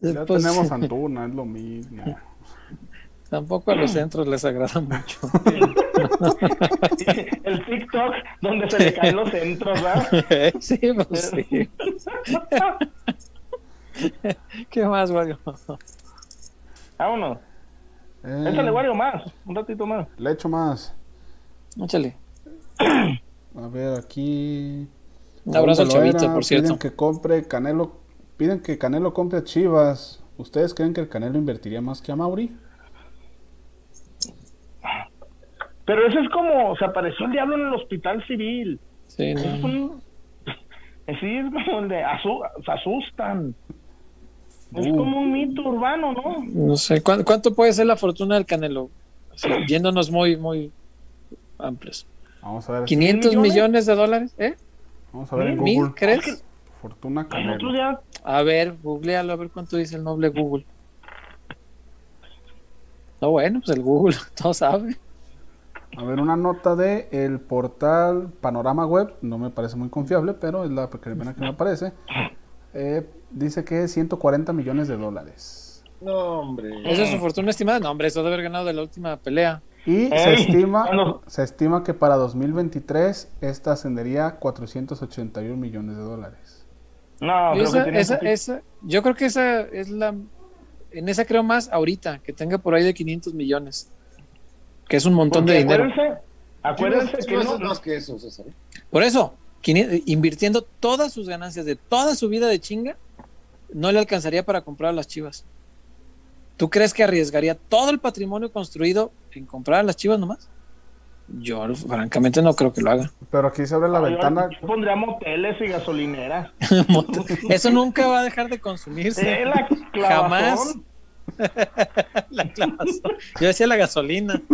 Ya pues, tenemos *laughs* Antuna, es lo mismo. Tampoco a los *clears throat* centros les agrada mucho. El TikTok donde se le caen los centros, ¿verdad? sí, pues sí. ¿Qué más, Wario? Vámonos. Eh, Échale, Wario, más. Un ratito más. Le echo más. Échale. A ver, aquí. Un abrazo al Chavita, Talavera, por cierto. Piden que compre Canelo. Piden que Canelo compre a Chivas. ¿Ustedes creen que el Canelo invertiría más que a Mauri? Pero eso es como, se apareció el diablo en el hospital civil. Sí, Es no. un- *laughs* es como el de asu- se asustan. Es Uh. como un mito urbano, ¿no? No sé, ¿cuánto, cuánto puede ser la fortuna del Canelo? Así, yéndonos muy, muy amplios. Vamos a ver. 500 millones? millones de dólares, ¿eh? Vamos a ver en ¿Mil, Google. crees? Fortuna Canelo. día, A ver, googlealo, a ver cuánto dice el noble Google. No, bueno, pues el Google, *laughs* todo sabe. A ver, una nota de el portal Panorama Web. No me parece muy confiable, pero es la primera que me aparece. Eh, dice que 140 millones de dólares. no, hombre. ¿Esa es su fortuna estimada? No, hombre, eso debe haber ganado de la última pelea. Y se estima, se estima que para 2023 esta ascendería a 481 millones de dólares. No, Yo, creo esa- esa- esa- yo creo que esa es la. En esa creo más ahorita, que tenga por ahí de 500 millones. Que es un montón Porque de dinero. Acuérdense, acuérdense que no, es más que eso, César. Por eso, invirtiendo todas sus ganancias de toda su vida de chinga, no le alcanzaría para comprar a las chivas. ¿Tú crees que arriesgaría todo el patrimonio construido en comprar a las chivas nomás? Yo, francamente, no creo que lo haga. Pero aquí se abre la ventana. yo pondría moteles y gasolineras. *laughs* Eso nunca va a dejar de consumirse. Eh, la Jamás. La clavazón. Yo decía la gasolina. *laughs*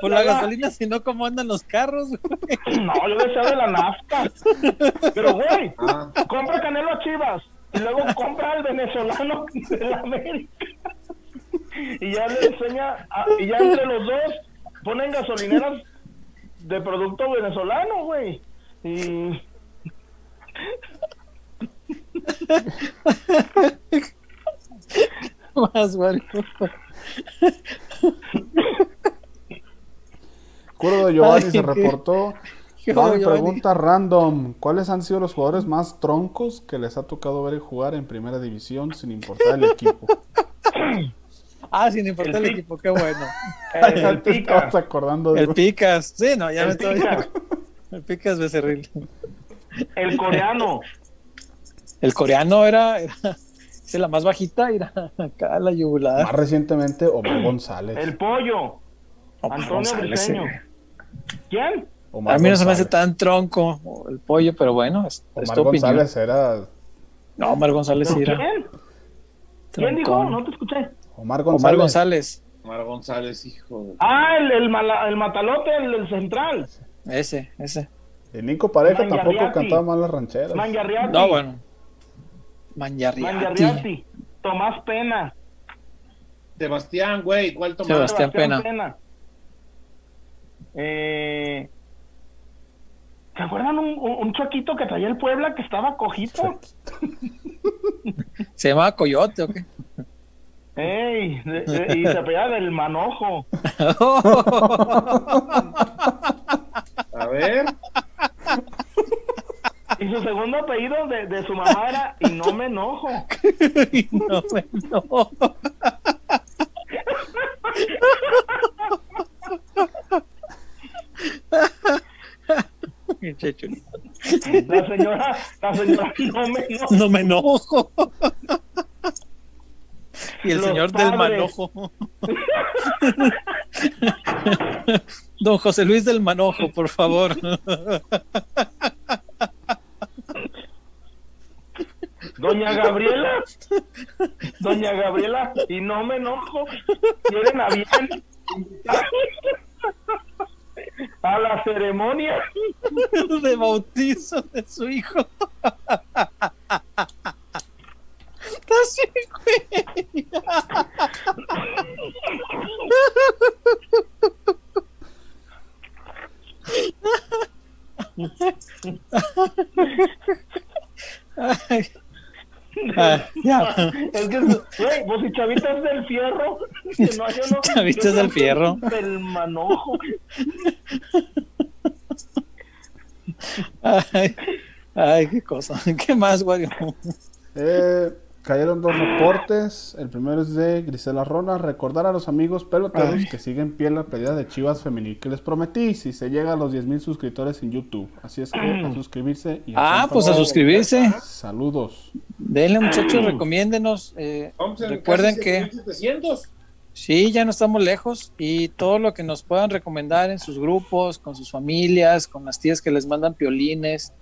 Por la gasolina, si no, ¿cómo andan los carros? güey? No, yo decía de la nafta. Pero, güey, Ah, compra Canelo a Chivas y luego compra al venezolano de la América. Y ya le enseña, a- y ya entre los dos ponen gasolineras de producto venezolano, güey. Y Más. Curro de Giovanni Ay, se reportó. qué Va mi Giovanni. pregunta random. ¿Cuáles han sido los jugadores más troncos que les ha tocado ver jugar en primera división sin importar el equipo? *clears throat* Ah, sin importar el El equipo, qué bueno. *laughs* el Te estabas pica. acordando de El Picas. Sí, no, ya El me estoy. Pica. *laughs* El Picas Becerril. El coreano. El coreano era, era *laughs* es la más bajita, era acá la Más yugular. recientemente, Omar González. El pollo. Omar Antonio González, eh. ¿Quién? Omar A mí no se me hace González. tan tronco el pollo, pero bueno, es, es Omar opinión. González era. No, Omar González sí ¿Pero era quién? ¿Quién dijo? No te escuché. Omar Omar González. González, Omar González, hijo. de- Ah, el, el, mala- el matalote, el del central. ese, ese. El Nico Pareja tampoco cantaba mal las rancheras. No, bueno. Manjarriati. Mangiarriati. Tomás Pena. Sebastián, güey, ¿cuál tomás? Sebastián Pena. Eh, ¿Se acuerdan un, un, choquito que traía el Puebla que estaba cojito? *laughs* ¿Se llamaba Coyote o qué? Ey, de- de- y se apellidaba del manojo. *laughs* A ver, Y su segundo apellido de, de su mamá era Y no me enojo. *laughs* no, me- no. Pinche chulito. La señora, la señora no me enojo. No me enojo. Y el Los señor del manojo. Don José Luis del Manojo, por favor. Doña Gabriela. *laughs* Doña Gabriela, y no me enojo. Quieren a bien. A la ceremonia. De bautizo de su hijo. Ay. *laughs* Ah, *laughs* ya. Es que, güey, vos y chavitas del fierro. Que no, yo no, Chavitas del fierro. Del manojo. *laughs* Ay, ay, qué cosa. *laughs* ¿Qué más, Wario? Eh, cayeron dos reportes. El primero es de Grisela Rona. Recordar a los amigos peloteros Ay. que siguen pie en la pelea de Chivas Femenil que les prometí si se llega a los 10.000 suscriptores en YouTube. Así es que a suscribirse y Ah, pues a suscribirse. Saludos. Denle, muchachos, recomiéndenos. eh, recuerden que 700. sí, ya no estamos lejos y todo lo que nos puedan recomendar en sus grupos, con sus familias, con las tías que les mandan piolines,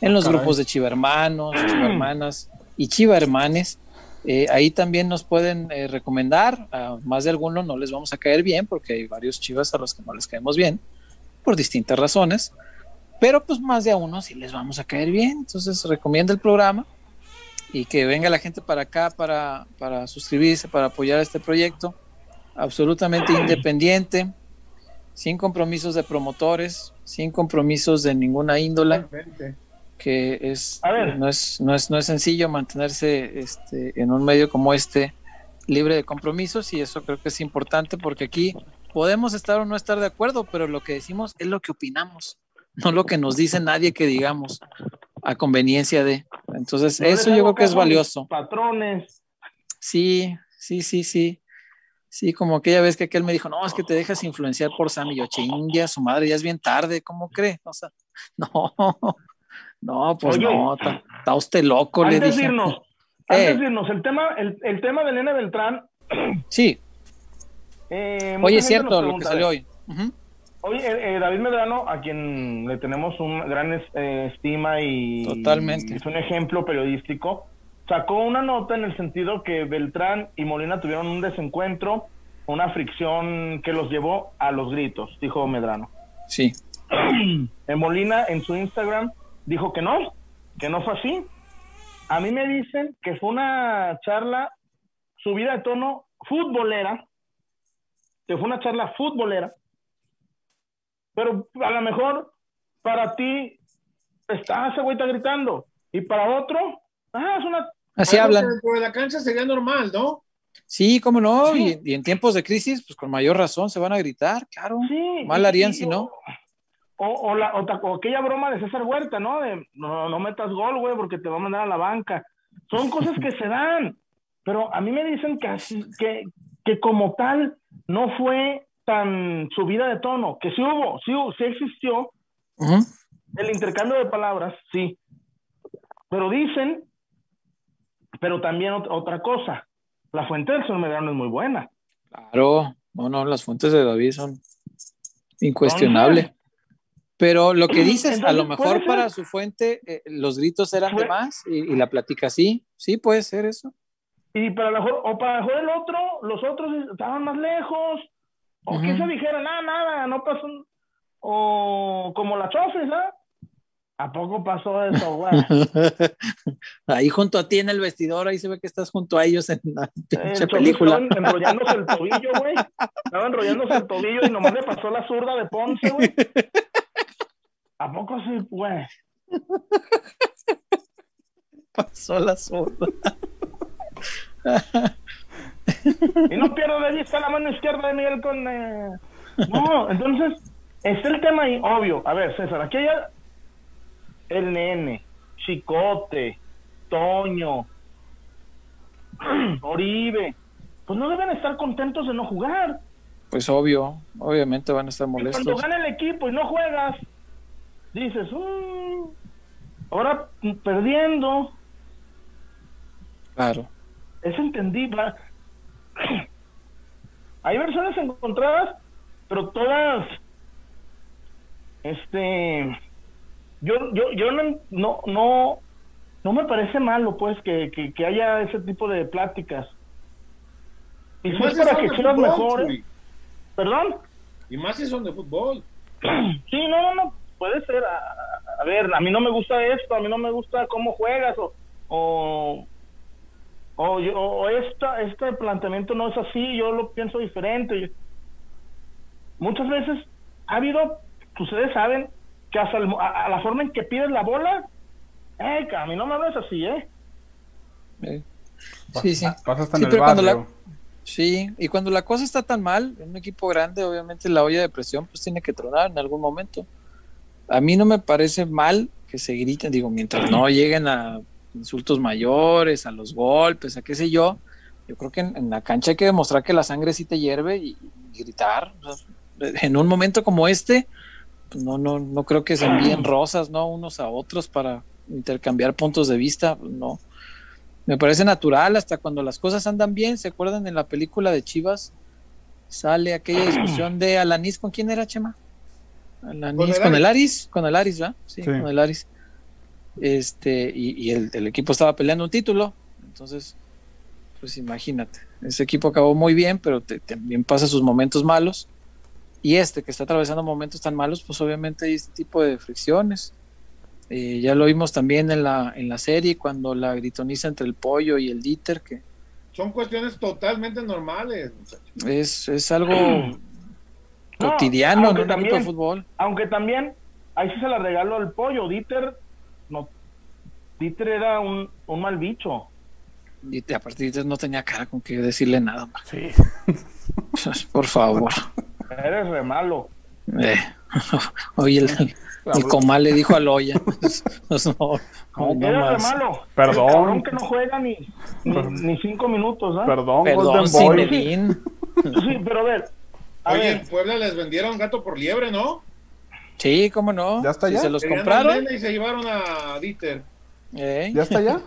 en los Caray. grupos de chivermanos, chivermanas y chivermanes. eh, ahí también nos pueden eh, recomendar. A más de algunos no les vamos a caer bien porque hay varios chivas a los que no les caemos bien por distintas razones. Pero pues más de a uno sí les vamos a caer bien. Entonces recomienda el programa y que venga la gente para acá para, para suscribirse, para apoyar este proyecto. Absolutamente *clears throat* independiente, sin compromisos de promotores, sin compromisos de ninguna índole, Totalmente. Que es, A ver. no, es, no, es, no es sencillo mantenerse este, en un medio como este libre de compromisos y eso creo que es importante porque aquí podemos estar o no estar de acuerdo, pero lo que decimos es lo que opinamos. no lo que nos dice nadie que digamos a conveniencia de. Entonces, No eso yo creo que es valioso. Patrones. Sí, sí, sí, sí. Sí, como aquella vez que aquel me dijo, no, es que te dejas influenciar por Sam y yo, chingue a su madre, ya es bien tarde, ¿cómo cree? O sea, *laughs* no, no, pues Oye. no, está, está usted loco, le Antes de dije. irnos, *laughs* Eh. antes de irnos, el tema, el, el tema de Nene Beltrán. Sí, eh, oye, es cierto lo que salió hoy. Ujú. Oye, eh, eh, David Medrano, a quien le tenemos una gran es- eh, estima y Totalmente. es un ejemplo periodístico, sacó una nota en el sentido que Beltrán y Molina tuvieron un desencuentro, una fricción que los llevó a los gritos, dijo Medrano. Sí, En *clears throat* Molina en su Instagram dijo que no, que no fue así. A mí me dicen que fue una charla subida de tono futbolera, que fue una charla futbolera, pero a lo mejor para ti está ese güey está gritando y para otro, ah, es una así hablan. Dentro de la cancha sería normal, ¿no? Sí, cómo no, Sí. Y, y en tiempos de crisis, pues con mayor razón se van a gritar, claro. Sí. Mal harían si no. O, o, la, o, aquella broma de César Huerta, ¿no? De no, no metas gol, güey, porque te va a mandar a la banca. Son cosas que se dan. Pero a mí me dicen que, así, que, que como tal no fue tan subida de tono, que sí hubo, sí, sí existió el intercambio de palabras, sí. Pero dicen, pero también ot- otra cosa, la fuente del señor Medrano es muy buena. Claro, no, no, las fuentes de David son incuestionables. Pero lo que dices, a lo mejor para su fuente eh, los gritos eran de más y, y la plática sí, sí puede ser eso. Y para lo mejor, o para lo mejor el otro, los otros estaban más lejos, o que se dijera, nada, nada, no pasó, o como la chofes, ¿ah? ¿A poco pasó eso, güey? *laughs* ahí junto a ti en el vestidor, ahí se ve que estás junto a ellos en la película. estaba enrollándose el tobillo, güey. Estaba enrollándose el tobillo y nomás le pasó la zurda de Ponce, güey. ¿A poco sí, güey? *laughs* Pasó la sorda. *laughs* Y no pierdo de vista la mano izquierda de Miguel con... eh, No, entonces, está el tema ahí, obvio. A ver, César, aquí hay el nene, Chicote, Toño, *clears throat* Oribe. Pues no deben estar contentos de no jugar. Pues obvio, obviamente van a estar Y Cuando molestos. gana el equipo y no juegas, dices, "Mm, ahora perdiendo, Claro. es entendible. *clears throat* Hay versiones encontradas, pero todas, este, yo, yo, yo no, no, no, no me parece malo, pues, que, que, que haya ese tipo de pláticas. Y si más es para que mejore, Chuy. perdón. Y más si son de fútbol. *clears throat* Sí, no, no, no, puede ser. A, a- ver, a mí no me gusta esto, a mí no me gusta cómo juegas, o, o, o, yo- o esta, este planteamiento no es así, yo lo pienso diferente. Yo- muchas veces ha habido, ustedes saben, que hasta el a, a la forma en que pides la bola, eh, a mí no me ves así, ¿eh? Eh, Sí, sí. Pasa hasta Sí, en el la- barrio. Sí, y cuando la cosa está tan mal, en un equipo grande, obviamente la olla de presión pues tiene que tronar en algún momento. A mí no me parece mal que se griten, digo, mientras no lleguen a insultos mayores, a los golpes, a qué sé yo, yo creo que en, en la cancha hay que demostrar que la sangre sí te hierve y, y gritar. O sea, en un momento como este, pues no, no, no creo que se envíen *clears throat* rosas, ¿no? Unos a otros para intercambiar puntos de vista, pues, no. Me parece natural hasta cuando las cosas andan bien. ¿Se acuerdan en la película de Chivas? Sale aquella discusión de Alanis. ¿Con quién era, Chema? Con con el Aris. Con el Aris, ¿verdad? Sí, Sí. con el Aris. Este, y, y el, el equipo estaba peleando un título. Entonces, pues imagínate. Ese equipo acabó muy bien, pero te- también pasa sus momentos malos. Y este que está atravesando momentos tan malos, pues obviamente hay este tipo de fricciones. Eh, ya lo vimos también en la, en la serie cuando la gritoniza entre el pollo y el Dieter, que Son cuestiones totalmente normales, muchachos. es, es algo *clears throat* No, cotidiano un equipo de también- fútbol. Aunque también, ahí sí se la regalo al pollo. Dieter, no, Dieter era un, un mal bicho. Y a partir de no tenía cara con que decirle nada. man. Sí. *laughs* Por favor. Eres re malo. Eh, *laughs* Oye, el, el comal le dijo a Loya. *laughs* Pues no, no, no Era de más. malo. Perdón. El cabrón que no juega ni, ni, ni cinco minutos, ¿ah? Perdón, Perdón, Golden Boy. Zinedine. Sí, pero a ver. A Oye, ver, en Puebla les vendieron gato por liebre, ¿no? Sí, cómo no. ¿Ya está ya? se los Querían compraron. Y se llevaron a Dieter. eh, ¿Ya está ya?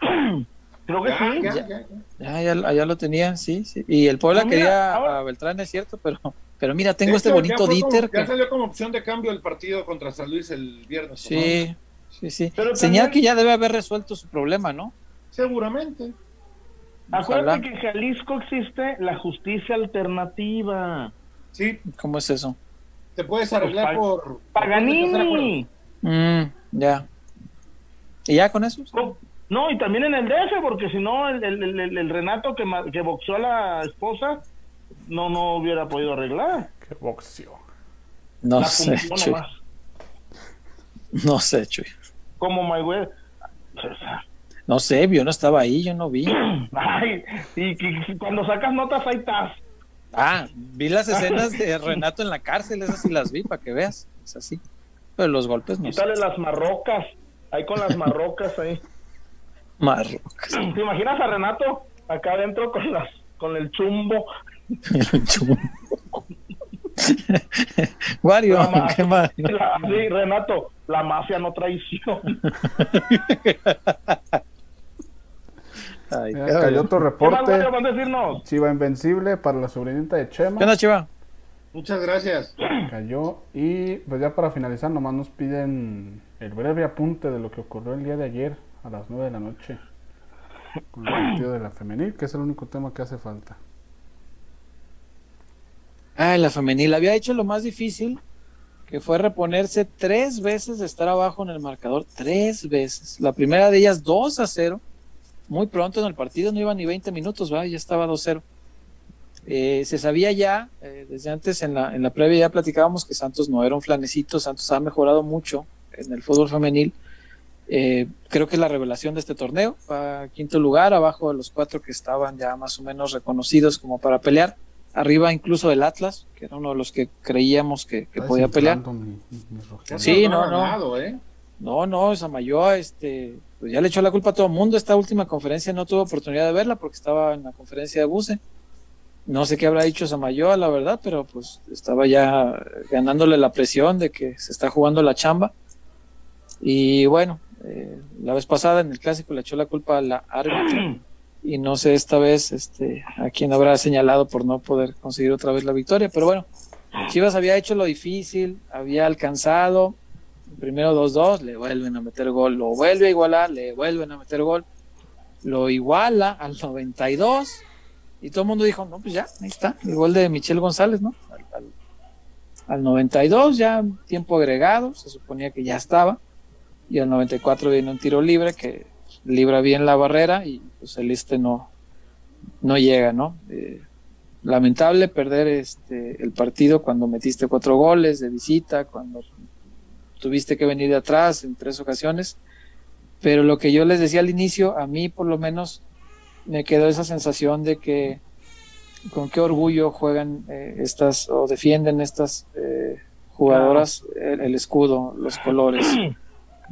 *clears throat* creo que Ya, sí. ya, ya. ya, ya. Ya, ya, allá lo tenía, sí, sí. Y el Puebla mira, quería ahora- a Beltrán, es cierto, pero, pero mira, tengo este ya bonito como- Dieter. Ya que- salió como opción de cambio el partido contra San Luis el viernes. ¿no? Sí, sí, sí. Pero Señal también- que ya debe haber resuelto su problema, ¿no? Seguramente. Acuérdate Ojalá. que en Jalisco existe la justicia alternativa. Sí, ¿Cómo es eso? te puedes arreglar Pues, por. Paganini. Mm, ya. ¿Y ya con eso? Oh, No, y también en el DF, porque si no, el, el, el- el Renato que, que boxeó a la esposa no, no hubiera podido arreglar. Qué boxeo. No la sé, Chuy. nomás. No sé, Chuy. Como Mayweather. No sé, yo no estaba ahí, yo no vi. *clears throat* Ay, y, que cuando sacas notas ahí estás. Ah, vi las escenas de Renato en la cárcel, esas sí las vi para que veas. Es así. Pero los golpes no sé. Quítale las marrocas. Ahí con las marrocas ahí. *laughs* Marrocas. ¿Te imaginas a Renato acá adentro con las con el chumbo? *laughs* Wario, La ma- qué mal. sí, Renato, la mafia no traición. *laughs* Ay, Mira, qué cayó bien. otro ¿Qué más, reporte. Chiva Invencible para la sobrinita de Chema. ¿Qué onda, Chiva? Muchas gracias. Cayó. Y pues ya para finalizar, nomás nos piden el breve apunte de lo que ocurrió el día de ayer a las 9 de la noche con el partido de la femenil, que es el único tema que hace falta. Ay, la femenil había hecho lo más difícil, que fue reponerse tres veces de estar abajo en el marcador, tres veces. La primera de ellas 2 a 0, muy pronto en el partido, no iba ni 20 minutos, ¿va? ya estaba 2-0. Eh, se sabía ya, eh, desde antes en la, en la previa ya platicábamos que Santos no era un flanecito, Santos ha mejorado mucho en el fútbol femenil. Eh, creo que es la revelación de este torneo, va a quinto lugar, abajo de los cuatro que estaban ya más o menos reconocidos como para pelear arriba incluso del Atlas, que era uno de los que creíamos que, podía pelear. mi-. Ya Sí, no, no. ganado, ¿eh? No, no, Samayoa, este, pues ya le echó la culpa a todo el mundo. Esta última conferencia no tuve oportunidad de verla porque estaba en la conferencia de Buse. No sé qué habrá dicho Samayoa, la verdad, pero pues estaba ya ganándole la presión de que se está jugando la chamba. Y bueno, eh, la vez pasada en el clásico le echó la culpa a la árbitra y no sé esta vez este, a quién habrá señalado por no poder conseguir otra vez la victoria, pero bueno, Chivas había hecho lo difícil, había alcanzado, primero 2-2, le vuelven a meter gol, lo vuelve a igualar, le vuelven a meter gol, lo iguala al 92 y todo el mundo dijo, no, pues ya, ahí está, el gol de Michel González, ¿no? Al, al- al 92 ya tiempo agregado, se suponía que ya estaba, y al 94 viene un tiro libre que libra bien la barrera y pues el este no, no llega, ¿no? Eh, lamentable perder este el partido cuando metiste cuatro goles de visita, cuando tuviste que venir de atrás en tres ocasiones. Pero lo que yo les decía al inicio, a mí por lo menos me quedó esa sensación de que con qué orgullo juegan eh, estas o defienden estas eh, jugadoras el, el escudo, los *clears throat* colores.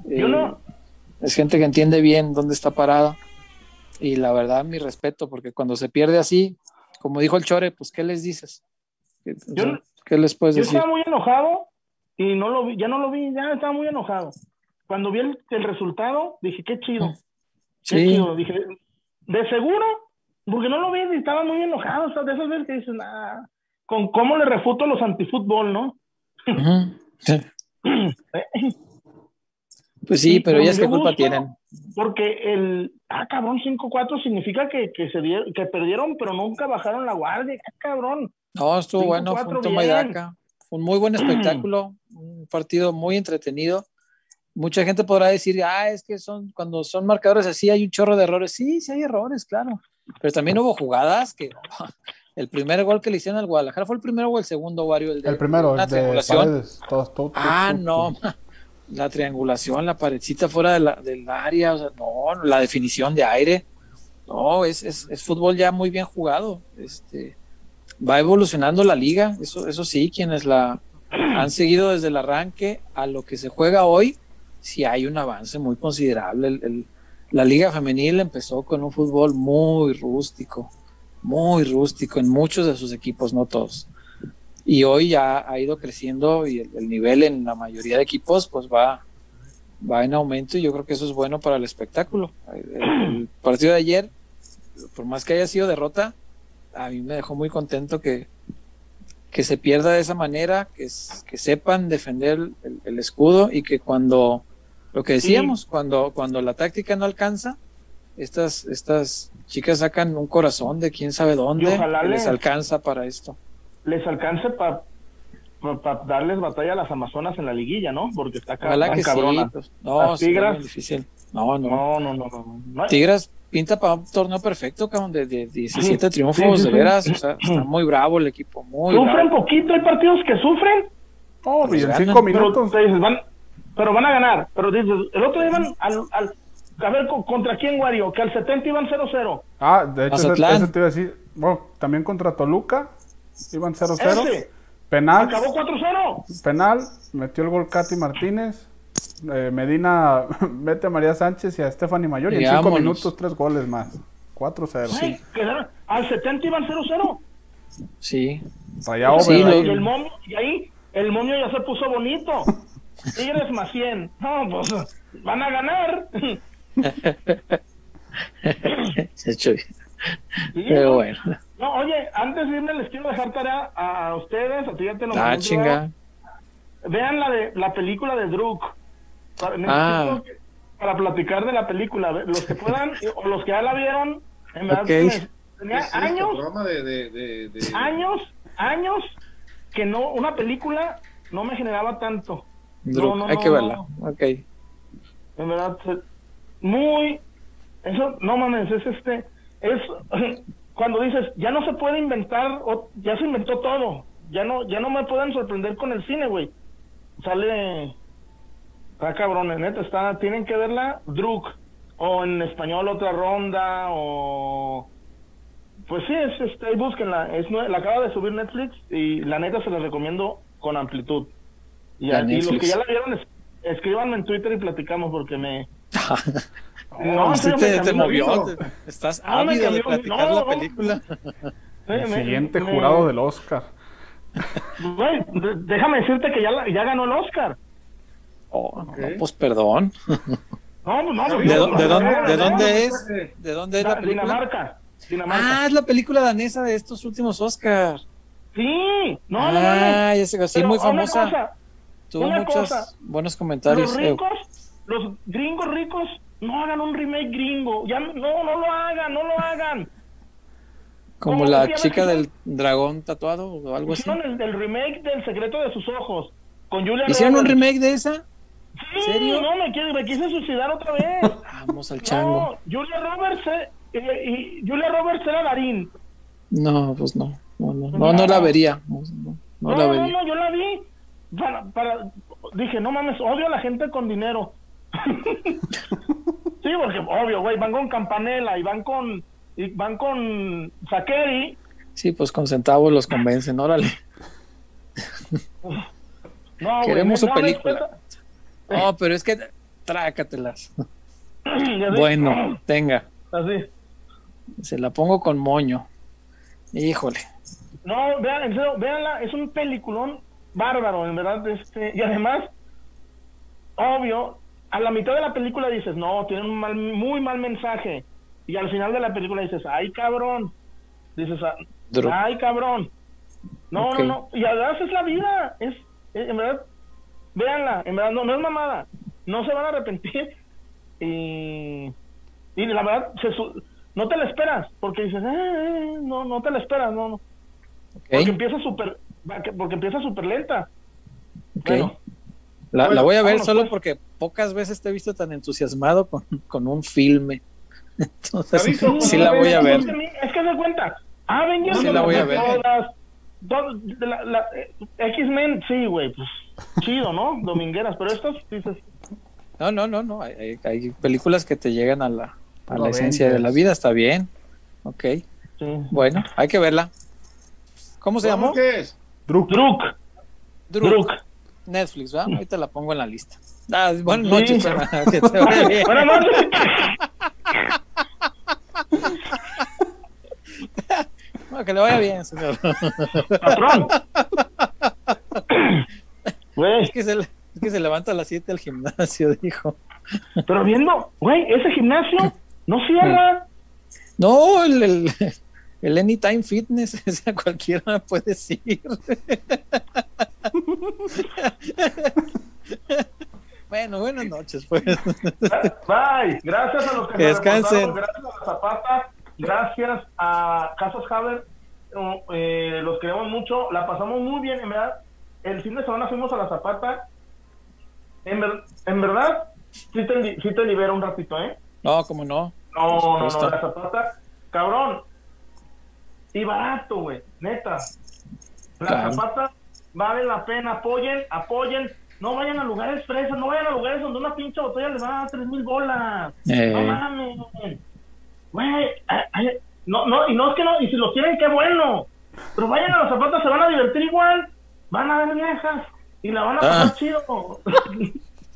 Yo Eh, no- Es gente que entiende bien dónde está parada y la verdad mi respeto porque cuando se pierde así, como dijo el Chore, pues ¿qué les dices? ¿Qué, Yo- sea, ¿qué les puedes Yo decir? estaba muy enojado y no lo vi, ya no lo vi, ya estaba muy enojado. Cuando vi el, el resultado, dije, qué chido, qué chido. Dije, de seguro, porque no lo vi estaba muy enojado. O sea, de esas veces que dices, ah, con cómo le refuto los antifútbol, ¿no? sí. Pues sí, pero ellas qué culpa tienen. Porque el, ah, cabrón, 5-4 significa que, que, se dieron, que perdieron, pero nunca bajaron la guardia, ah, cabrón. No, estuvo bueno, fue un toma y daca. Fue un muy buen *clears throat* espectáculo, un partido muy entretenido. Mucha gente podrá decir, ah, es que son cuando son marcadores así hay un chorro de errores. Sí, sí hay errores, claro. Pero también hubo jugadas que *laughs* el primer gol que le hicieron al Guadalajara fue el primero o el segundo, Wario, el, de, El primero, el de triangulación. Paredes. Todo, todo, Ah, no, *laughs* la triangulación, la paredcita fuera de la, del área, o sea, no, la definición de aire, no, es, es, es fútbol ya muy bien jugado, este, va evolucionando la liga, eso, eso sí, quienes la, *clears throat* han seguido desde el arranque a lo que se juega hoy, sí hay un avance muy considerable. El- el- la liga femenil empezó con un fútbol muy rústico, muy rústico en muchos de sus equipos, no todos. Y hoy ya ha ido creciendo y el, el nivel en la mayoría de equipos pues va, va en aumento y yo creo que eso es bueno para el espectáculo. El, el *clears throat* partido de ayer, por más que haya sido derrota, a mí me dejó muy contento que, que se pierda de esa manera, que, que sepan defender el, el escudo y que cuando, lo que decíamos, cuando, cuando la táctica no alcanza, estas, estas chicas sacan un corazón de quién sabe dónde, ojalá que les les- alcanza para esto. Les alcance para darles batalla a las Amazonas en la liguilla, ¿no? Porque está Ojalá tan que sí. cabrona. pues, no, Las Tigras- difícil. No, no. No, no, no, no. no. Tigras pinta para un torneo perfecto, cabrón, de, de 17 Sí, triunfos, sí, sí, de sí. veras. O sea, está *clears throat* muy bravo el equipo, muy Sufren bravo. poquito, hay partidos que sufren, Oh, y Pues en ganan, cinco pero minutos. te dices, van, pero van a ganar. Pero dices, el otro día iban al, al a ver, ¿con- ¿contra quién, Wario? Que al 70 iban 0-0. Ah, de hecho, ese, ese te iba a decir. Bueno, también contra Toluca. Iban 0-0. Ese, Penal. acabó 4-0. Penal. Metió el gol Katy Martínez. Eh, Medina *laughs* mete a María Sánchez y a Stephanie Mayor. Y en Y cinco vámonos. minutos, tres goles más. 4-0. Ay, quedaron- al 70 iban 0-0. Sí. Rayado Sí, lo- Y el momio, y ahí, el momio ya se puso bonito. *laughs* Tigres más 100. No, pues, van a ganar. *laughs* Hecho, Sí, Pero bueno. No, oye, antes de irme les quiero dejar tarea a, ustedes, a ti ya te lo Ah, chinga. Vean la de la película de Druk. Para, necesito Ah. para platicar de la película. Los que puedan *laughs* o los que ya la vieron, en verdad Ok. me- ¿Qué tenía es esto? años, programa de, de, de, de- años, años que no una película no me generaba tanto. No, no, hay no, que no. verla. Ok. En verdad, muy. Eso, no mames, es este. Es *laughs* cuando dices, ya no se puede inventar, o, ya se inventó todo. Ya no, ya no me pueden sorprender con el cine, güey. Sale. Está cabrón, neta, está. Tienen que verla, Druk. O en español, otra ronda, o. Pues sí, es, este, ahí búsquenla. Es, la acaba de subir Netflix y la neta se la recomiendo con amplitud. Y, a- y los que ya la vieron, es- escríbanme en Twitter y platicamos porque me. *laughs* No, en sí te, me te movió. te- estás No, me ávido de platicar no, la no. película. me- El me- siguiente me- jurado del Oscar. Güey, déjame decirte que ya, la- ya ganó el Oscar. Oh, no, Ok. pues perdón. No, no, no. ¿De, no, no, de no, dónde, no, de no, dónde no, es? ¿De dónde es la Da- película? Dinamarca. Dinamarca. Ah, es la película danesa de estos últimos Oscar. Sí, no, no, no. ah, ya sé, sí, muy famosa. cosa, Tuvo muchos cosa. buenos comentarios. los eh, ricos, los gringos ricos, no hagan un remake gringo. Ya, no, no lo hagan, no lo hagan. como ¿cómo la chica del dragón tatuado o algo así. Hicieron el, el remake del secreto de sus ojos. Con Julia ¿Hicieron un remake de esa? Sí, serio? no, me, quise- me quise suicidar otra vez. *laughs* Vamos al chango. No, Julia Roberts, eh, eh, y Julia Roberts era Darín. No, pues no. No, no, no, no la vería. No, no, no No, la no, vería. no, yo la vi. Para, para, dije, no mames, odio a la gente con dinero. *laughs* sí, porque obvio, güey, van con Campanella y van con y van con. Sí, pues con centavos los convencen, órale. *laughs* No, Queremos su no, película. No, pero es que trácatelas. *laughs* Bueno, tenga. Así. Se la pongo con moño. Híjole. No, vean, en serio, véanla, es un peliculón bárbaro, en verdad, este, y además, obvio, a la mitad de la película dices, no, tiene un mal, muy mal mensaje, y al final de la película dices, ay cabrón, dices, "Ah, ay cabrón, no, no, no, y además es la vida, es- en verdad, véanla, en verdad, no, no es mamada, no se van a arrepentir, y, y la verdad, se no te la esperas, porque dices, "Eh, eh, no, no te la esperas, no, no. Porque empieza súper porque empieza súper lenta. ok. Bueno, La, la voy a ver solo pues. porque pocas veces te he visto tan entusiasmado con, con un filme. *laughs* Entonces, sí la voy a ver. Es que, se cuenta. Avengers Sí la voy a ver. todas. La- la- eh, X-Men, sí, güey, pues chido, ¿no? *laughs* Domingueras, pero estos dices, No, no, no, no. Hay, hay- hay películas que te llegan a la, a la esencia de la vida, está bien. Ok. sí. Bueno, hay que verla. ¿Cómo se ¿Cómo llamó? que es? Druk. Druk. Druk. Netflix, ¿verdad? Ahorita la pongo en la lista. Ah, buenas noches, para que te vaya *laughs* bien. Buenas noches. *laughs* Que le vaya bien, señor. Patrón. *coughs* Güey, Es que se, le- es que se levanta a las 7 al gimnasio, *laughs* dijo. pero viendo, güey, ese gimnasio no cierra. No, el, el, el Anytime Fitness, *laughs* cualquiera puedes ir. *laughs* bueno, buenas noches, pues. Bye. Gracias a los que Que descansen. Gracias a la Zapata. Gracias a Casas Haber. Eh, los queremos mucho. La pasamos muy bien, en verdad. El fin de semana fuimos a la Zapata. En, ver- en verdad, sí te, sí te libera un ratito, ¿eh? No, como no. No, no, no, la Zapata. Cabrón. Y barato, güey. Neta. La Claro. Zapata vale la pena. Apoyen, apoyen. No vayan a lugares fresas, no vayan a lugares donde una pinche botella les va a dar tres mil bolas. Eh. No mames. Güey, no, no, y no es que no, y si los quieren, qué bueno. Pero vayan a las zapatas, se van a divertir igual. Van a ver viejas y la van a pasar Ah. chido. *laughs*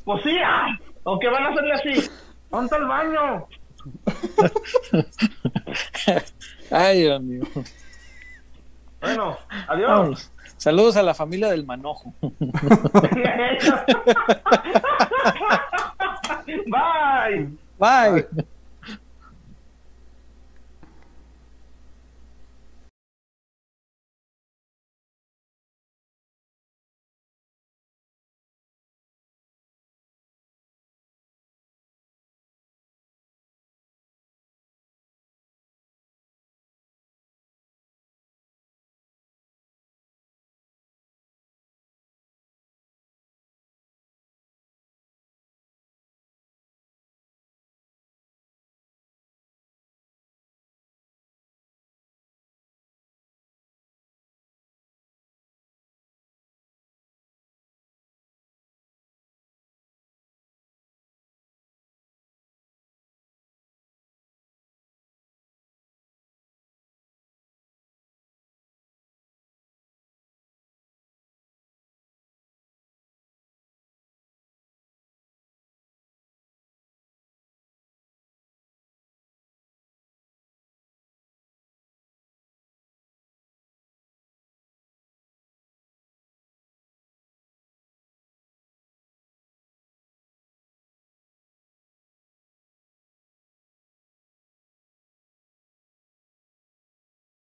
pues sí, ay, aunque van a hacerle así. Ponte al baño. *laughs* Ay, Dios mío. Bueno, adiós. Saludos a la familia del manojo. *laughs* Bye. Bye.